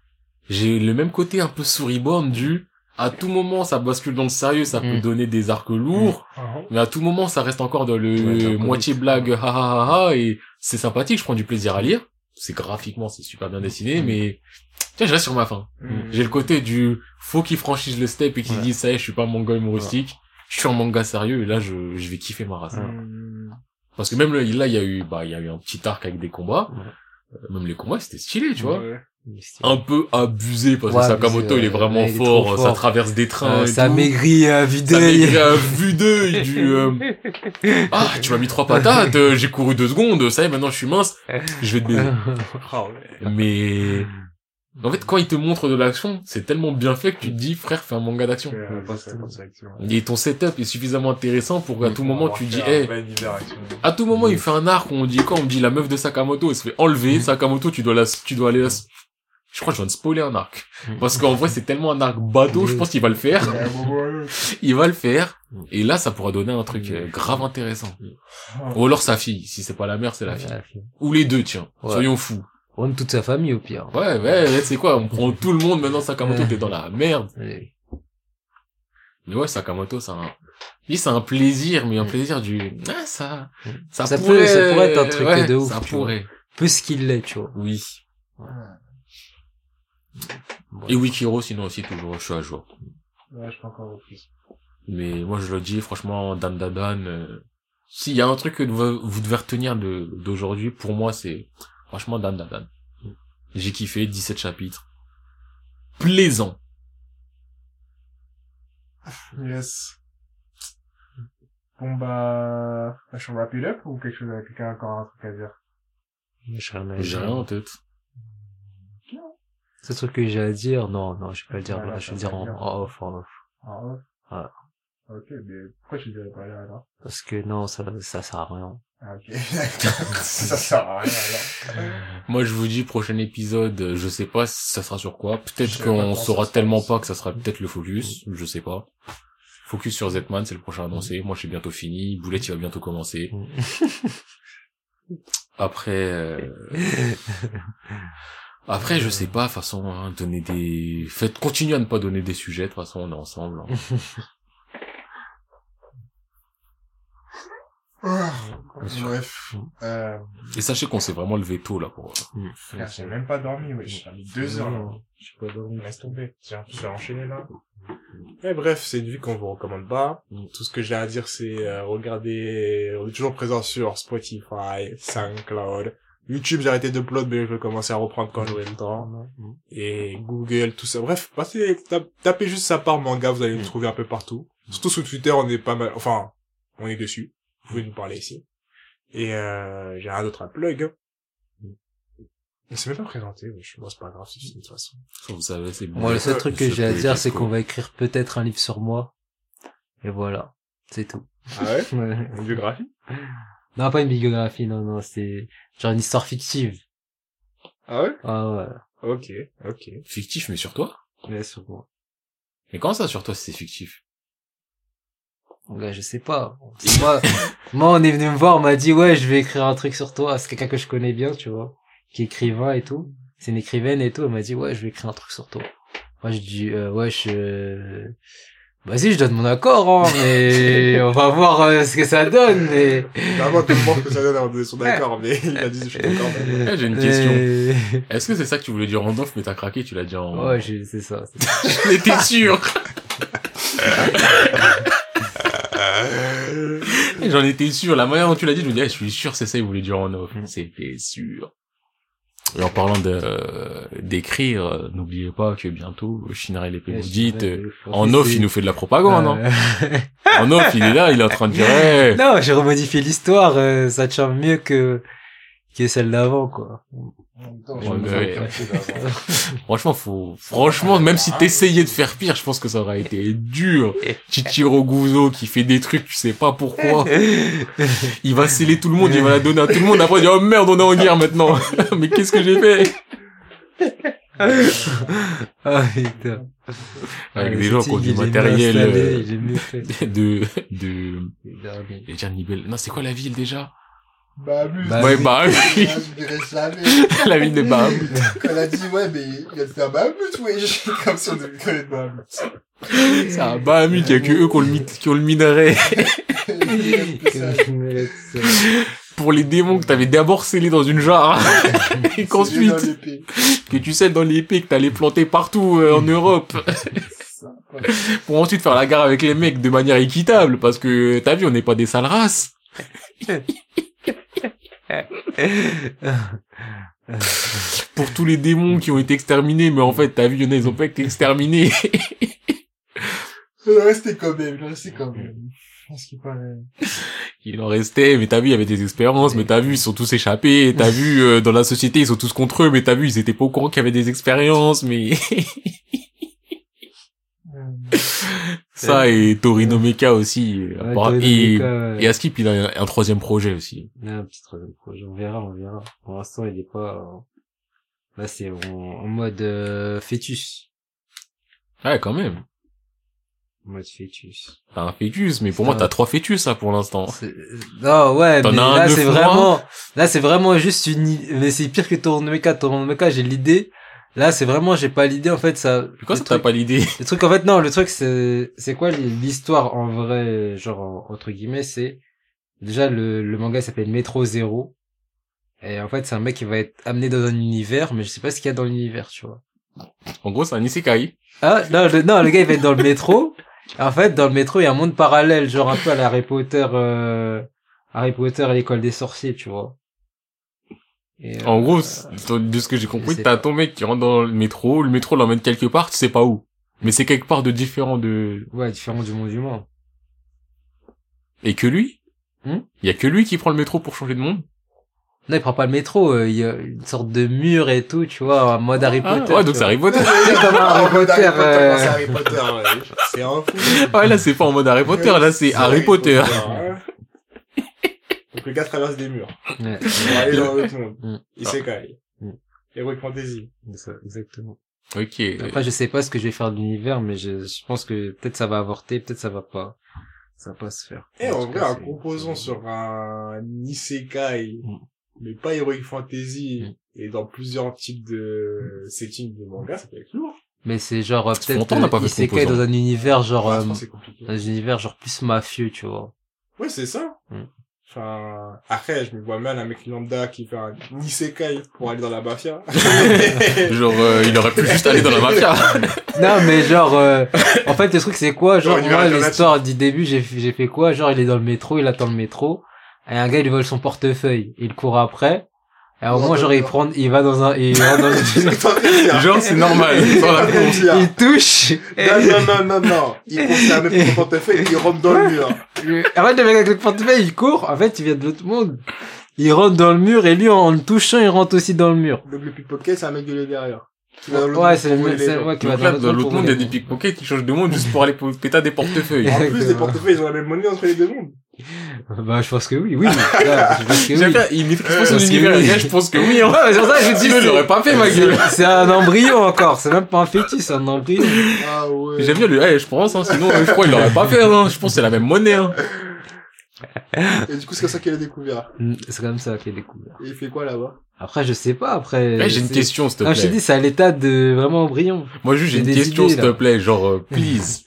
j'ai le même côté un peu storyboard du, à tout moment, ça bascule dans le sérieux, ça peut Mm. donner des arcs lourds, mais à tout moment, ça reste encore dans le Ouais, moitié blague, ha ha ha ha, et c'est sympathique, je prends du plaisir à lire. C'est graphiquement, c'est super bien dessiné, Mm. mais, tiens, je reste sur ma fin. Mm. J'ai le côté du, faut qu'ils franchissent le step et qu'ils se Ouais. disent, ça y est, je suis pas un manga humoristique, je suis un manga sérieux, et là, je, je vais kiffer ma race. Mm. Parce que même là, il y a eu, bah, il y a eu un petit arc avec des combats. Ouais. Euh, Même les combats, c'était stylé, tu vois. Un peu abusé, parce que Sakamoto, abusé, il est vraiment Ouais, il est fort, ça traverse des trains Euh, et ça tout. maigrit à vue Ça maigrit à vue d'œil du, euh, [laughs] ah, tu m'as mis trois patates, euh, j'ai couru deux secondes, ça y est, maintenant je suis mince, je vais te baiser. [laughs] Ouais. Mais, en fait, quand il te montre de l'action, c'est tellement bien fait que tu te dis, frère, fais un manga d'action. Et ton setup est suffisamment intéressant pour qu'à tout moment tu dis, hey. À tout moment, il fait un arc où on dit quoi? On dit la meuf de Sakamoto, elle se fait enlever. Mhm. Sakamoto, tu dois la, tu dois aller la... Je crois que je viens de spoiler un arc. Parce qu'en vrai, c'est tellement un arc bateau, je pense qu'il va le faire. Il va le faire. Et là, ça pourra donner un truc euh, grave intéressant. Ou alors sa fille. Si c'est pas la mère, c'est la fille. Ou les deux, tiens. Ouais. Soyons fous. On toute sa famille au pire. Ouais, ouais, ouais, c'est quoi? On prend tout le monde maintenant, Sakamoto, t'es dans la merde. Mais ouais, Sakamoto, c'est un... Lui, c'est un plaisir, mais un Mm. plaisir du... Ah, ça... Ça, Ça peut- pourrait... ça pourrait être un truc ouais, de ouf, Ça vois. pourrait. Peu ce qu'il l'est, tu vois. Oui. Et Wikiro, sinon aussi, toujours, je suis à jour. Ouais, je peux encore. Mais moi, je le dis, franchement, Dan Dan Dan, euh, s'il y a un truc que vous vous devez retenir de, d'aujourd'hui, pour moi, c'est, franchement, Dan Dan Dan. J'ai kiffé, 17 chapitres. Plaisant. Yes. Bon bah, je suis wrap it up ou quelque chose, quelqu'un a encore un truc à dire? J'ai rien à J'ai dire. rien en tête. Ce truc que j'ai à dire, non, non, je vais pas le dire, Voilà, là, je vais le dire en, bien. en off, en off. Ah ouais? Ah. Ok, mais pourquoi tu dirais pas là, alors? Parce que non, ça, ça sert à rien. Ah ok. [laughs] ça sert à rien, alors. [laughs] Moi, je vous dis, prochain épisode, je sais pas si ça sera sur quoi. Peut-être qu'on saura tellement pas que ça sera peut-être le focus. Je sais pas. Focus sur Zetman, c'est le prochain annoncé. Moi, je suis bientôt fini. Boulette, il va bientôt commencer. Après, euh, [laughs] après, je sais pas, de toute façon, hein, donner des, faites, continuez à ne pas donner des sujets, de toute façon, on est ensemble. hein. Bref. Euh, Et sachez qu'on s'est vraiment levé tôt, là, pour, frère, j'ai même pas dormi, oui. J'ai mis deux heures, là. Je suis pas dormi. Laisse tomber. J'ai j'ai enchaîné là. Mais bref, c'est une vie qu'on vous recommande pas. Tout ce que j'ai à dire, c'est euh, regardez, on est toujours présent sur Spotify, SoundCloud, YouTube, j'ai arrêté d'upload, mais je vais commencer à reprendre quand j'aurai le temps. Et Google, tout ça. Bref, passez, tap- tapez juste sa part manga, vous allez le trouver un peu partout. Surtout sur Twitter, on est pas mal, enfin, on est dessus. Vous pouvez nous parler ici. Et euh, j'ai un autre à plug. Il s'est même pas présenté, mais je moi c'est pas grave, de toute façon. Vous savez, c'est bon. Moi, le seul truc que j'ai à dire, c'est qu'on va écrire peut-être un livre sur moi. Et voilà. C'est tout. Ah ouais? [laughs] Ouais. Une biographie? Non, pas une biographie, non, non, c'est genre une histoire fictive. Ah ouais? Ah ouais. Ok, ok. Fictif, mais sur toi? Ouais, sur moi. Mais comment ça, sur toi, c'est fictif? Ouais, je sais pas. [laughs] moi, moi, on est venu me voir, on m'a dit, ouais, je vais écrire un truc sur toi. C'est quelqu'un que je connais bien, tu vois. Qui est écrivain et tout. C'est une écrivaine et tout. Elle m'a dit, ouais, je vais écrire un truc sur toi. Moi, je dis, euh, ouais, je... Vas-y, je donne mon accord, hein, mais on va voir euh, ce que ça donne, mais... D'abord, tout le monde que ça donne à donner son accord, mais il a dit, je suis d'accord. mais- Eh, j'ai une question. Euh, Est-ce que c'est ça que tu voulais dire en off, mais t'as craqué, tu l'as dit en... Ouais, c'est ça. [laughs] J'en étais sûr [laughs] J'en étais sûr. La manière dont tu l'as dit, je me dis, eh, je suis sûr, c'est ça, il voulait dire en off. C'était sûr. Et en parlant de d'écrire, euh, n'oubliez pas que bientôt, Shinra et l'épée Ouais, vous je dites, dirais, euh, faut en off, il nous fait de la propagande, hein. Euh, En off, il est là, il est en train de dire, [laughs] Non, j'ai remodifié l'histoire, euh, ça tient mieux que, que celle d'avant, quoi. Ouais, mais ouais. [laughs] Franchement, faut, franchement, même si t'essayais de faire pire, je pense que ça aurait été dur. Chichiro Gouzo qui fait des trucs, tu sais pas pourquoi. Il va sceller tout le monde, il va la donner à tout le monde. Après, il dit, oh merde, on est en guerre maintenant. [laughs] Mais qu'est-ce que j'ai fait? [laughs] ah, putain. Avec Ouais, des gens qui ont du matériel, installé, euh. De, de, Nibel. Non, c'est quoi la ville déjà? Bah, lui, Bah, ouais, oui. bah, je dirais jamais. [laughs] la ville de Bahamut. Quand elle a dit, ouais, mais il vient de faire Bahamut, ouais. Comme si on devait connaître Bahamut. C'est à Bahamut, il y a que eux qui ont le, mit- qui ont le minerai. [laughs] Pour les démons que t'avais d'abord scellés dans une jarre. [laughs] et qu'ensuite, que tu scelles dans l'épée que t'allais planter partout euh, en Europe. pour ensuite faire la guerre avec les mecs de manière équitable, parce que t'as vu, on n'est pas des sales races. [laughs] Pour tous les démons qui ont été exterminés, mais en fait, t'as vu, il y en a, ils ont pas été exterminés. Il restait quand même, il restait quand même. Qu'il paraît. Il en restait, mais t'as vu, il y avait des expériences, mais t'as vu, ils sont tous échappés, t'as vu, euh, dans la société, ils sont tous contre eux, mais t'as vu, ils étaient pas au courant qu'il y avait des expériences, mais [laughs] [laughs] ça, et Torino Mecha aussi, Ouais, Torino et, Mecha, ouais. et Askip, il a un, un troisième projet aussi. Il a un petit troisième projet, on verra, on verra. Pour l'instant, il est pas... euh, Là, c'est en, en mode euh, fœtus. Ouais, quand même. En mode fœtus. T'as un fœtus, mais pour moi, t'as trois fœtus, ça, pour l'instant. Non, ouais, mais là, c'est vraiment... Là, c'est vraiment juste une... Mais c'est pire que ton mecha. Ton mecha, j'ai l'idée. Là, c'est vraiment, j'ai pas l'idée, en fait, ça... Pourquoi ça t'as pas l'idée? Le truc, en fait, non, le truc, c'est, c'est quoi l'histoire en vrai, genre, en- entre guillemets, c'est, déjà, le, le manga s'appelle Metro Zero. Et en fait, c'est un mec qui va être amené dans un univers, mais je sais pas ce qu'il y a dans l'univers, tu vois. En gros, c'est un isekai. Ah, non, le, non, le gars, il va être dans le métro. En fait, dans le métro, il y a un monde parallèle, genre un peu à la Harry Potter, euh, Harry Potter et l'école des sorciers, tu vois. Et, euh, En gros, de ce que j'ai compris, t'as ton mec qui rentre dans le métro, le métro l'emmène quelque part, tu sais pas où. Mais c'est quelque part de différent de... ouais, différent du monde humain. Et que lui? Hmm Il y a que lui qui prend le métro pour changer de monde? Non, il prend pas le métro, euh, il y a une sorte de mur et tout, tu vois, en mode Harry Ah, Potter. ouais, tu donc c'est vois. Harry Potter. [laughs] C'est comme Harry Potter, Harry Potter, euh, quand c'est Harry Potter, ouais. C'est un fou. ouais, là, c'est pas en mode Harry Potter, là, c'est Harry Potter. ouais. Le gars traverse des murs. ouais, Pour aller dans l'autre monde. Mm. Il s'écaille. Mm. Heroic Fantasy. c'est ça, exactement. Ok. Après, je sais pas ce que je vais faire de l'univers, mais je, je pense que peut-être ça va avorter, peut-être ça va pas, ça va pas se faire. Et En en tout vrai, cas, en c'est- sur un Isekai, Mm. mais pas Heroic Fantasy, Mm. et dans plusieurs types de settings de manga, ça peut être lourd. Mais c'est genre, euh, peut-être, isekai dans un univers genre, Ouais, euh, dans un univers genre plus mafieux, tu vois. Ouais, c'est ça. Enfin, après, je me vois mal un mec lambda qui fait un Isekai pour aller dans la mafia. [laughs] Genre, euh, il aurait pu juste aller dans la mafia. [laughs] Non, mais genre, euh, en fait, le truc, c'est quoi? Genre, Genre, moi, l'histoire du début, j'ai, j'ai fait quoi? Genre, il est dans le métro, il attend le métro, et un gars, il lui vole son portefeuille. Il court après. Alors moi, genre, il prend, il va dans un, il rentre dans une... [laughs] Genre, c'est normal. La il [laughs] touche. Non, non, non, non, non. Il prend sa son portefeuille et il rentre dans le mur. Arrête de mec avec le portefeuille, il court. En fait, il vient de l'autre monde. Il rentre dans le mur et lui, en le touchant, il rentre aussi dans le mur. Donc le pickpocket, c'est un mec de derrière. Ouais, monde c'est le mec, c'est ouais, qui va dans l'autre monde, il y a des pickpockets qui changent de monde juste pour aller péter des portefeuilles. En plus, les portefeuilles, ils ont la même monnaie entre les deux mondes. Bah, je pense que oui, oui. Là, je pense que [laughs] oui. Chacun, il maîtrise pas son univers. oui. Je pense que oui, hein. Ouais, c'est pour ça je dis, je l'aurais pas fait, ma gueule. c'est- un embryon encore. C'est même pas un fœtus, c'est un embryon. Ah ouais. J'aime bien le, eh, je pense, hein. Sinon, euh, je crois qu'il l'aurait pas fait, hein. Je pense que c'est la même monnaie, hein. Et du coup, c'est comme ça qu'il a découvert. Mm, C'est comme ça qu'il est découvert. Et il fait quoi là-bas? Après, je sais pas, après. Eh, j'ai une question, s'il te Non, je t'ai plaît. dit, c'est à l'état de vraiment embryon. Moi, juste, j'ai j'ai une des question, s'il te plaît. Genre, euh, please.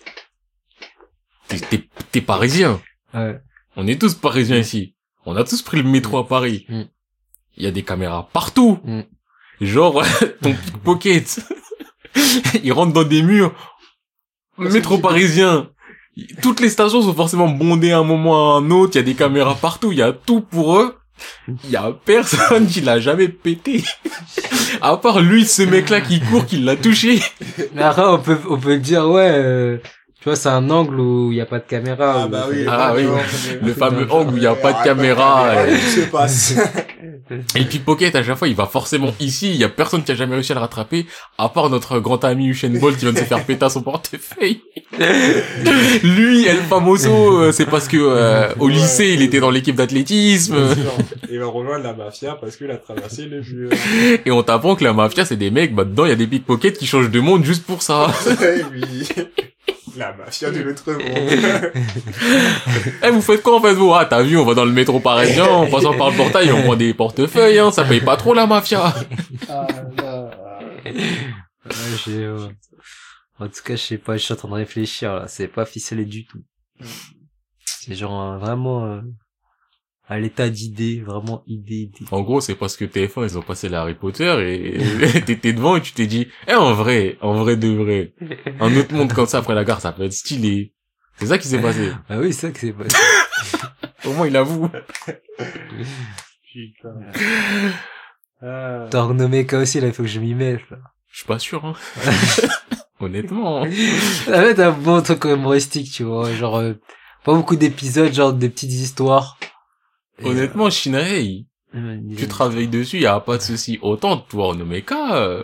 T'es- T'es, t'es parisien. Ouais. On est tous parisiens ici. On a tous pris le métro à Paris. Mm. Il y a des caméras partout. Mm. Genre, [laughs] ton [laughs] pickpocket. [laughs] il rentre dans des murs. Le métro parisien. Toutes les stations sont forcément bondées à un moment à un autre. Il y a des caméras partout. Il y a tout pour eux. Il y a personne qui l'a jamais pété. à part lui, ce mec-là qui court, qui l'a touché. Mais après, on peut, on peut dire, ouais, euh, tu vois, c'est un angle où il y a pas de caméra. Ah bah oui. Ah oui, [laughs] le fameux angle où il y a pas de caméra. Ah, et- Tout se passe. Et le pickpocket, à chaque fois, il va forcément ici. Il y a personne qui a jamais réussi à le rattraper, à part notre grand ami Usain Bolt qui vient de se faire péter à son portefeuille. [laughs] Lui, El Famoso, euh, c'est parce que euh, au lycée, il était dans l'équipe d'athlétisme. Il va rejoindre la mafia parce qu'il a traversé le mur. [laughs] Et on t'apprend que la mafia, c'est des mecs, bah dedans, il y a des pickpockets qui changent de monde juste pour ça. Oui. La mafia de l'autre monde. Eh, vous faites quoi en fait, vous? Ah, t'as vu, on va dans le métro parisien, en passant par le portail, on prend des portefeuilles, hein, ça paye pas trop la mafia. Ah, là. Ouais, j'ai, euh, En tout cas, je sais pas, je suis en train de réfléchir, là. C'est pas ficelé du tout. C'est genre, euh, vraiment, euh, à l'état d'idée, vraiment idée, idée. En gros, c'est parce que TF1, ils ont passé la Harry Potter et [laughs] t'étais devant et tu t'es dit, eh, en vrai, en vrai de vrai, un autre monde comme ça après la gare, ça peut être stylé. C'est ça qui s'est passé. Ah oui, c'est ça que c'est pas. [laughs] Au moins, il avoue. Putain. Ah. T'as renommé K aussi, là, il faut que je m'y mette, là. Je suis pas sûr, hein. [laughs] Honnêtement. hein. En fait, un bon truc humoristique, tu vois, genre, euh, pas beaucoup d'épisodes, genre des petites histoires. Et, Honnêtement, Shinrei, euh, tu travailles dessus, y a pas de souci. Autant, toi, Onomeka, euh,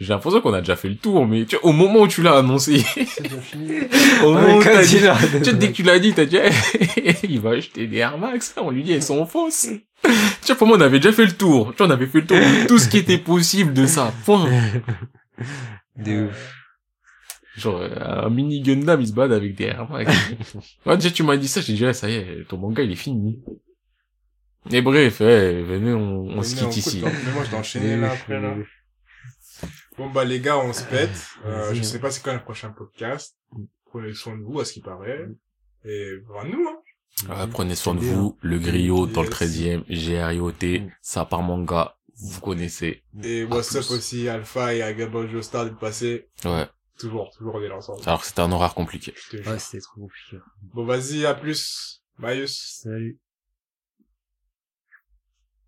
j'ai l'impression qu'on a déjà fait le tour, mais tu vois, au moment où tu l'as annoncé, [laughs] au moment où t'as il dit, tu vois, dès que tu l'as dit, t'as dit, eh, [laughs] il va acheter des Air Max, on lui dit, elles sont fausses. tu vois, pour moi, on avait déjà fait le tour. Tu vois, on avait fait le tour de tout ce qui était possible de ça. Point. [laughs] De ouf. Genre, euh, un mini Gundam, il se balade avec des Air Max. ouais, déjà, tu m'as dit ça, j'ai dit, ah, ça y est, ton manga, il est fini. Et bref, eh, venez, on, on se quitte ici. écoute, Mais moi, je t'ai enchaîné là après là. Bon bah les gars, on se pète. Euh, je hein. sais pas c'est quand le prochain podcast. Prenez soin de vous, à ce qui paraît. Et voilà nous, hein. Ouais, prenez soin de vous, le griot dans le Yes. 13e, G-R-I-O-T, ça part manga, vous connaissez. Et what's up aussi, Alpha et Agabon Joestar d'être passé. Ouais. Toujours, toujours on est là ensemble. Alors que c'était un horaire compliqué. Ouais, c'était trop compliqué. Bon vas-y, à plus. Bye. Salut.